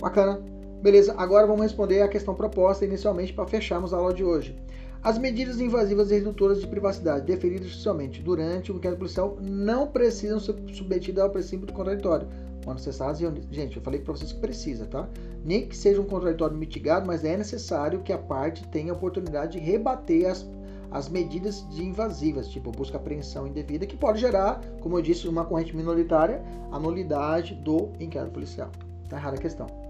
Bacana? Beleza, agora vamos responder a questão proposta inicialmente para fecharmos a aula de hoje. As medidas invasivas e redutoras de privacidade deferidas judicialmente durante o inquérito policial não precisam ser submetidas ao princípio do contraditório, quando necessárias e Gente, eu falei para vocês que precisa, tá? Nem que seja um contraditório mitigado, mas é necessário que a parte tenha a oportunidade de rebater as as medidas de invasivas, tipo busca apreensão indevida, que pode gerar, como eu disse, uma corrente minoritária, a nulidade do inquérito policial. Está errada a questão.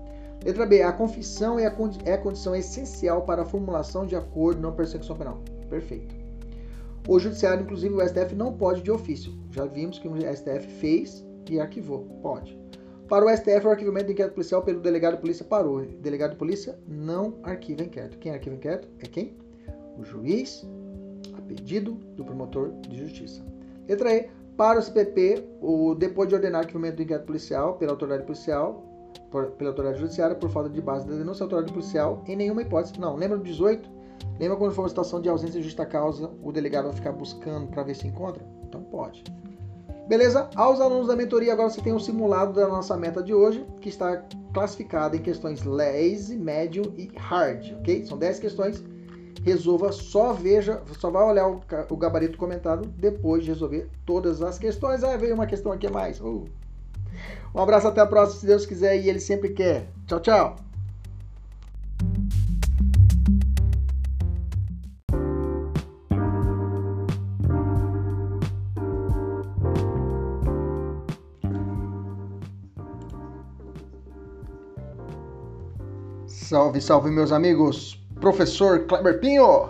Letra B. A confissão é a, é a condição essencial para a formulação de acordo não persecução penal. Perfeito. O judiciário, inclusive o STF, não pode de ofício. Já vimos que o STF fez e arquivou. Pode. Para o STF, o arquivamento do inquérito policial pelo delegado de polícia parou. Delegado de polícia não arquiva inquérito. Quem arquiva inquérito é quem? O juiz pedido do promotor de justiça. Letra E. Para o CPP, o, depois de ordenar o arquivamento do inquérito policial pela autoridade policial, por, pela autoridade judiciária, por falta de base da denúncia, autoridade policial, em nenhuma hipótese, não. Lembra do 18? Lembra quando for uma situação de ausência de justa causa, o delegado vai ficar buscando para ver se encontra? Então pode. Beleza? Aos alunos da mentoria, agora você tem um simulado da nossa meta de hoje, que está classificada em questões lazy, médio e hard, ok? São 10 questões resolva, só veja, só vai olhar o, o gabarito comentado depois de resolver todas as questões. Ah, veio uma questão aqui a mais. Uh. Um abraço, até a próxima, se Deus quiser e Ele sempre quer. Tchau, tchau. Salve, salve, meus amigos! professor Kleber Pinho.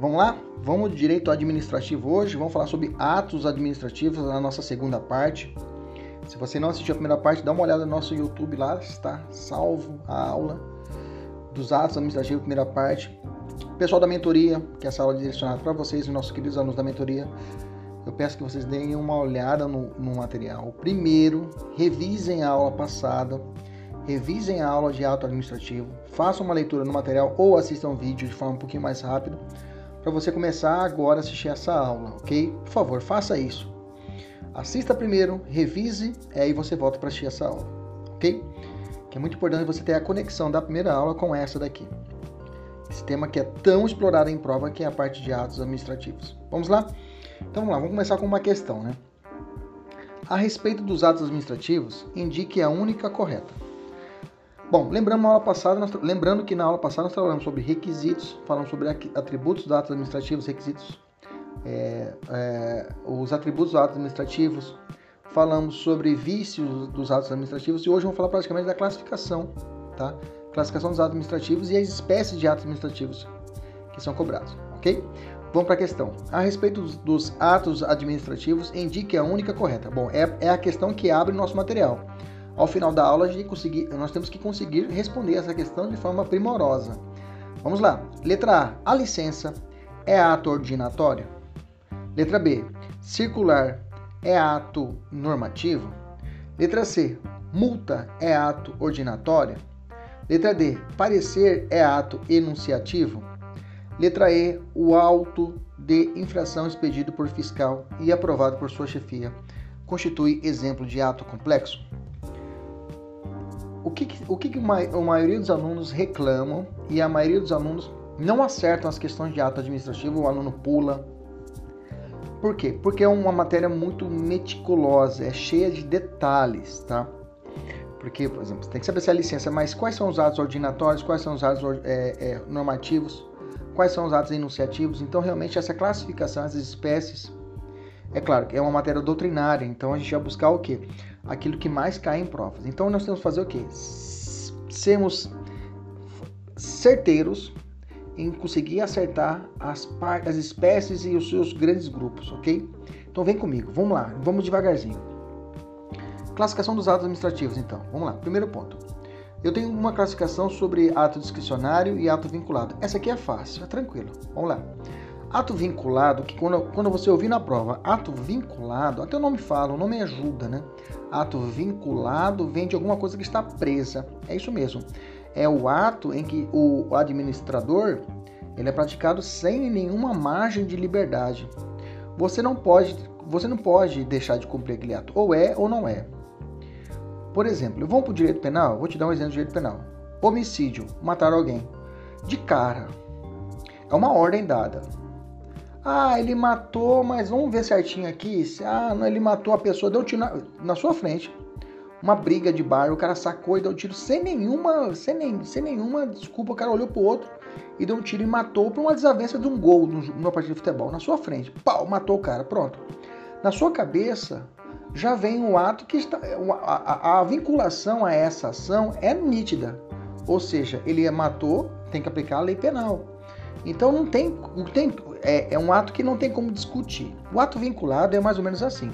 Vamos lá? Vamos direito administrativo hoje. Vamos falar sobre atos administrativos na nossa segunda parte. Se você não assistiu a primeira parte, dá uma olhada no nosso YouTube lá, está salvo a aula dos atos administrativos, primeira parte. Pessoal da mentoria, que é essa aula é direcionada para vocês, os nossos queridos alunos da mentoria, eu peço que vocês deem uma olhada no, no material. Primeiro, revisem a aula passada, revisem a aula de ato administrativo, façam uma leitura no material ou assistam um vídeo de forma um pouquinho mais rápida para você começar agora a assistir essa aula, ok? Por favor, faça isso. Assista primeiro, revise e aí você volta para assistir essa aula, ok? Que é muito importante você ter a conexão da primeira aula com essa daqui. Esse tema que é tão explorado em prova que é a parte de atos administrativos. Vamos lá? Então vamos lá, vamos começar com uma questão, né? A respeito dos atos administrativos, indique a única correta. Bom, lembrando, aula passada, lembrando que na aula passada nós falamos sobre requisitos, falamos sobre atributos dos atos administrativos, requisitos, é, é, os atributos dos atos administrativos, falamos sobre vícios dos atos administrativos e hoje vamos falar praticamente da classificação, tá? Classificação dos atos administrativos e as espécies de atos administrativos que são cobrados, ok? Vamos para a questão. A respeito dos, atos administrativos, indique a única correta. Bom, é, é a questão que abre nosso material ao final da aula, nós temos que conseguir responder essa questão de forma primorosa. Vamos lá. Letra A. A licença é ato ordinatório? Letra B. Circular é ato normativo? Letra C. Multa é ato ordinatório? Letra D. Parecer é ato enunciativo? Letra E. O auto de infração expedido por fiscal e aprovado por sua chefia constitui exemplo de ato complexo? o que, o que a maioria dos alunos reclamam e a maioria dos alunos não acertam as questões de ato administrativo, o aluno pula. Por quê? Porque é uma matéria muito meticulosa, é cheia de detalhes, tá? Porque, por exemplo, você tem que saber se é licença, mas quais são os atos ordinatórios, quais são os atos é, é, normativos, quais são os atos enunciativos. Então, realmente, essa classificação, essas espécies, é claro é uma matéria doutrinária, então a gente vai buscar o quê? aquilo que mais cai em provas. Então nós temos que fazer o quê? Sermos certeiros em conseguir acertar as, as espécies e os seus grandes grupos, ok? Então vem comigo, vamos lá, vamos devagarzinho. Classificação dos atos administrativos, então. Vamos lá, primeiro ponto. eu tenho uma classificação sobre ato discricionário e ato vinculado. Essa aqui é fácil, é tranquilo. Vamos lá. Ato vinculado, que quando, quando você ouvir na prova, ato vinculado, até o nome fala, o nome ajuda, né? Ato vinculado vem de alguma coisa que está presa. É isso mesmo. É o ato em que o administrador ele é praticado sem nenhuma margem de liberdade. Você não pode, você não pode deixar de cumprir aquele ato. Ou é ou não é. Por exemplo, vamos para o direito penal? Vou te dar um exemplo de direito penal. Homicídio, matar alguém. De cara. É uma ordem dada. Ah, ele matou, mas vamos ver certinho aqui. Ah, não, ele matou a pessoa, deu um tiro na, na sua frente. Uma briga de bar, o cara sacou e deu um tiro sem nenhuma, sem, nem, sem nenhuma desculpa. O cara olhou pro outro e deu um tiro e matou por uma desavença de um gol numa partida de futebol, na sua frente. Pau, matou o cara, pronto. Na sua cabeça já vem um ato que está. A, a, a vinculação a essa ação é nítida. Ou seja, ele matou, tem que aplicar a lei penal. Então não tem, tem é, é um ato que não tem como discutir. O ato vinculado é mais ou menos assim.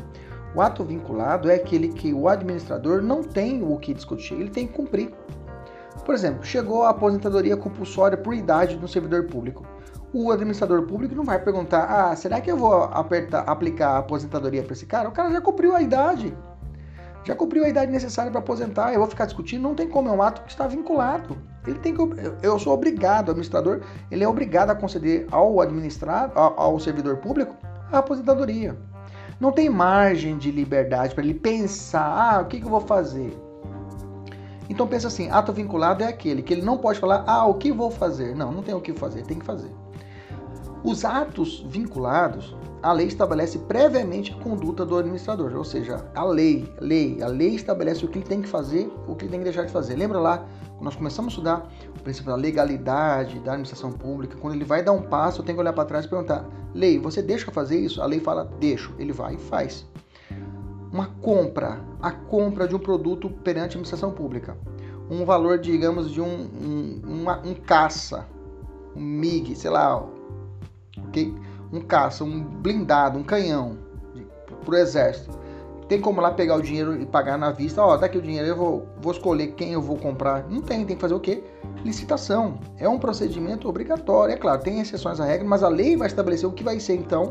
O ato vinculado é aquele que o administrador não tem o que discutir, ele tem que cumprir. Por exemplo, chegou a aposentadoria compulsória por idade do servidor público. O administrador público não vai perguntar: ah, será que eu vou apertar, aplicar a aposentadoria para esse cara? O cara já cumpriu a idade. Já cumpriu a idade necessária para aposentar. Eu vou ficar discutindo? Não tem como, é um ato que está vinculado. Ele tem que, eu sou obrigado, o administrador, ele é obrigado a conceder ao administrado, ao, servidor público, a aposentadoria. Não tem margem de liberdade para ele pensar, ah, o que, que eu vou fazer? Então pensa assim, ato vinculado é aquele que ele não pode falar, ah, o que vou fazer? Não, não tem o que fazer, tem que fazer. Os atos vinculados, a lei estabelece previamente a conduta do administrador, ou seja, a lei, lei, a lei estabelece o que ele tem que fazer, o que ele tem que deixar de fazer. Lembra lá nós começamos a estudar o princípio da legalidade da administração pública, quando ele vai dar um passo, eu tenho que olhar para trás e perguntar: lei, você deixa eu fazer isso? A lei fala: deixo. Ele vai e faz. Uma compra, a compra de um produto perante a administração pública. Um valor, digamos, de um, um, uma, um caça, um MIG, sei lá, ok? Um caça, um blindado, um canhão para o exército tem como lá pegar o dinheiro e pagar na vista, ó, daqui o dinheiro, eu vou, vou escolher quem eu vou comprar. Não tem, tem que fazer o quê? Licitação. É um procedimento obrigatório. É claro, tem exceções à regra, mas a lei vai estabelecer o que vai ser então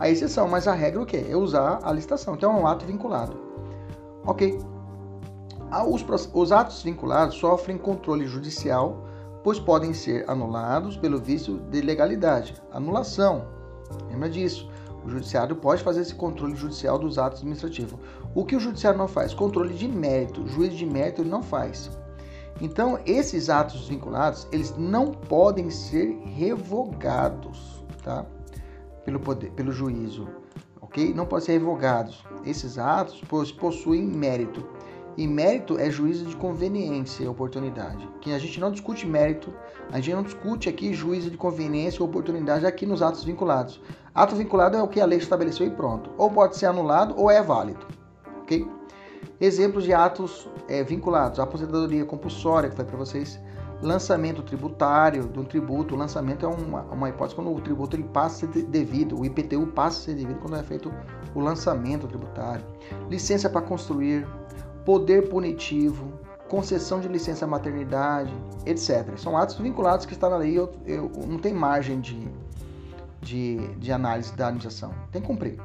a exceção, mas a regra o quê? É usar a licitação. Então é um ato vinculado. Ok. Ah, os, os atos vinculados sofrem controle judicial, pois podem ser anulados pelo vício de legalidade. Anulação. Lembra disso? O judiciário pode fazer esse controle judicial dos atos administrativos. O que o judiciário não faz? Controle de mérito. O juiz de mérito não faz. Então, esses atos vinculados, eles não podem ser revogados, tá? Pelo poder, pelo juízo, ok? Não podem ser revogados. Esses atos possuem mérito. E mérito é juízo de conveniência e oportunidade. Que a gente não discute mérito, a gente não discute aqui juízo de conveniência ou oportunidade aqui nos atos vinculados. Ato vinculado é o que a lei estabeleceu e pronto. Ou pode ser anulado ou é válido. Ok? Exemplos de atos é, vinculados: aposentadoria compulsória, que foi para vocês, lançamento tributário de um tributo. O lançamento é uma, uma hipótese quando o tributo ele passa a ser devido, o IPTU passa a ser devido quando é feito o lançamento tributário. Licença para construir, poder punitivo, concessão de licença maternidade, etc. São atos vinculados que estão na lei eu, eu, não tem margem de, de, de análise da administração. Tem que cumprir.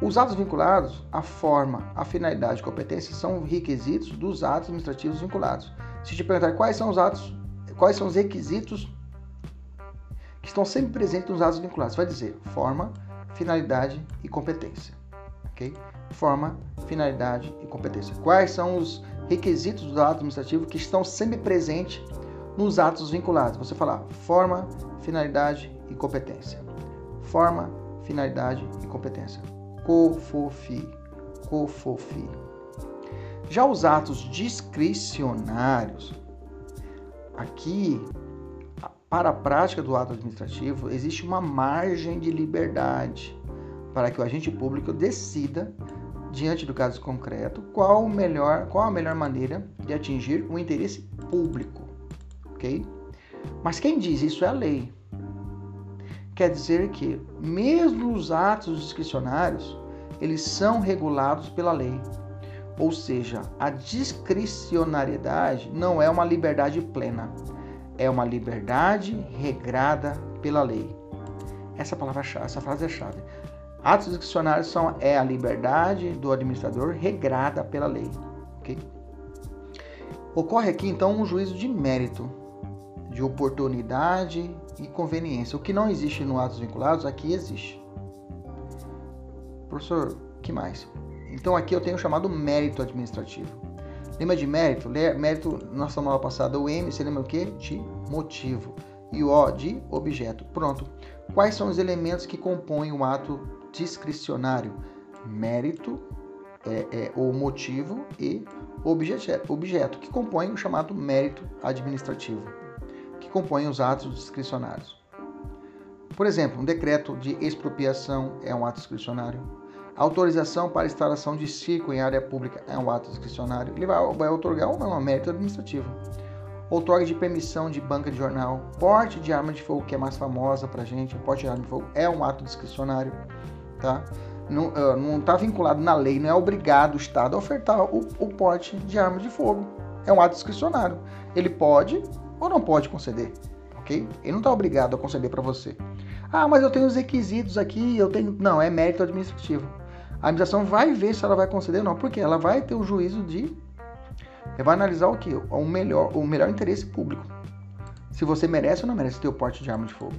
Os atos vinculados, a forma, a finalidade e competência são requisitos dos atos administrativos vinculados. Se te perguntar quais são os atos, quais são os requisitos que estão sempre presentes nos atos vinculados, vai dizer forma, finalidade e competência. Ok? Forma, finalidade e competência. Quais são os requisitos do ato administrativo que estão sempre presentes nos atos vinculados? Você falar forma, finalidade e competência. Forma, finalidade e competência. COFOFI. COFOFI. Já os atos discricionários, aqui, para a prática do ato administrativo, existe uma margem de liberdade para que o agente público decida diante do caso concreto, qual, melhor, qual a melhor maneira de atingir o interesse público, ok? Mas quem diz isso é a lei. Quer dizer que, mesmo os atos discricionários, eles são regulados pela lei. Ou seja, a discricionariedade não é uma liberdade plena, é uma liberdade regrada pela lei. Essa palavra essa frase é chave. Atos discricionários são é a liberdade do administrador regrada pela lei, ok? Ocorre aqui então um juízo de mérito, de oportunidade e conveniência. O que não existe no atos vinculados, aqui existe. Professor, que mais? Então aqui eu tenho o chamado mérito administrativo. Lembra de mérito? Mérito, nossa aula passada, o M, você lembra o quê? De motivo. E o O de objeto. Pronto. Quais são os elementos que compõem o ato discricionário? Mérito, é, é, o motivo e objeto, objeto, que compõem o chamado mérito administrativo, que compõem os atos discricionários. Por exemplo, um decreto de expropriação é um ato discricionário Autorização para instalação de circo em área pública é um ato discricionário. Ele vai, vai otorgar ou não, mérito administrativo. Outorga de permissão de banca de jornal. Porte de arma de fogo, que é mais famosa pra gente. Porte de arma de fogo é um ato discricionário. Tá? Não está vinculado na lei, não é obrigado o Estado a ofertar o, o porte de arma de fogo. É um ato discricionário. Ele pode ou não pode conceder, ok? Ele não está obrigado a conceder para você. Ah, mas eu tenho os requisitos aqui, eu tenho. Não, é mérito administrativo. A administração vai ver se ela vai conceder ou não, porque ela vai ter o juízo de. Ela vai analisar o que? O melhor, o melhor interesse público. Se você merece ou não merece ter o porte de arma de fogo.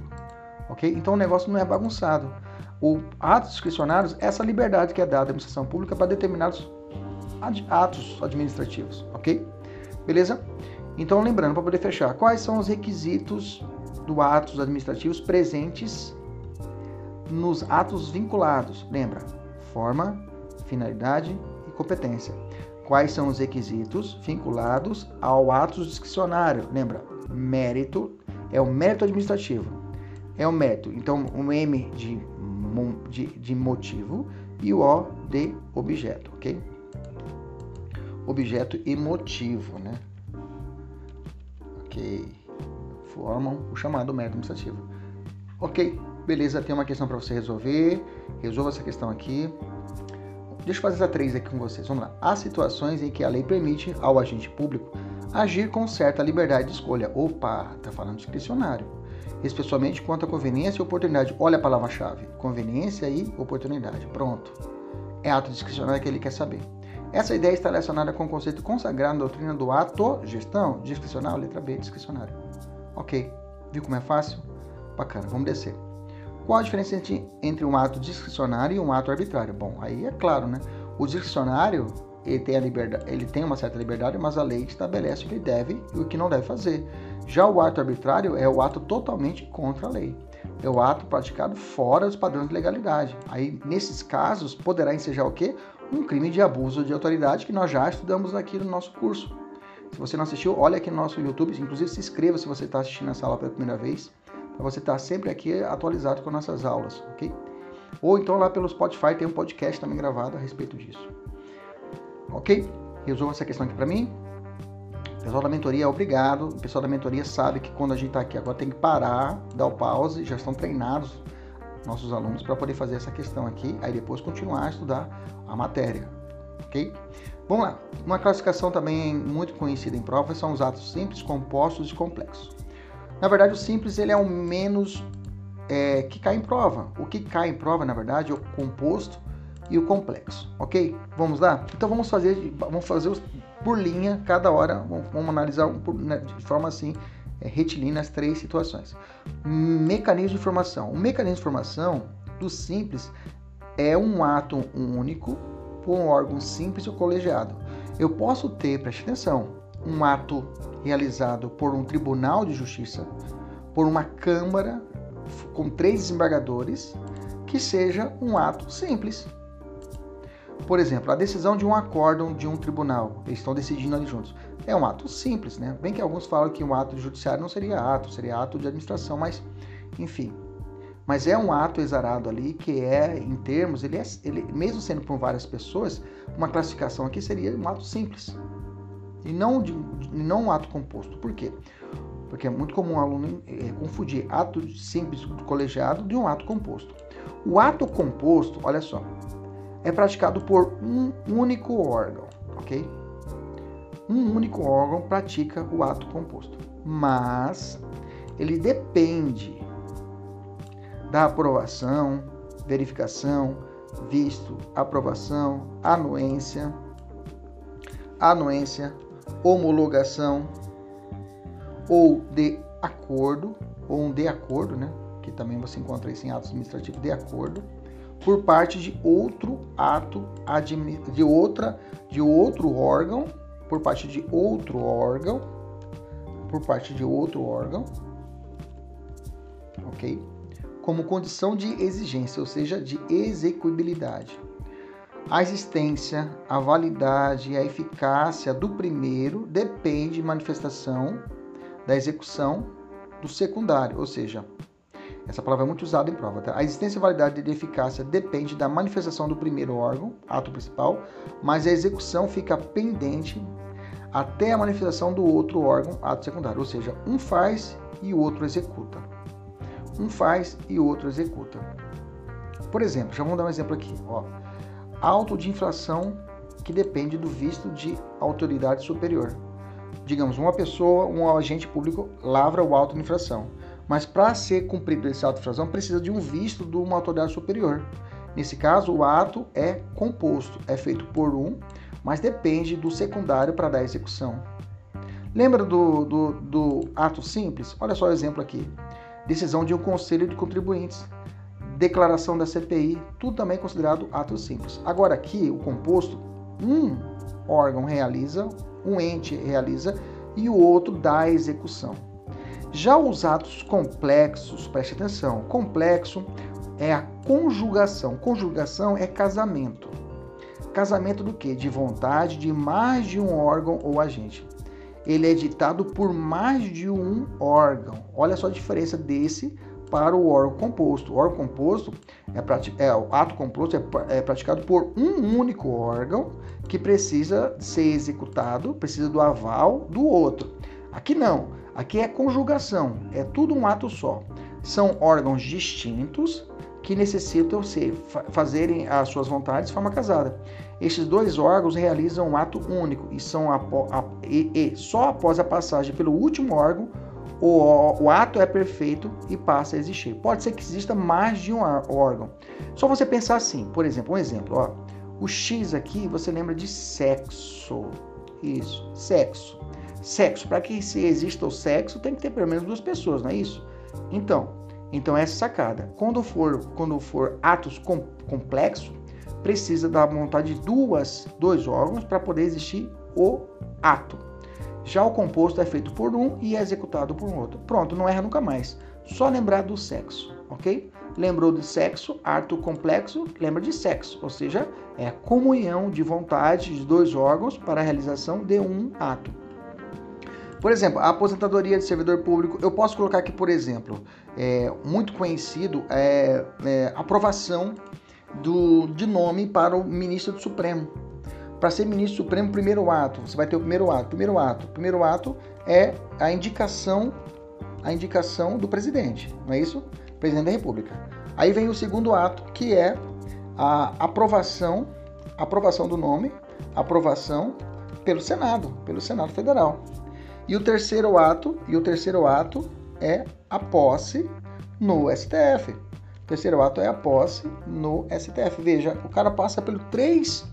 Ok? Então o negócio não é bagunçado. O atos discricionários essa liberdade que é dada à administração pública para determinados atos administrativos. Ok? Beleza? Então, lembrando, para poder fechar, quais são os requisitos do atos administrativos presentes nos atos vinculados? Lembra? forma, finalidade e competência. Quais são os requisitos vinculados ao ato discricionário? Lembra? Mérito é o mérito administrativo. É o mérito. Então, o M de, de, de motivo e o O de objeto, ok? Objeto e motivo, né? Ok. Formam o chamado mérito administrativo. Ok, beleza, tem uma questão para você resolver. Resolva essa questão aqui. Deixa eu fazer essa três aqui com vocês. Vamos lá. Há situações em que a lei permite ao agente público agir com certa liberdade de escolha. Opa, tá falando discricionário. Especialmente quanto à conveniência e oportunidade. Olha a palavra-chave: conveniência e oportunidade. Pronto. É ato discricionário que ele quer saber. Essa ideia está relacionada com o conceito consagrado na doutrina do ato gestão discricionário, letra B, discricionário. Ok. Viu como é fácil? Bacana, vamos descer. Qual a diferença entre, um ato discricionário e um ato arbitrário? Bom, aí é claro, né? O discricionário ele tem, a liberdade, ele tem uma certa liberdade, mas a lei estabelece o que deve e o que não deve fazer. Já o ato arbitrário é o ato totalmente contra a lei. É o ato praticado fora dos padrões de legalidade. Aí, nesses casos, poderá ensejar o quê? Um crime de abuso de autoridade que nós já estudamos aqui no nosso curso. Se você não assistiu, olha aqui no nosso YouTube. Inclusive, se inscreva se você está assistindo essa aula pela primeira vez para você estar tá sempre aqui atualizado com nossas aulas, ok? Ou então lá pelo Spotify tem um podcast também gravado a respeito disso. Ok? Resolva essa questão aqui para mim. Pessoal da mentoria, obrigado. O pessoal da mentoria sabe que quando a gente está aqui agora tem que parar, dar o pause, já estão treinados nossos alunos para poder fazer essa questão aqui, aí depois continuar a estudar a matéria, ok? Vamos lá. Uma classificação também muito conhecida em prova são os atos simples, compostos e complexos. Na verdade, o simples ele é o menos é, que cai em prova. O que cai em prova, na verdade, é o composto e o complexo, ok? Vamos lá? Então vamos fazer, vamos fazer os, por linha, cada hora, vamos, analisar né, de forma assim, é, retilínea as três situações. Mecanismo de informação. O mecanismo de informação do simples é um ato único por um órgão simples ou colegiado. Eu posso ter, preste atenção, um ato realizado por um tribunal de justiça, por uma Câmara com três desembargadores, que seja um ato simples. Por exemplo, a decisão de um acórdão de um tribunal, eles estão decidindo ali juntos. É um ato simples, né? Bem que alguns falam que um ato judiciário não seria ato, seria ato de administração, mas enfim. Mas é um ato exarado ali que é, em termos, ele é, ele, mesmo sendo por várias pessoas, uma classificação aqui seria um ato simples e não, de, não um ato composto. Por quê? Porque é muito comum o aluno é, confundir ato simples colegiado de um ato composto. O ato composto, olha só, é praticado por um único órgão. ok? Um único órgão pratica o ato composto, mas ele depende da aprovação, verificação, visto, aprovação, anuência, anuência, homologação ou de acordo, ou um de acordo, né? Que também você encontra isso em atos administrativos de acordo, por parte de outro ato de outra de outro órgão, por parte de outro órgão, por parte de outro órgão, ok? Como condição de exigência, ou seja, de execuibilidade. A existência, a validade e a eficácia do primeiro depende de manifestação da execução do secundário, ou seja, essa palavra é muito usada em prova. Tá? A existência, validade e eficácia depende da manifestação do primeiro órgão, ato principal, mas a execução fica pendente até a manifestação do outro órgão, ato secundário. Ou seja, um faz e o outro executa. Um faz e o outro executa. Por exemplo, já vamos dar um exemplo aqui. Ó. Auto de inflação que depende do visto de autoridade superior. Digamos, uma pessoa, um agente público, lavra o auto de infração. Mas para ser cumprido esse auto de infração, precisa de um visto de uma autoridade superior. Nesse caso, o ato é composto, é feito por um, mas depende do secundário para dar execução. Lembra do, do, do ato simples? Olha só o exemplo aqui. Decisão de um conselho de contribuintes, declaração da CPI, tudo também considerado ato simples. Agora aqui, o composto, um órgão realiza, um ente realiza e o outro dá a execução. Já os atos complexos, preste atenção, complexo é a conjugação. Conjugação é casamento. Casamento do que? De vontade de mais de um órgão ou agente. Ele é ditado por mais de um órgão. Olha só a diferença desse para o órgão composto. O órgão composto é, é o ato composto é, é praticado por um único órgão que precisa ser executado, precisa do aval do outro. Aqui não. Aqui é conjugação, é tudo um ato só. São órgãos distintos que necessitam ser, fazerem as suas vontades de forma casada. Estes dois órgãos realizam um ato único e, são e, e só após a passagem pelo último órgão o, o, ato é perfeito e passa a existir. Pode ser que exista mais de um órgão. Só você pensar assim, por exemplo, um exemplo, ó, o X aqui você lembra de sexo. Isso, sexo sexo. Para que se exista o sexo, tem que ter pelo menos duas pessoas, não é isso? Então, então essa sacada. Quando for, quando for atos com, complexos, precisa da vontade de duas, dois órgãos para poder existir o ato. Já o composto é feito por um e é executado por um outro. Pronto, não erra nunca mais. Só lembrar do sexo, ok? Lembrou de sexo, ato complexo, lembra de sexo, ou seja, é a comunhão de vontade de dois órgãos para a realização de um ato. Por exemplo, a aposentadoria de servidor público, eu posso colocar aqui, por exemplo, é, muito conhecido, é, é aprovação do, de nome para o ministro do Supremo. Para ser ministro do Supremo, primeiro ato, você vai ter o primeiro ato. Primeiro ato, primeiro ato é a indicação, a indicação do presidente, não é isso? Presidente da República. Aí vem o segundo ato, que é a aprovação, aprovação do nome, aprovação pelo Senado, pelo Senado Federal. E o terceiro ato, e o terceiro ato é a posse no STF. O terceiro ato é a posse no STF. Veja, o cara passa pelos três,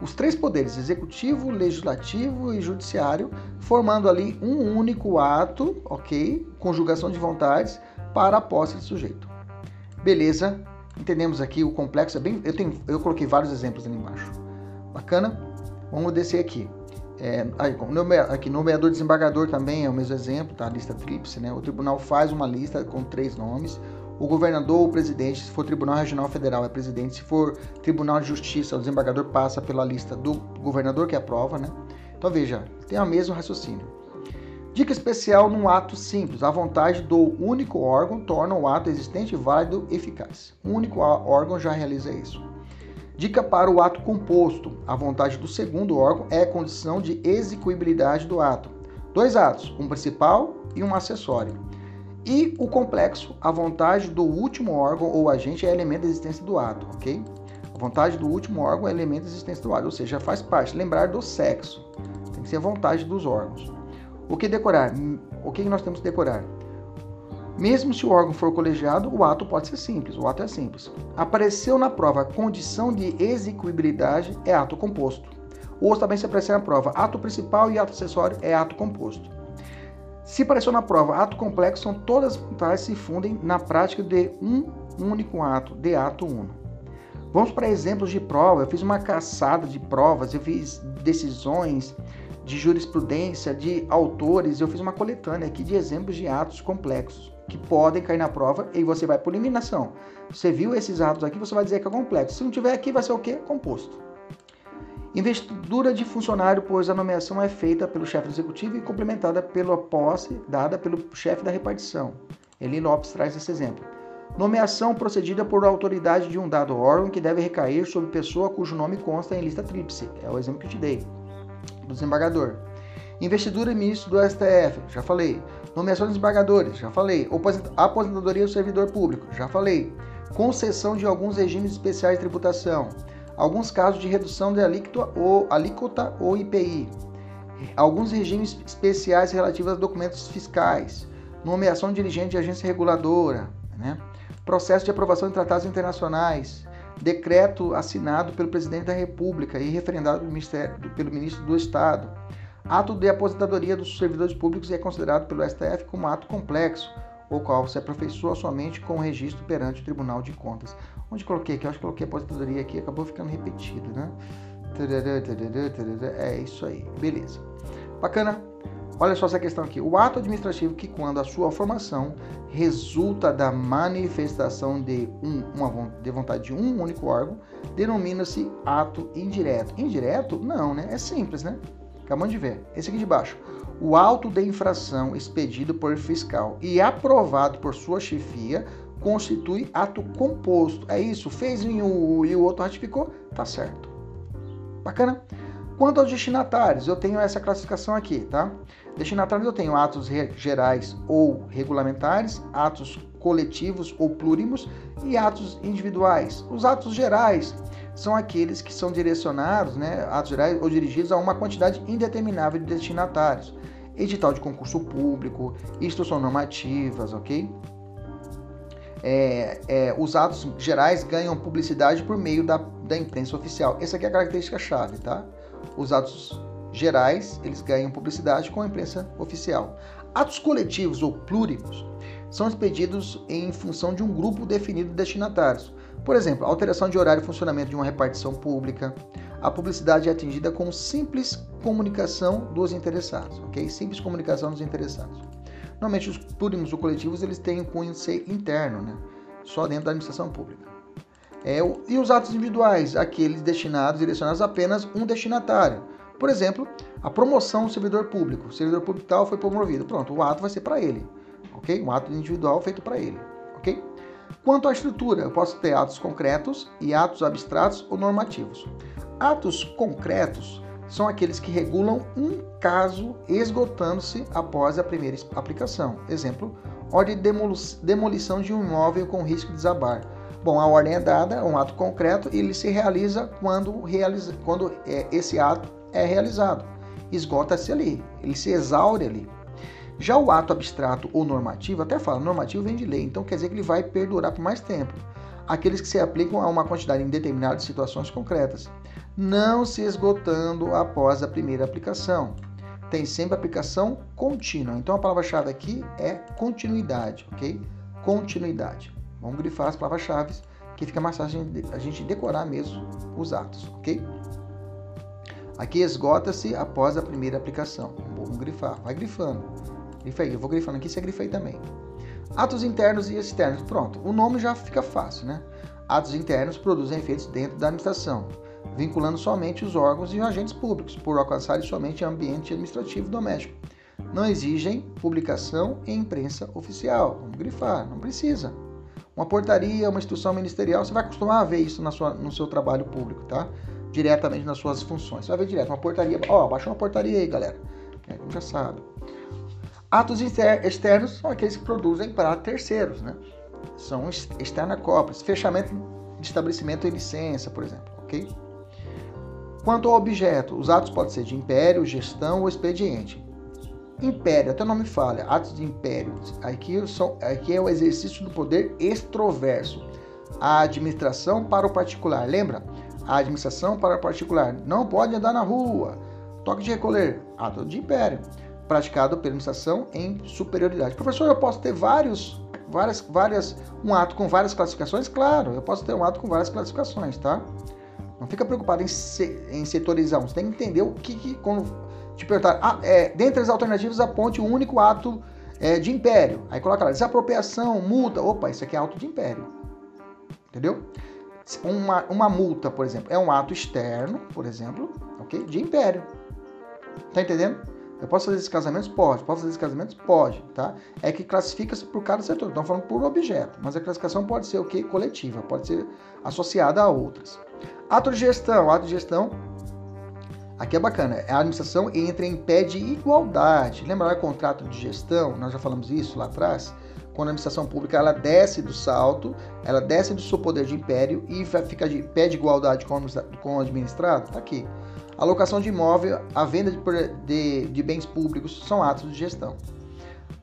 os três poderes, executivo, legislativo e judiciário, formando ali um único ato, ok? Conjugação de vontades para a posse do sujeito. Beleza? Entendemos aqui o complexo é bem. Eu, tenho, eu coloquei vários exemplos ali embaixo. Bacana? Vamos descer aqui. É, aqui, nomeador desembargador também é o mesmo exemplo, tá? A lista tríplice, né? O tribunal faz uma lista com três nomes. O governador ou o presidente, se for tribunal regional federal, é presidente. Se for tribunal de justiça, o desembargador passa pela lista do governador que aprova, né? Então veja, tem o mesmo raciocínio. Dica especial num ato simples. A vontade do único órgão torna o ato existente válido e eficaz. O único órgão já realiza isso. Dica para o ato composto. A vontade do segundo órgão é condição de execuibilidade do ato. Dois atos, um principal e um acessório. E o complexo, a vontade do último órgão ou agente é elemento da existência do ato, ok? A vontade do último órgão é elemento da existência do ato, ou seja, faz parte. Lembrar do sexo. Tem que ser a vontade dos órgãos. O que decorar? O que nós temos que decorar? Mesmo se o órgão for colegiado, o ato pode ser simples, o ato é simples. Apareceu na prova condição de execuibilidade, é ato composto. Ou também se aparecer na prova ato principal e ato acessório, é ato composto. Se apareceu na prova ato complexo, são todas as vantagens se fundem na prática de um único ato, de ato uno. Vamos para exemplos de prova. Eu fiz uma caçada de provas, eu fiz decisões de jurisprudência, de autores, eu fiz uma coletânea aqui de exemplos de atos complexos que podem cair na prova e você vai por eliminação. Você viu esses atos aqui, você vai dizer que é complexo. Se não tiver aqui, vai ser o quê? Composto. Investidura de funcionário, pois a nomeação é feita pelo chefe executivo e complementada pela posse dada pelo chefe da repartição. Eli Lopes traz esse exemplo. Nomeação procedida por autoridade de um dado órgão que deve recair sobre pessoa cujo nome consta em lista tríplice. É o exemplo que eu te dei. Do desembargador. Investidura ministro do STF, já falei. Nomeação de desembargadores, já falei. Aposentadoria do servidor público, já falei. Concessão de alguns regimes especiais de tributação. Alguns casos de redução de alíquota ou, alíquota ou IPI. Alguns regimes especiais relativos a documentos fiscais. Nomeação de dirigente de agência reguladora. Né? Processo de aprovação de tratados internacionais. Decreto assinado pelo presidente da República e referendado pelo ministro do Estado Ato de aposentadoria dos servidores públicos é considerado pelo STF como ato complexo, o qual se aperfeiçoa somente com o registro perante o Tribunal de Contas. Onde coloquei aqui? Eu acho que coloquei aposentadoria aqui, acabou ficando repetido, né? É isso aí, beleza. Bacana? Olha só essa questão aqui. O ato administrativo que, quando a sua formação resulta da manifestação de, um, uma, de vontade de um único órgão, denomina-se ato indireto. Indireto? Não, né? É simples, né? Acabamos de ver. Esse aqui de baixo. O auto de infração expedido por fiscal e aprovado por sua chefia constitui ato composto. É isso, fez em um e o outro ratificou, tá certo. Bacana? Quanto aos destinatários, eu tenho essa classificação aqui, tá? Destinatários eu tenho atos gerais ou regulamentares, atos coletivos ou plúrimos e atos individuais. Os atos gerais são aqueles que são direcionados, né, atos gerais ou dirigidos a uma quantidade indeterminável de destinatários. Edital de concurso público, instruções normativas, ok? É, é, os atos gerais ganham publicidade por meio da, da imprensa oficial. Essa aqui é a característica chave, tá? Os atos gerais, eles ganham publicidade com a imprensa oficial. Atos coletivos ou plúrimos são expedidos em função de um grupo definido de destinatários. Por exemplo, alteração de horário e funcionamento de uma repartição pública. A publicidade é atingida com simples comunicação dos interessados, ok? Simples comunicação dos interessados. Normalmente os plúrimos ou coletivos eles têm um cunho ser interno, né? Só dentro da administração pública. É, e os atos individuais, aqueles destinados, direcionados a apenas um destinatário. Por exemplo, a promoção do servidor público. O servidor público tal foi promovido. Pronto, o ato vai ser para ele, ok? Um ato individual feito para ele, ok? Quanto à estrutura, eu posso ter atos concretos e atos abstratos ou normativos. Atos concretos são aqueles que regulam um caso esgotando-se após a primeira aplicação. Exemplo, ordem de demolição de um imóvel com risco de desabar. Bom, a ordem é dada, é um ato concreto, e ele se realiza quando, realiza, quando é, esse ato é realizado. Esgota-se ali, ele se exaure ali. Já o ato abstrato ou normativo, até fala, normativo vem de lei, então quer dizer que ele vai perdurar por mais tempo. Aqueles que se aplicam a uma quantidade indeterminada de situações concretas, não se esgotando após a primeira aplicação. Tem sempre aplicação contínua. Então a palavra-chave aqui é continuidade, ok? Continuidade. Vamos grifar as palavras-chave que fica mais fácil a gente decorar mesmo os atos, ok? Aqui esgota-se após a primeira aplicação. Vamos grifar, vai grifando. Grifa aí, eu vou grifando aqui, você grifa aí também. Atos internos e externos. Pronto, o nome já fica fácil, né? Atos internos produzem efeitos dentro da administração, vinculando somente os órgãos e os agentes públicos, por alcançarem somente ambiente administrativo doméstico. Não exigem publicação em imprensa oficial. Vamos grifar, não precisa. Uma portaria, uma instrução ministerial, você vai acostumar a ver isso na sua, no seu trabalho público, tá? Diretamente nas suas funções. Você vai ver direto, uma portaria. Ó, baixa uma portaria aí, galera. É, já sabe. Atos externos são aqueles que produzem para terceiros, né? São externa cópias. Fechamento de estabelecimento em licença, por exemplo, ok? Quanto ao objeto, os atos podem ser de império, gestão ou expediente. Império, até o nome fala, atos de império. Aqui, são, aqui é o exercício do poder extroverso. A administração para o particular. Lembra? A administração para o particular. Não pode andar na rua. Toque de recolher. Ato de império. Praticado pela administração em superioridade. Professor, eu posso ter vários, várias, várias, um ato com várias classificações? Claro, eu posso ter um ato com várias classificações, tá? Não fica preocupado em, se, em setorizar. Você tem que entender o que, que quando te perguntar, ah, é, dentre as alternativas, aponte o um único ato é, de império. Aí coloca lá, desapropriação, multa. Opa, isso aqui é ato de império. Entendeu? Uma, uma multa, por exemplo, é um ato externo, por exemplo, ok? De império. Tá entendendo? Eu posso fazer esses casamentos? Pode. Posso fazer esses casamentos? Pode, tá? É que classifica-se por cada setor. Estamos falando por objeto, mas a classificação pode ser o que? Coletiva, pode ser associada a outras. Ato de gestão. Ato de gestão Aqui é bacana, a administração entra em pé de igualdade. Lembra o contrato de gestão? Nós já falamos isso lá atrás. Quando a administração pública ela desce do salto, ela desce do seu poder de império e fica de pé de igualdade com o administrado. Está aqui. Alocação de imóvel, a venda de, de, de bens públicos são atos de gestão.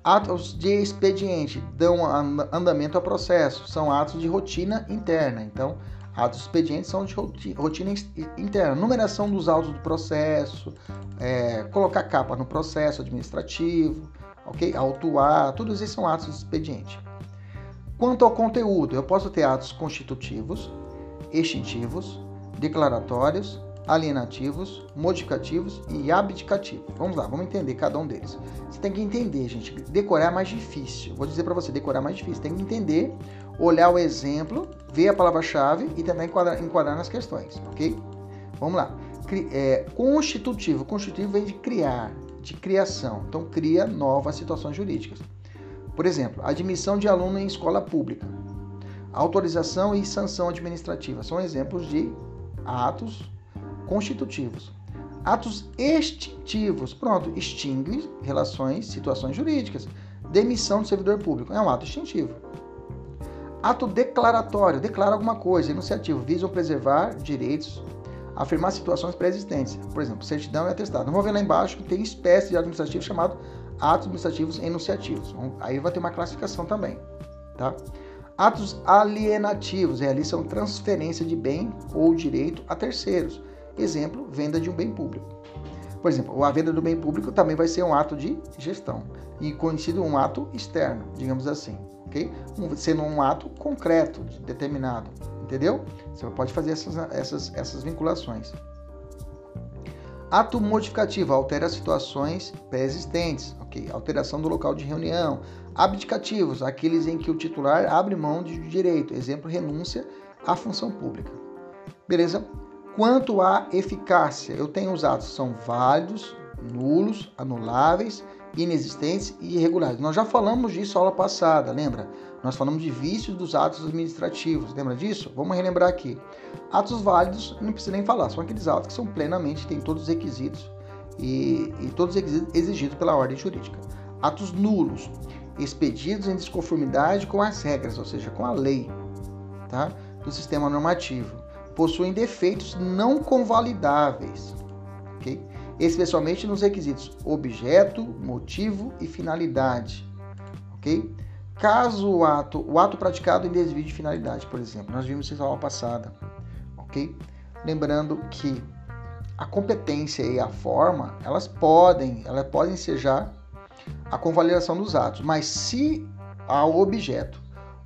Atos de expediente dão andamento ao processo, são atos de rotina interna. Então, Atos expedientes são de rotina interna, numeração dos autos do processo, é, colocar capa no processo administrativo, ok? Autuar, todos esses são atos de expediente. Quanto ao conteúdo, eu posso ter atos constitutivos, extintivos, declaratórios, alienativos, modificativos e abdicativos. Vamos lá, vamos entender cada um deles. Você tem que entender, gente. Decorar é mais difícil. Vou dizer para você, decorar é mais difícil. Tem que entender, olhar o exemplo, ver a palavra-chave e tentar enquadrar, enquadrar, nas questões, ok? Vamos lá. É, constitutivo. Constitutivo vem de criar, de criação. Então, cria novas situações jurídicas. Por exemplo, admissão de aluno em escola pública. Autorização e sanção administrativa são exemplos de atos constitutivos. Atos extintivos, pronto, extingue relações, situações jurídicas. Demissão do servidor público é um ato extintivo. Ato declaratório, declara alguma coisa, enunciativo, visam preservar direitos, afirmar situações pré-existentes. Por exemplo, certidão e atestado. Vamos ver lá embaixo que tem espécie de administrativo chamado atos administrativos enunciativos. Aí vai ter uma classificação também, tá? Atos alienativos realizam transferência de bem ou direito a terceiros. Exemplo, venda de um bem público. Por exemplo, a venda do bem público também vai ser um ato de gestão e conhecido um ato externo, digamos assim, ok? Sendo um ato concreto, determinado, entendeu? Você pode fazer essas, essas, essas vinculações. Ato modificativo altera situações pré-existentes, ok? Alteração do local de reunião. Abdicativos, aqueles em que o titular abre mão de direito, exemplo, renúncia à função pública. Beleza? Quanto à eficácia, eu tenho os atos são válidos, nulos, anuláveis, inexistentes e irregulares. Nós já falamos disso aula passada, lembra? Nós falamos de vícios dos atos administrativos, lembra disso? Vamos relembrar aqui. Atos válidos, não precisa nem falar, são aqueles atos que são plenamente, têm todos os requisitos e, e todos exigidos pela ordem jurídica. Atos nulos, expedidos em desconformidade com as regras, ou seja, com a lei, tá? Do sistema normativo possuem defeitos não convalidáveis, ok? especialmente nos requisitos objeto, motivo e finalidade. ok? Caso o ato, o ato praticado em desvio de finalidade, por exemplo, nós vimos isso na aula passada, ok? Lembrando que a competência e a forma, elas podem, elas podem já a convalidação dos atos, mas se ao objeto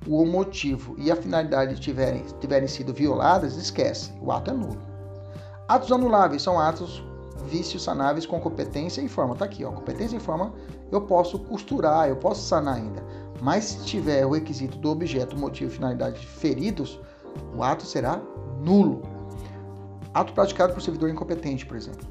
o motivo e a finalidade tiverem, tiverem sido violadas, esquece, o ato é nulo. Atos anuláveis são atos vícios sanáveis com competência e forma. Tá aqui, ó, competência e forma eu posso costurar, eu posso sanar ainda. Mas se tiver o requisito do objeto, motivo e finalidade feridos, o ato será nulo. Ato praticado por servidor incompetente, por exemplo.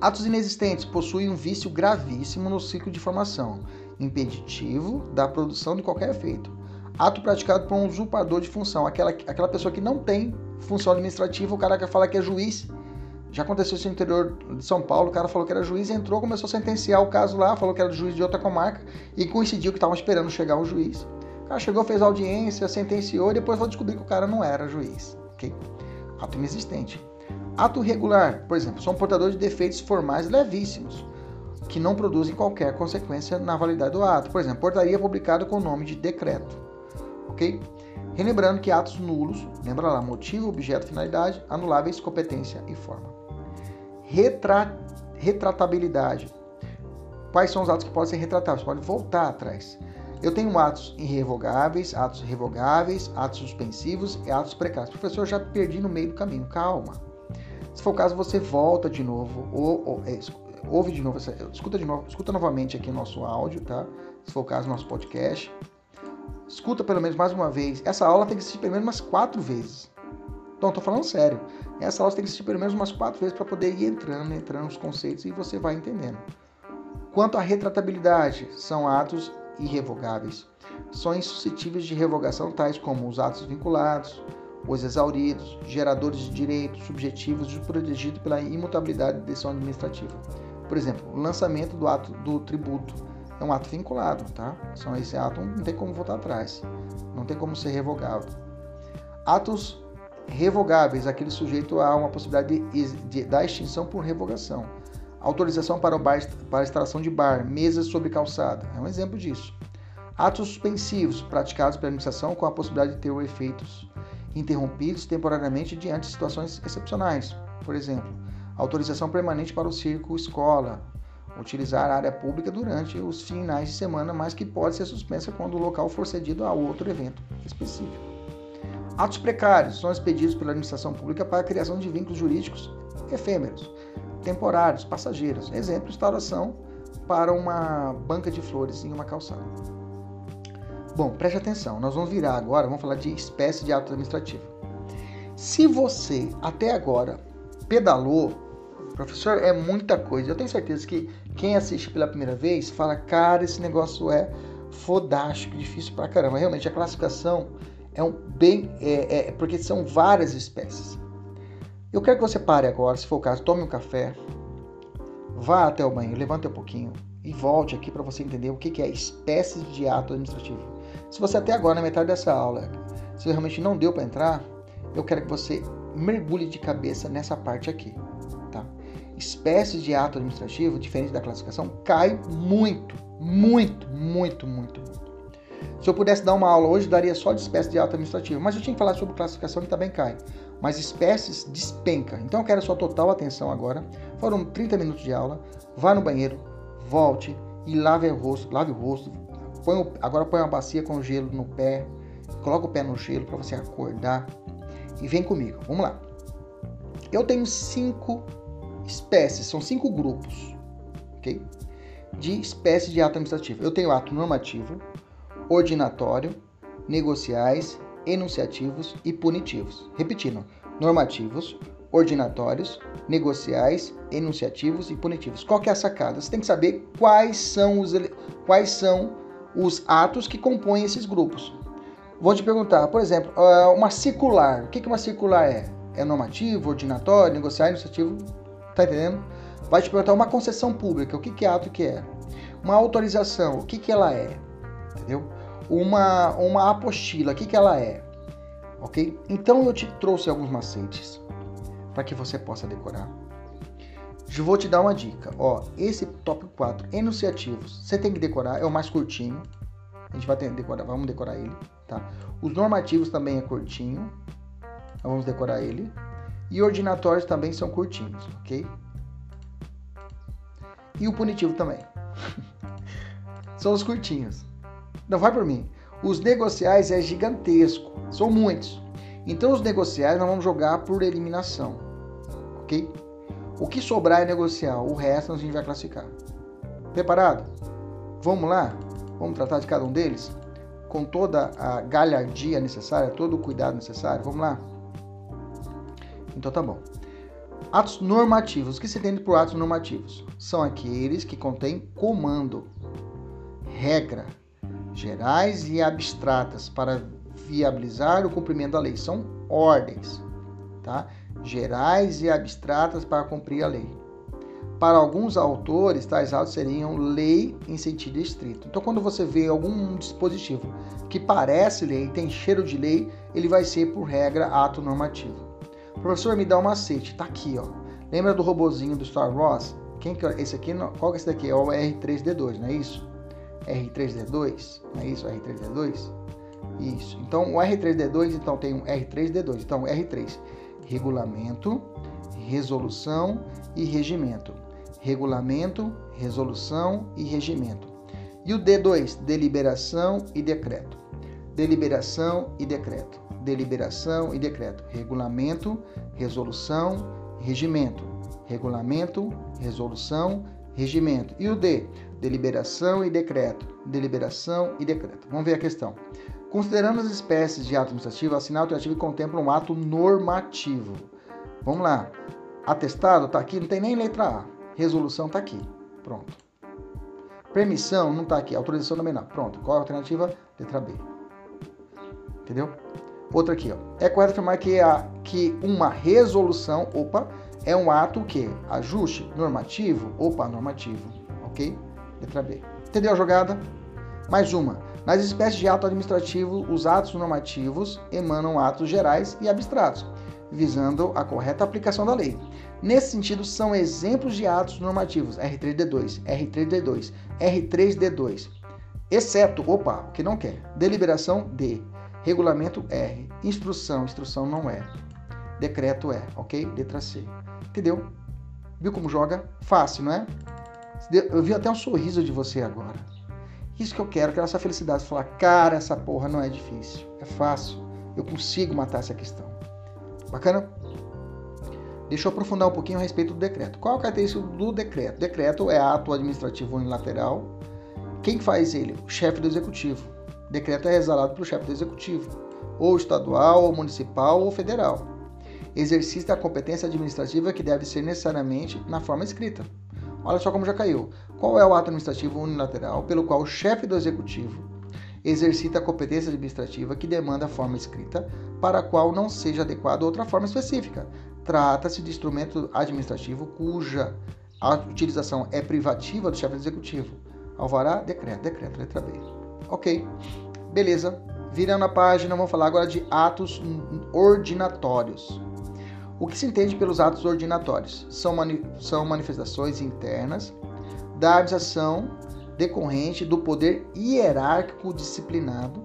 Atos inexistentes possuem um vício gravíssimo no ciclo de formação impeditivo da produção de qualquer efeito. Ato praticado por um usurpador de função, aquela, aquela pessoa que não tem função administrativa, o cara que fala que é juiz. Já aconteceu isso no interior de São Paulo, o cara falou que era juiz, entrou, começou a sentenciar o caso lá, falou que era juiz de outra comarca e coincidiu que estavam esperando chegar o juiz. O cara chegou, fez audiência, sentenciou e depois vou descobrir que o cara não era juiz. Ok? Ato inexistente. Ato regular, por exemplo, são portadores de defeitos formais levíssimos, que não produzem qualquer consequência na validade do ato. Por exemplo, portaria publicada com o nome de decreto. Ok? Relembrando que atos nulos, lembra lá, motivo, objeto, finalidade, anuláveis, competência e forma. Retra... Retratabilidade. Quais são os atos que podem ser retratados? Pode voltar atrás. Eu tenho atos irrevogáveis, atos revogáveis, atos suspensivos e atos precários. Professor, eu já perdi no meio do caminho. Calma. Se for o caso, você volta de novo, ou, ou é, ouve de novo, escuta de novo, escuta novamente aqui nosso áudio, tá? Se for o caso, nosso podcast. Escuta pelo menos mais uma vez. Essa aula tem que assistir pelo menos umas quatro vezes. Então, tô falando sério. Essa aula você tem que assistir pelo menos umas quatro vezes para poder ir entrando, entrando nos conceitos e você vai entendendo. Quanto à retratabilidade, são atos irrevogáveis. São insuscetíveis de revogação, tais como os atos vinculados, os exauridos, geradores de direitos subjetivos protegidos pela imutabilidade de decisão administrativa. Por exemplo, o lançamento do ato do tributo é um ato vinculado, tá? São esse ato não tem como voltar atrás, não tem como ser revogado. Atos revogáveis, aquele sujeito a uma possibilidade de, de, da extinção por revogação. Autorização para, o bar, para instalação de bar, mesas sobre calçada, é um exemplo disso. Atos suspensivos, praticados pela administração com a possibilidade de ter efeitos interrompidos temporariamente diante de situações excepcionais. Por exemplo, autorização permanente para o circo escola, utilizar a área pública durante os finais de semana, mas que pode ser suspensa quando o local for cedido a outro evento específico. Atos precários são expedidos pela administração pública para a criação de vínculos jurídicos efêmeros, temporários, passageiros. Exemplo, instalação para uma banca de flores em uma calçada. Bom, preste atenção, nós vamos virar agora, vamos falar de espécie de ato administrativo. Se você até agora pedalou, professor, é muita coisa. Eu tenho certeza que quem assiste pela primeira vez fala, cara, esse negócio é fodástico, difícil pra caramba. Realmente, a classificação é um bem. É, é, porque são várias espécies. Eu quero que você pare agora, se for o caso, tome um café, vá até o banheiro, levante um pouquinho e volte aqui para você entender o que é espécies de ato administrativo. Se você até agora, na metade dessa aula, se realmente não deu para entrar, eu quero que você mergulhe de cabeça nessa parte aqui. Espécies de ato administrativo, diferente da classificação, cai muito, muito, muito, muito, muito. Se eu pudesse dar uma aula hoje, daria só de espécies de ato administrativo, mas eu tinha que falar sobre classificação que também cai. Mas espécies despenca. Então eu quero sua total atenção agora. Foram 30 minutos de aula. Vá no banheiro, volte e lave o rosto, lave o rosto, Põe o, agora põe uma bacia com gelo no pé, coloca o pé no gelo para você acordar e vem comigo. Vamos lá. Eu tenho cinco espécies, são cinco grupos, ok? De espécies de ato administrativo. Eu tenho ato normativo, ordinatório, negociais, enunciativos e punitivos. Repetindo, normativos, ordinatórios, negociais, enunciativos e punitivos. Qual que é a sacada? Você tem que saber quais são os quais são os atos que compõem esses grupos. Vou te perguntar, por exemplo, ah, uma circular. O que uma circular é? É normativo, ordinatório, negociar, iniciativo? Tá entendendo? Vai te perguntar uma concessão pública. O que é ato que é? Uma autorização. O que, que ela é? Entendeu? Uma, uma apostila. O que, que ela é? Ok? Então eu te trouxe alguns macetes para que você possa decorar vou te dar uma dica. Ó, esse tópico 4, enunciativos, você tem que decorar, é o mais curtinho. A gente vai ter, decorar, vamos decorar ele, tá? Os normativos também é curtinho. Vamos decorar ele. E ordinatórios também são curtinhos, ok? E o punitivo também. *laughs* são os curtinhos. Não vai por mim. Os negociais é gigantesco, são muitos. Então os negociais nós vamos jogar por eliminação, ok? O que sobrar é negociar, o resto a gente vai classificar. Preparado? Vamos lá? Vamos tratar de cada um deles? Com toda a galhardia necessária, todo o cuidado necessário? Vamos lá? Então tá bom. Atos normativos. O que se entende por atos normativos? São aqueles que contêm comando, regra, gerais e abstratas para viabilizar o cumprimento da lei. São ordens, tá? gerais e abstratas para cumprir a lei. Para alguns autores, tais atos seriam lei em sentido estrito. Então, quando você vê algum dispositivo que parece lei, tem cheiro de lei, ele vai ser, por regra, ato normativo. Professor, me dá um macete. Tá aqui, ó. Lembra do robozinho do Star Wars? Quem que é esse aqui? Qual que é esse daqui? É o R3D2, não é isso? R3D2, não é isso? R3D2? Isso. Então, o R3D2, então tem um R3D2. Então, R3, regulamento, resolução e regimento regulamento, resolução e regimento. E o D2, deliberação e decreto. Deliberação e decreto. Deliberação e decreto. Regulamento, resolução, regimento. Regulamento, resolução, regimento. E o D, deliberação e decreto. Deliberação e decreto. Vamos ver a questão. Considerando as espécies de ato administrativo, a sinal alternativo contempla um ato normativo. Vamos lá. Atestado está aqui, não tem nem letra A. Resolução está aqui. Pronto. Permissão não está aqui. Autorização também não. Pronto. Qual a alternativa? Letra B. Entendeu? Outra aqui, ó. É correto afirmar que, a, que uma resolução, opa, é um ato que ajuste normativo, opa, normativo, ok? Letra B. Entendeu a jogada? Mais uma. Nas espécies de ato administrativo, os atos normativos emanam atos gerais e abstratos, visando a correta aplicação da lei. Nesse sentido, são exemplos de atos normativos R3D2, R3D2, R3D2, exceto, opa, o que não quer, deliberação D, regulamento R, instrução, instrução não é, decreto é, ok? Letra C. Entendeu? Viu como joga? Fácil, não é? Eu vi até um sorriso de você agora. Isso que eu quero, quero essa felicidade. Falar, cara, essa porra não é difícil. É fácil. Eu consigo matar essa questão. Bacana? Deixa eu aprofundar um pouquinho a respeito do decreto. Qual a característica do decreto? Decreto é ato administrativo unilateral. Quem faz ele? O chefe do executivo. Decreto é exalado pelo chefe do executivo, ou estadual, ou municipal, ou federal. Exercita a competência administrativa que deve ser necessariamente na forma escrita. Olha só como já caiu. Qual é o ato administrativo unilateral pelo qual o chefe do executivo exercita a competência administrativa que demanda a forma escrita, para a qual não seja adequada outra forma específica, Trata-se de instrumento administrativo cuja utilização é privativa do chefe executivo. Alvará, decreto, decreto, letra B. Ok, beleza. Virando a página, vamos falar agora de atos ordinatórios. O que se entende pelos atos ordinatórios? São, mani são manifestações internas da administração decorrente do poder hierárquico disciplinado,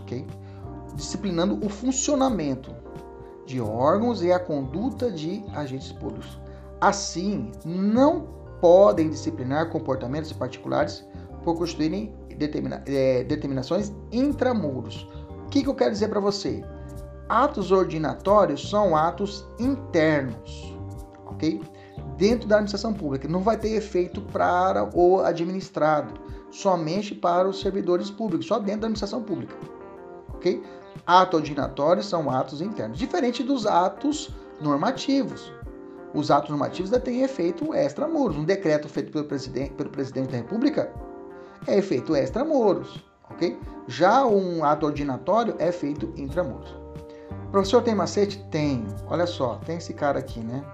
ok? Disciplinando o funcionamento de órgãos e a conduta de agentes públicos. Assim, não podem disciplinar comportamentos particulares por constituírem determina, é, determinações intramuros. O que, que eu quero dizer para você? Atos ordinatórios são atos internos, ok? Dentro da administração pública. Não vai ter efeito para o administrado, somente para os servidores públicos, só dentro da administração pública, ok? Atos ordinatórios são atos internos, diferente dos atos normativos. Os atos normativos ainda têm efeito extramuros. Um decreto feito pelo presidente, pelo presidente da República é efeito extramuros, ok? Já um ato ordinatório é feito intramuros. Professor, tem macete? Tem. Olha só, tem esse cara aqui, né?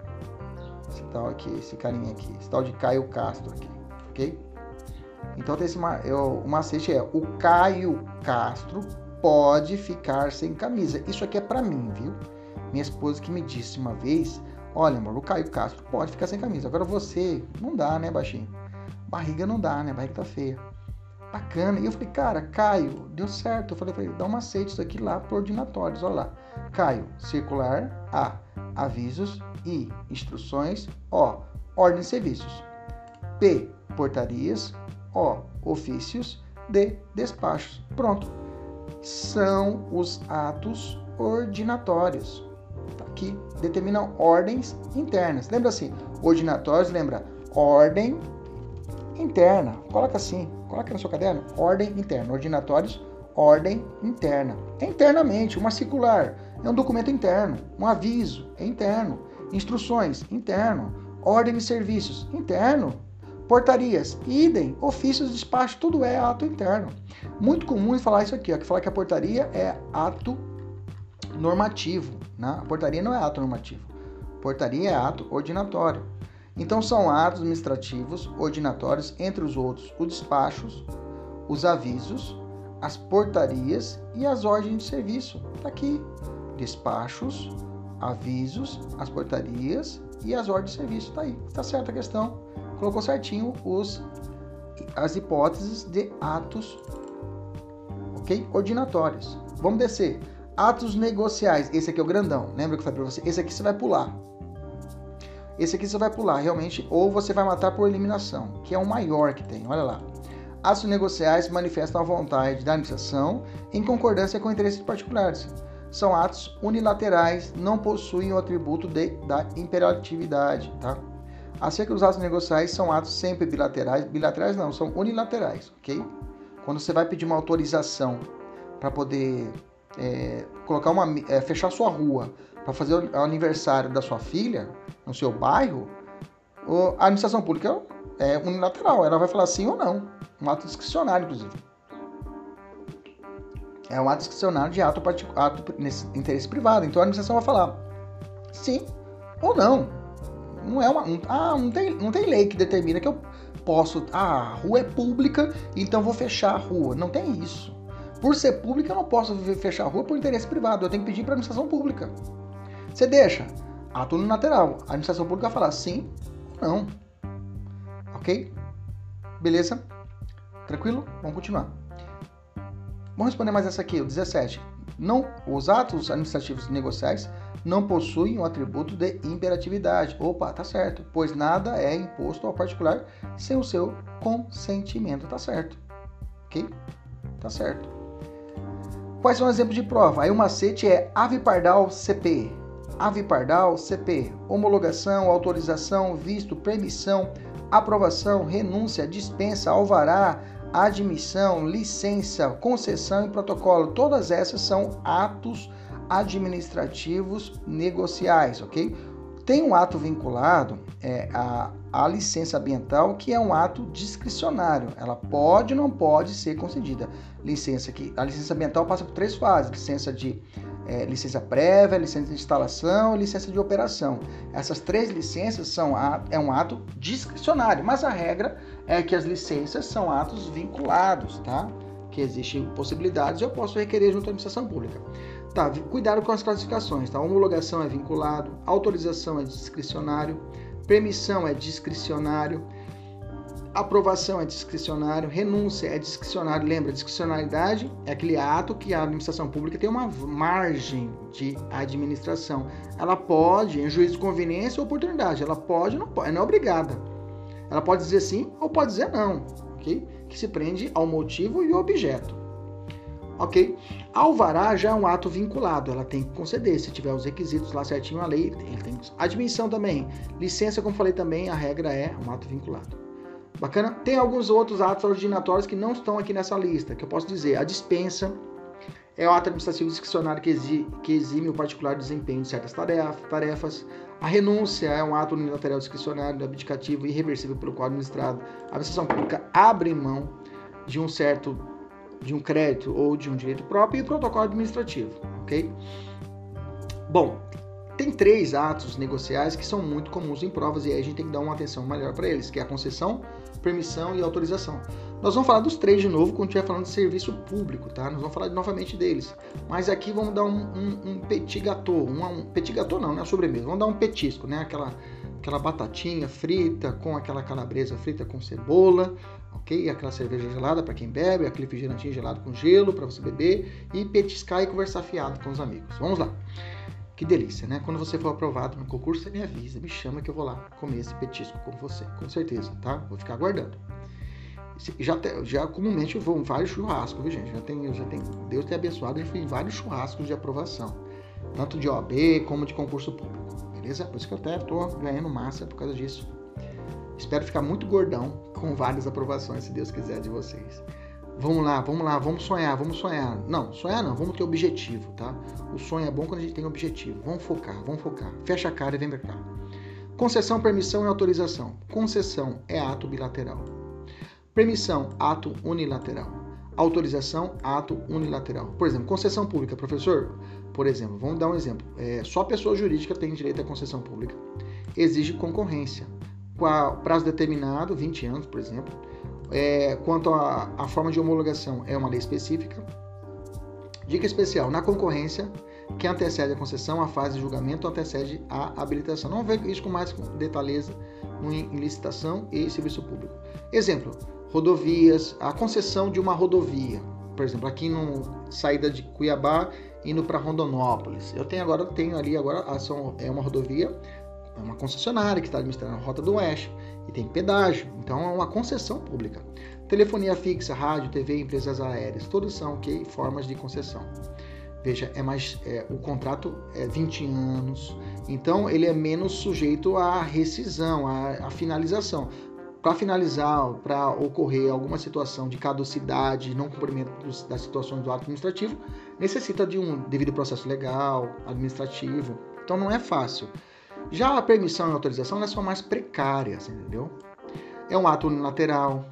Esse tal aqui, esse carinha aqui, esse tal de Caio Castro aqui, ok? Então tem esse, eu, o macete é o Caio Castro pode ficar sem camisa. Isso aqui é para mim, viu? Minha esposa que me disse uma vez: Olha, amor, o Caio Castro pode ficar sem camisa. Agora você, não dá, né, baixinho? Barriga não dá, né? Barriga tá feia. Bacana. E eu falei, cara, Caio, deu certo. Eu falei dá um macete isso aqui lá pro ordinatórios, olha lá. Caio, circular, A, avisos, I, instruções, O, ordem de serviços. P, portarias, O, ofícios, D, despachos. Pronto são os atos ordinatórios, tá? que determinam ordens internas. Lembra assim, ordinatórios, lembra ordem interna. Coloca assim, coloca no seu caderno, ordem interna. Ordinatórios, ordem interna. É internamente, uma circular, é um documento interno. Um aviso, é interno. Instruções, interno. Ordem de serviços, interno. Portarias, idem, ofícios de despacho, tudo é ato interno. Muito comum falar isso aqui, ó, que falar que a portaria é ato normativo. Né? A portaria não é ato normativo. Portaria é ato ordinatório. Então são atos administrativos ordinatórios, entre os outros, os despachos, os avisos, as portarias e as ordens de serviço. Está aqui. Despachos, avisos, as portarias e as ordens de serviço. Está aí. Está certa a questão. Colocou certinho os, as hipóteses de atos ok? Ordinatórios. Vamos descer. Atos negociais. Esse aqui é o grandão. Lembra que eu falei para você? Esse aqui você vai pular. Esse aqui você vai pular, realmente, ou você vai matar por eliminação, que é o maior que tem. Olha lá. Atos negociais manifestam a vontade da administração em concordância com interesses particulares. São atos unilaterais, não possuem o atributo de, da imperatividade, tá? Acerca dos atos negociais, são atos sempre bilaterais. Bilaterais não, são unilaterais, ok? Quando você vai pedir uma autorização para poder é, colocar uma, é, fechar sua rua para fazer o aniversário da sua filha no seu bairro, a administração pública é unilateral, ela vai falar sim ou não. Um ato discricionário, inclusive. É um ato discricionário de ato, ato nesse interesse privado. Então a administração vai falar sim ou não. Não é uma. ah, não tem, não tem lei que determina que eu posso. Ah, a rua é pública, então vou fechar a rua. Não tem isso. Por ser pública, eu não posso fechar a rua por interesse privado. Eu tenho que pedir para a administração pública. Você deixa. Ato unilateral. A administração pública falar sim ou não. Ok? Beleza? Tranquilo? Vamos continuar. Vamos responder mais essa aqui, o 17. Não, os atos administrativos negociais não possuem o atributo de imperatividade. Opa, tá certo. Pois nada é imposto ao particular sem o seu consentimento. Tá certo. Ok? Tá certo. Quais são os exemplos de prova? Aí o macete é ave pardal CP. Ave pardal CP. Homologação, autorização, visto, permissão, aprovação, renúncia, dispensa, alvará, admissão, licença, concessão e protocolo. Todas essas são atos administrativos negociais, ok? Tem um ato vinculado é, a, a licença ambiental, que é um ato discricionário. Ela pode ou não pode ser concedida. Licença que a licença ambiental passa por três fases: licença de é, licença prévia, licença de instalação e licença de operação. Essas três licenças são é um ato discricionário, mas a regra é que as licenças são atos vinculados, tá? Que existem possibilidades eu posso requerer junto à administração pública. Tá, cuidado com as classificações, tá? Homologação é vinculado, autorização é discricionário, permissão é discricionário, aprovação é discricionário, renúncia é discricionário. Lembra, discricionalidade é aquele ato que a administração pública tem uma margem de administração. Ela pode, em juízo de conveniência ou oportunidade, ela pode ou não pode, não é obrigada. Ela pode dizer sim ou pode dizer não, ok? Que se prende ao motivo e ao objeto ok? Alvará já é um ato vinculado, ela tem que conceder, se tiver os requisitos lá certinho, a lei ele tem Admissão também, licença, como falei também, a regra é um ato vinculado. Bacana? Tem alguns outros atos ordinatórios que não estão aqui nessa lista, que eu posso dizer, a dispensa é o ato administrativo discricionário que, exime, que exime o particular desempenho de certas tarefas. A renúncia é um ato unilateral discricionário, abdicativo e irreversível pelo qual administrado. A administração pública abre mão de um certo de um crédito ou de um direito próprio e protocolo administrativo, ok? Bom, tem três atos negociais que são muito comuns em provas e aí a gente tem que dar uma atenção maior para eles, que é a concessão, permissão e autorização. Nós vamos falar dos três de novo quando estiver falando de serviço público, tá? Nós vamos falar novamente deles. Mas aqui vamos dar um, um, um petit gâteau, um, um petit gâteau não, né? Sobremesa. Vamos dar um petisco, né? Aquela, aquela batatinha frita com aquela calabresa frita com cebola, ok? Aquela cerveja gelada para quem bebe, aquele refrigerantinho gelado com gelo para você beber e petiscar e conversar fiado com os amigos. Vamos lá. Que delícia, né? Quando você for aprovado no concurso, você me avisa, me chama que eu vou lá comer esse petisco com você, com certeza, tá? Vou ficar aguardando. Já, já comumente eu vou em vários churrascos, viu, gente? Já tem, já tem, Deus tem abençoado, eu fui em vários churrascos de aprovação, tanto de OAB como de concurso público, beleza? Por isso que eu até tô ganhando massa por causa disso. Espero ficar muito gordão com várias aprovações, se Deus quiser, de vocês. Vamos lá, vamos lá, vamos sonhar, vamos sonhar. Não, sonhar não, vamos ter objetivo, tá? O sonho é bom quando a gente tem objetivo. Vamos focar, vamos focar. Fecha a cara e vem pra cá. Concessão, permissão e autorização. Concessão é ato bilateral. Permissão, ato unilateral. Autorização, ato unilateral. Por exemplo, concessão pública, professor. Por exemplo, vamos dar um exemplo. É, só pessoa jurídica tem direito à concessão pública. Exige concorrência a prazo determinado, 20 anos, por exemplo. É, quanto à forma de homologação, é uma lei específica. Dica especial: na concorrência, que antecede a concessão, a fase de julgamento antecede a habilitação. Não ver isso com mais detalheza em licitação e serviço público. Exemplo: rodovias, a concessão de uma rodovia. Por exemplo, aqui no saída de Cuiabá indo para Rondonópolis. Eu tenho agora tenho ali agora é uma rodovia, é uma concessionária que está administrando a Rota do Oeste e tem pedágio. Então é uma concessão pública. Telefonia fixa, rádio, TV, empresas aéreas, todos são okay, formas de concessão. Veja, é mais é, o contrato é 20 anos, então ele é menos sujeito à rescisão, à, à finalização. Para finalizar, para ocorrer alguma situação de caducidade, não cumprimento das situações do ato administrativo, necessita de um devido processo legal, administrativo. Então não é fácil. Já a permissão e autorização são mais precárias, entendeu? É um ato unilateral,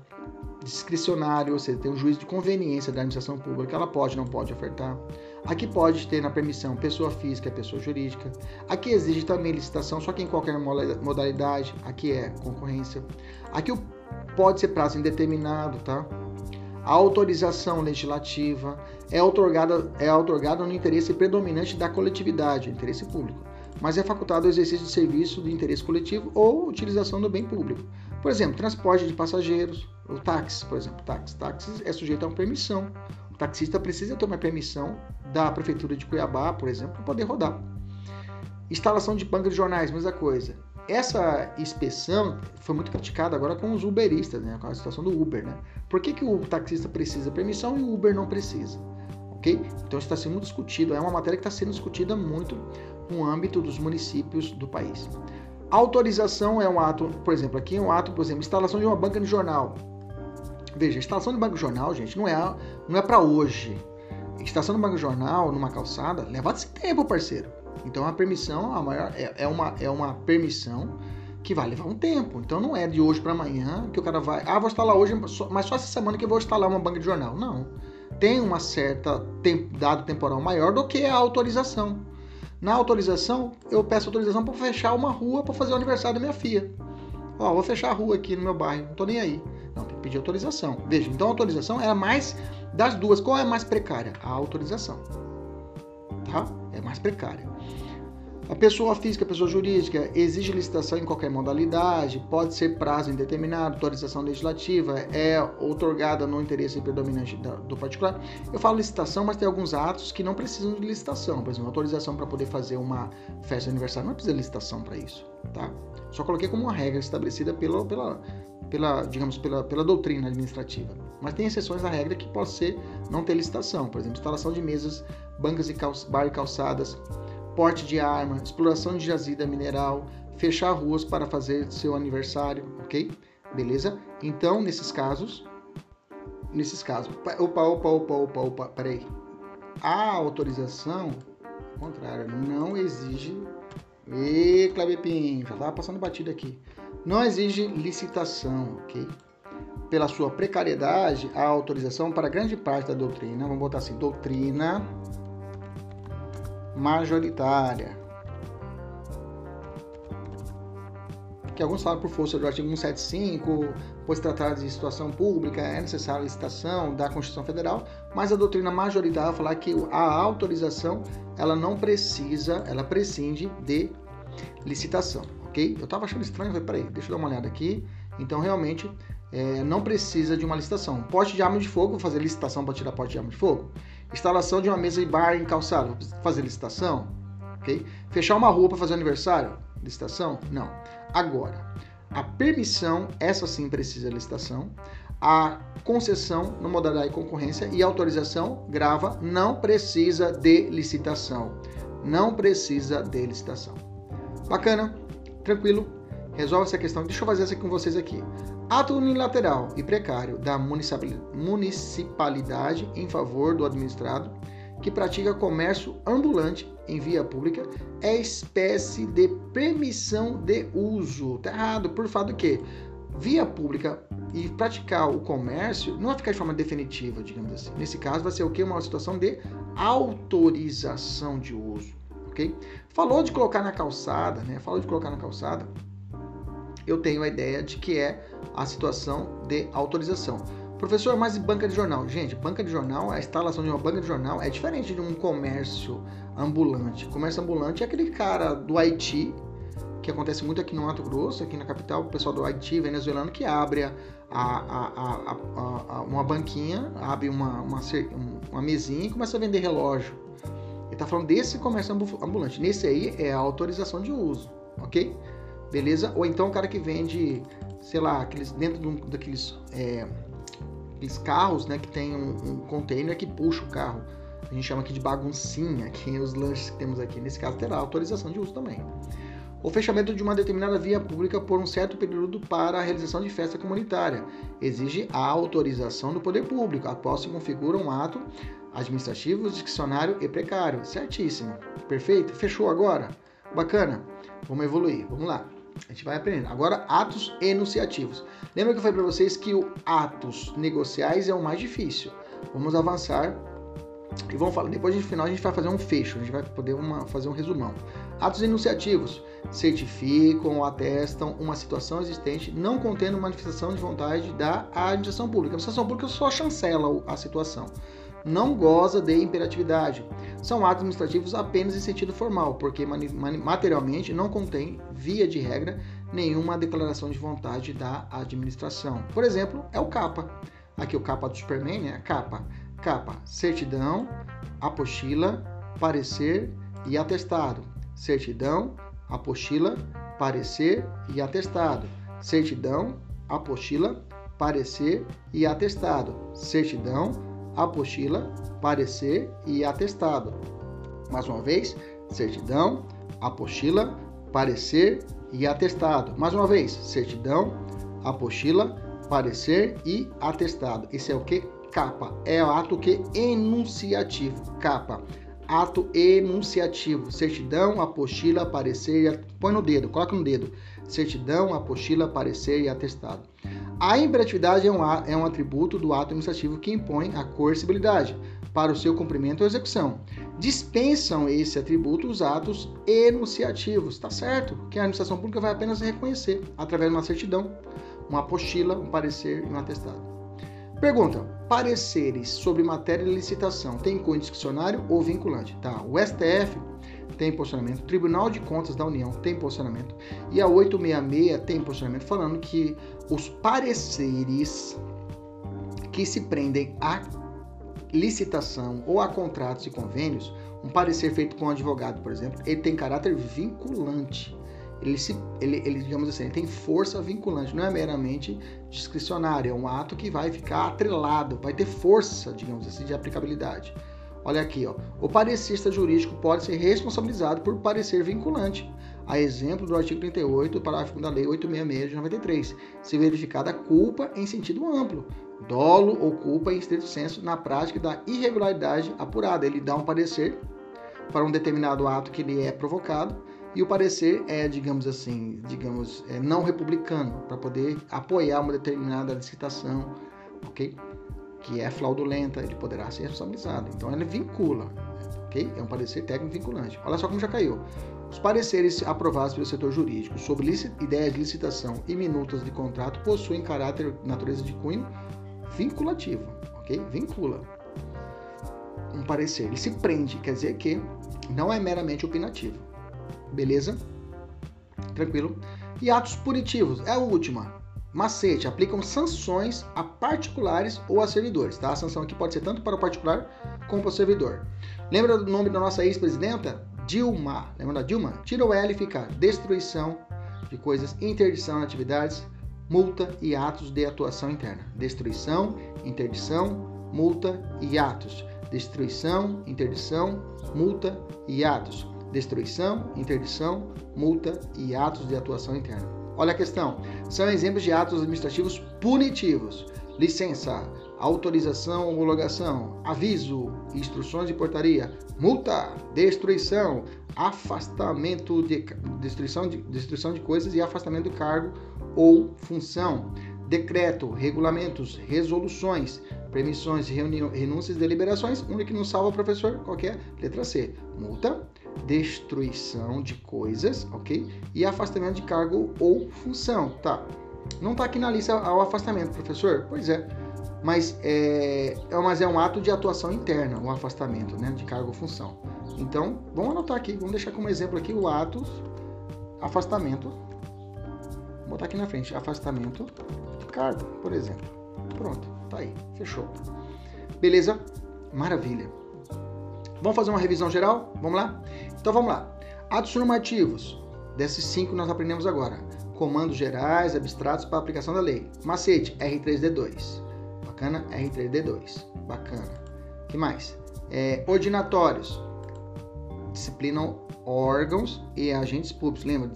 discricionário, ou seja, tem um juízo de conveniência da administração pública, ela pode, não pode ofertar. Aqui pode ter na permissão pessoa física, pessoa jurídica. Aqui exige também licitação, só que em qualquer modalidade. Aqui é concorrência. Aqui pode ser prazo indeterminado, tá? A autorização legislativa é otorgada, é otorgada no interesse predominante da coletividade, interesse público, mas é facultado o exercício de serviço de interesse coletivo ou utilização do bem público. Por exemplo, transporte de passageiros, o táxi, por exemplo, táxi. Táxi é sujeito a uma permissão. O taxista precisa uma permissão da prefeitura de Cuiabá, por exemplo, para poder rodar. Instalação de banca de jornais, mesma coisa. Essa inspeção foi muito criticada agora com os uberistas, né, com a situação do Uber, né? Por que, que o taxista precisa permissão e o Uber não precisa? Ok? Então está sendo discutido, é uma matéria que está sendo discutida muito no âmbito dos municípios do país. Autorização é um ato, por exemplo, aqui é um ato, por exemplo, instalação de uma banca de jornal. Veja, instalação de banco de jornal, gente, não é, não é para hoje. Instalação de banco de jornal numa calçada leva-se tempo, parceiro. Então a permissão a maior, é, é, uma, é uma permissão que vai levar um tempo. Então não é de hoje para amanhã que o cara vai. Ah, vou instalar hoje, mas só essa semana que eu vou instalar uma banca de jornal. Não. Tem uma certa tempo, dado temporal maior do que a autorização. Na autorização, eu peço autorização para fechar uma rua para fazer o aniversário da minha filha. Ó, vou fechar a rua aqui no meu bairro, não tô nem aí. Não, tem que pedir autorização. Veja, então a autorização é a mais das duas. Qual é a mais precária? A autorização. Tá? É mais precária. A pessoa física, a pessoa jurídica, exige licitação em qualquer modalidade, pode ser prazo indeterminado, autorização legislativa, é otorgada no interesse predominante do particular. Eu falo licitação, mas tem alguns atos que não precisam de licitação. Por exemplo, autorização para poder fazer uma festa de aniversário, não precisa de licitação para isso, tá? Só coloquei como uma regra estabelecida pela, pela, pela digamos, pela, pela doutrina administrativa. Mas tem exceções à regra que pode ser não ter licitação. Por exemplo, instalação de mesas, bancas e bar e calçadas, porte de arma, exploração de jazida mineral, fechar ruas para fazer seu aniversário, ok? Beleza? Então, nesses casos, nesses casos, opa, opa, opa, opa, opa, peraí. A autorização, ao contrário, não exige. E Clebepim, já estava passando batida aqui. Não exige licitação, ok? Pela sua precariedade, a autorização para grande parte da doutrina, vamos botar assim, doutrina majoritária. Que alguns falam por força do artigo 175, pois tratar de situação pública é necessária a licitação da Constituição Federal, mas a doutrina majoritária fala que a autorização ela não precisa, ela prescinde de licitação, ok? Eu estava achando estranho, falei, peraí, deixa eu dar uma olhada aqui. Então, realmente, é, não precisa de uma licitação. Poste de arma de fogo, vou fazer licitação para tirar poste de arma de fogo. Instalação de uma mesa e bar em calçado, fazer licitação. ok? Fechar uma rua para fazer aniversário, licitação? Não. Agora, a permissão, essa sim precisa de licitação. A concessão no modalidade de concorrência e autorização grava não precisa de licitação. Não precisa de licitação. Bacana? Tranquilo? Resolve essa questão. Deixa eu fazer essa com vocês aqui. Ato unilateral e precário da municipalidade em favor do administrado que pratica comércio ambulante em via pública é espécie de permissão de uso. Tá errado, por fato que via pública e praticar o comércio não vai ficar de forma definitiva, digamos assim. Nesse caso vai ser o que? Uma situação de autorização de uso, ok? Falou de colocar na calçada, né? Falou de colocar na calçada eu tenho a ideia de que é a situação de autorização. Professor, mas banca de jornal? Gente, banca de jornal, a instalação de uma banca de jornal é diferente de um comércio ambulante. Comércio ambulante é aquele cara do Haiti, que acontece muito aqui no Mato Grosso, aqui na capital, o pessoal do Haiti, venezuelano, que abre a, a, a, uma banquinha, abre uma, uma, uma mesinha e começa a vender relógio. Ele está falando desse comércio ambulante. Nesse aí é a autorização de uso, ok? Beleza? Ou então o cara que vende, sei lá, aqueles, dentro de um, daqueles é, aqueles carros, né, que tem um, um, container que puxa o carro. A gente chama aqui de baguncinha, *laughs* que é os lanches que temos aqui. Nesse caso terá autorização de uso também. O fechamento de uma determinada via pública por um certo período para a realização de festa comunitária exige a autorização do poder público, após se configura um ato administrativo, discricionário e precário. Certíssimo. Perfeito? Fechou agora? Bacana. Vamos evoluir. Vamos lá. A gente vai aprendendo. Agora, atos enunciativos. Lembra que eu falei para vocês que o atos negociais é o mais difícil. Vamos avançar e vamos falar. Depois, no final, a gente vai fazer um fecho. A gente vai poder uma, fazer um resumão. Atos enunciativos certificam ou atestam uma situação existente não contendo manifestação de vontade da administração pública. A administração pública só chancela a situação não goza de imperatividade. São atos administrativos apenas em sentido formal, porque materialmente não contém, via de regra, nenhuma declaração de vontade da administração. Por exemplo, é o CAPA. Aqui o CAPA do Superman, né? CAPA. CAPA, certidão, apostila, parecer e atestado. Certidão, apostila, parecer e atestado. Certidão, apostila, parecer e atestado. Certidão, apostila, parecer e atestado. Mais uma vez, certidão, apostila, parecer e atestado. Mais uma vez, certidão, apostila, parecer e atestado. Isso é o que? Capa. É o ato que enunciativo. Capa. Ato enunciativo. Certidão, apostila, parecer e põe no dedo, coloca no dedo. Certidão, apostila, parecer e atestado. A imperatividade é um, é um atributo do ato administrativo que impõe a coercibilidade para o seu cumprimento ou execução. Dispensam esse atributo os atos enunciativos, tá certo? Que a administração pública vai apenas reconhecer através de uma certidão, uma apostila, um parecer e um atestado. Pergunta: pareceres sobre matéria de licitação tem cunho discricionário ou vinculante? Tá. O STF tem posicionamento, o Tribunal de Contas da União tem posicionamento e a 866 tem posicionamento falando que os pareceres que se prendem a licitação ou a contratos e convênios, um parecer feito com um advogado, por exemplo, ele tem caráter vinculante. Ele, se, ele, ele, digamos assim, ele tem força vinculante, não é meramente discricionário, é um ato que vai ficar atrelado, vai ter força, digamos assim, de aplicabilidade. Olha aqui, ó. O parecista jurídico pode ser responsabilizado por parecer vinculante, a exemplo do artigo 38, parágrafo da Lei 866 de 93, se verificada culpa em sentido amplo, dolo ou culpa em estrito senso na prática da irregularidade apurada. Ele dá um parecer para um determinado ato que ele é provocado e o parecer é, digamos assim, digamos, é não republicano para poder apoiar uma determinada licitação, ok? Que é fraudulenta, ele poderá ser responsabilizado. Então ele vincula, ok? É um parecer técnico vinculante. Olha só como já caiu. Os pareceres aprovados pelo setor jurídico sobre ideias de licitação e minutas de contrato possuem caráter, natureza de cunho vinculativo, ok? Vincula. Um parecer, ele se prende, quer dizer que não é meramente opinativo. Beleza? Tranquilo? E atos punitivos, é a última. Macete, aplicam sanções a particulares ou a servidores, tá? A sanção aqui pode ser tanto para o particular como para o servidor. Lembra do nome da nossa ex-presidenta? Dilma. Lembra da Dilma? Tira o L e fica destruição de coisas, interdição de atividades, multa e atos de atuação interna. Destruição, interdição, multa e atos. Destruição, interdição, multa e atos. Destruição, interdição, multa e atos de atuação interna. Olha a questão. São exemplos de atos administrativos punitivos. Licença, autorização, homologação, aviso, instruções de portaria, multa, destruição, afastamento de destruição de, destruição de coisas e afastamento do cargo ou função, decreto, regulamentos, resoluções, permissões, renúncias, deliberações, único que não salva professor, qualquer letra C, multa, destruição de coisas, ok? E afastamento de cargo ou função, tá? Não está aqui na lista o afastamento, professor? Pois é. Mas é, é, mas é um ato de atuação interna, o afastamento né, de cargo ou função. Então, vamos anotar aqui, vamos deixar como exemplo aqui o ato afastamento. Vou botar aqui na frente, afastamento de cargo, por exemplo. Pronto, tá aí, fechou. Beleza? Maravilha. Vamos fazer uma revisão geral? Vamos lá? Então vamos lá. Atos normativos. Desses cinco nós aprendemos agora comandos gerais, abstratos para aplicação da lei. Macete, R3D2. Bacana? R3D2. Bacana. que mais? É, ordinatórios. Disciplinam órgãos e agentes públicos. Lembra?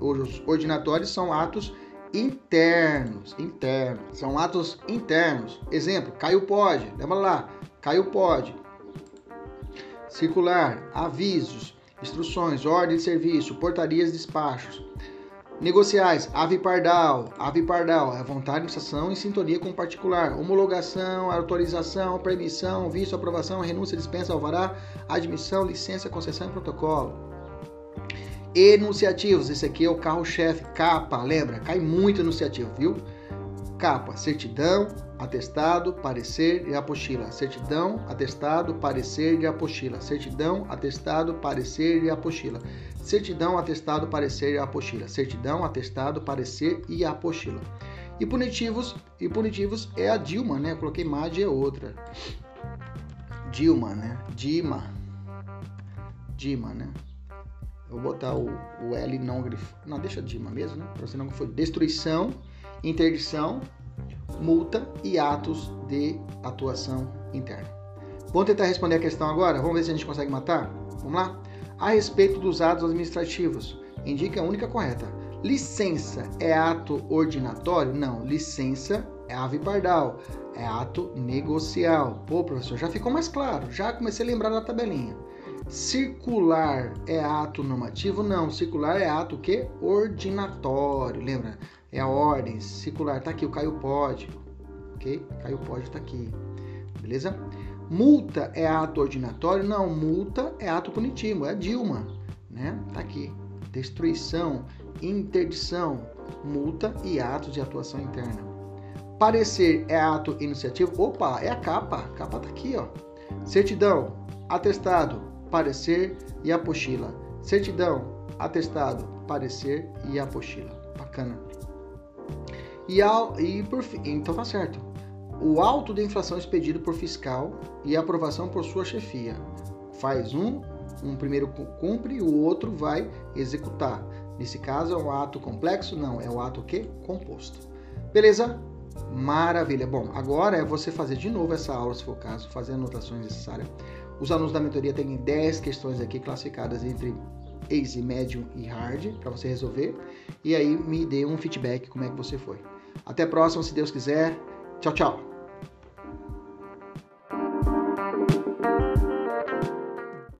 Os ordinatórios são atos internos. Internos. São atos internos. Exemplo, caiu pode. Lembra lá. Caiu pode. Circular, avisos, instruções, ordem de serviço, portarias, despachos. Negociais, ave pardal, ave pardal, é vontade, administração em sintonia com o particular, homologação, autorização, permissão, visto, aprovação, renúncia, dispensa, alvará, admissão, licença, concessão e protocolo. Enunciativos, esse aqui é o carro-chefe, capa, lembra? Cai muito enunciativo, viu? Capa, certidão, atestado, parecer e apostila. Certidão, atestado, parecer e apostila. Certidão, atestado, parecer e apostila. Certidão, atestado, parecer e apostila. Certidão, atestado, parecer e apostila. E punitivos, e punitivos é a Dilma, né? Eu coloquei MAD é outra. Dilma, né? Dima. Dima, né? Vou botar o, o L não grifado. Não, deixa Dima mesmo, né? Pra você não foi destruição, interdição, multa e atos de atuação interna. Vamos tentar responder a questão agora? Vamos ver se a gente consegue matar? Vamos lá? A respeito dos atos administrativos, indica a única correta. Licença é ato ordinatório? Não, licença é ave pardal, é ato negocial. Pô, professor, já ficou mais claro, já comecei a lembrar da tabelinha. Circular é ato normativo? Não, circular é ato que ordinatório. Lembra? É a ordem circular. Tá aqui o Caio pode, ok? Caio pode tá aqui, beleza? Multa é ato ordinatório? Não, multa é ato punitivo. É a Dilma, né? Tá aqui. Destruição, interdição, multa e atos de atuação interna. Parecer é ato iniciativo? Opa, é a capa. A capa tá aqui, ó. Certidão, atestado, parecer e apostila. Certidão, atestado, parecer e apostila. Bacana. E, ao, e por fim, então tá certo. O auto de inflação expedido por fiscal e aprovação por sua chefia. Faz um, um primeiro cumpre e o outro vai executar. Nesse caso é um ato complexo? Não, é o ato que composto. Beleza? Maravilha. Bom, agora é você fazer de novo essa aula, se for o caso, fazer anotações necessárias. Os alunos da mentoria têm 10 questões aqui classificadas entre easy, medium e hard para você resolver. E aí me dê um feedback como é que você foi. Até a próxima, se Deus quiser. Tchau, tchau.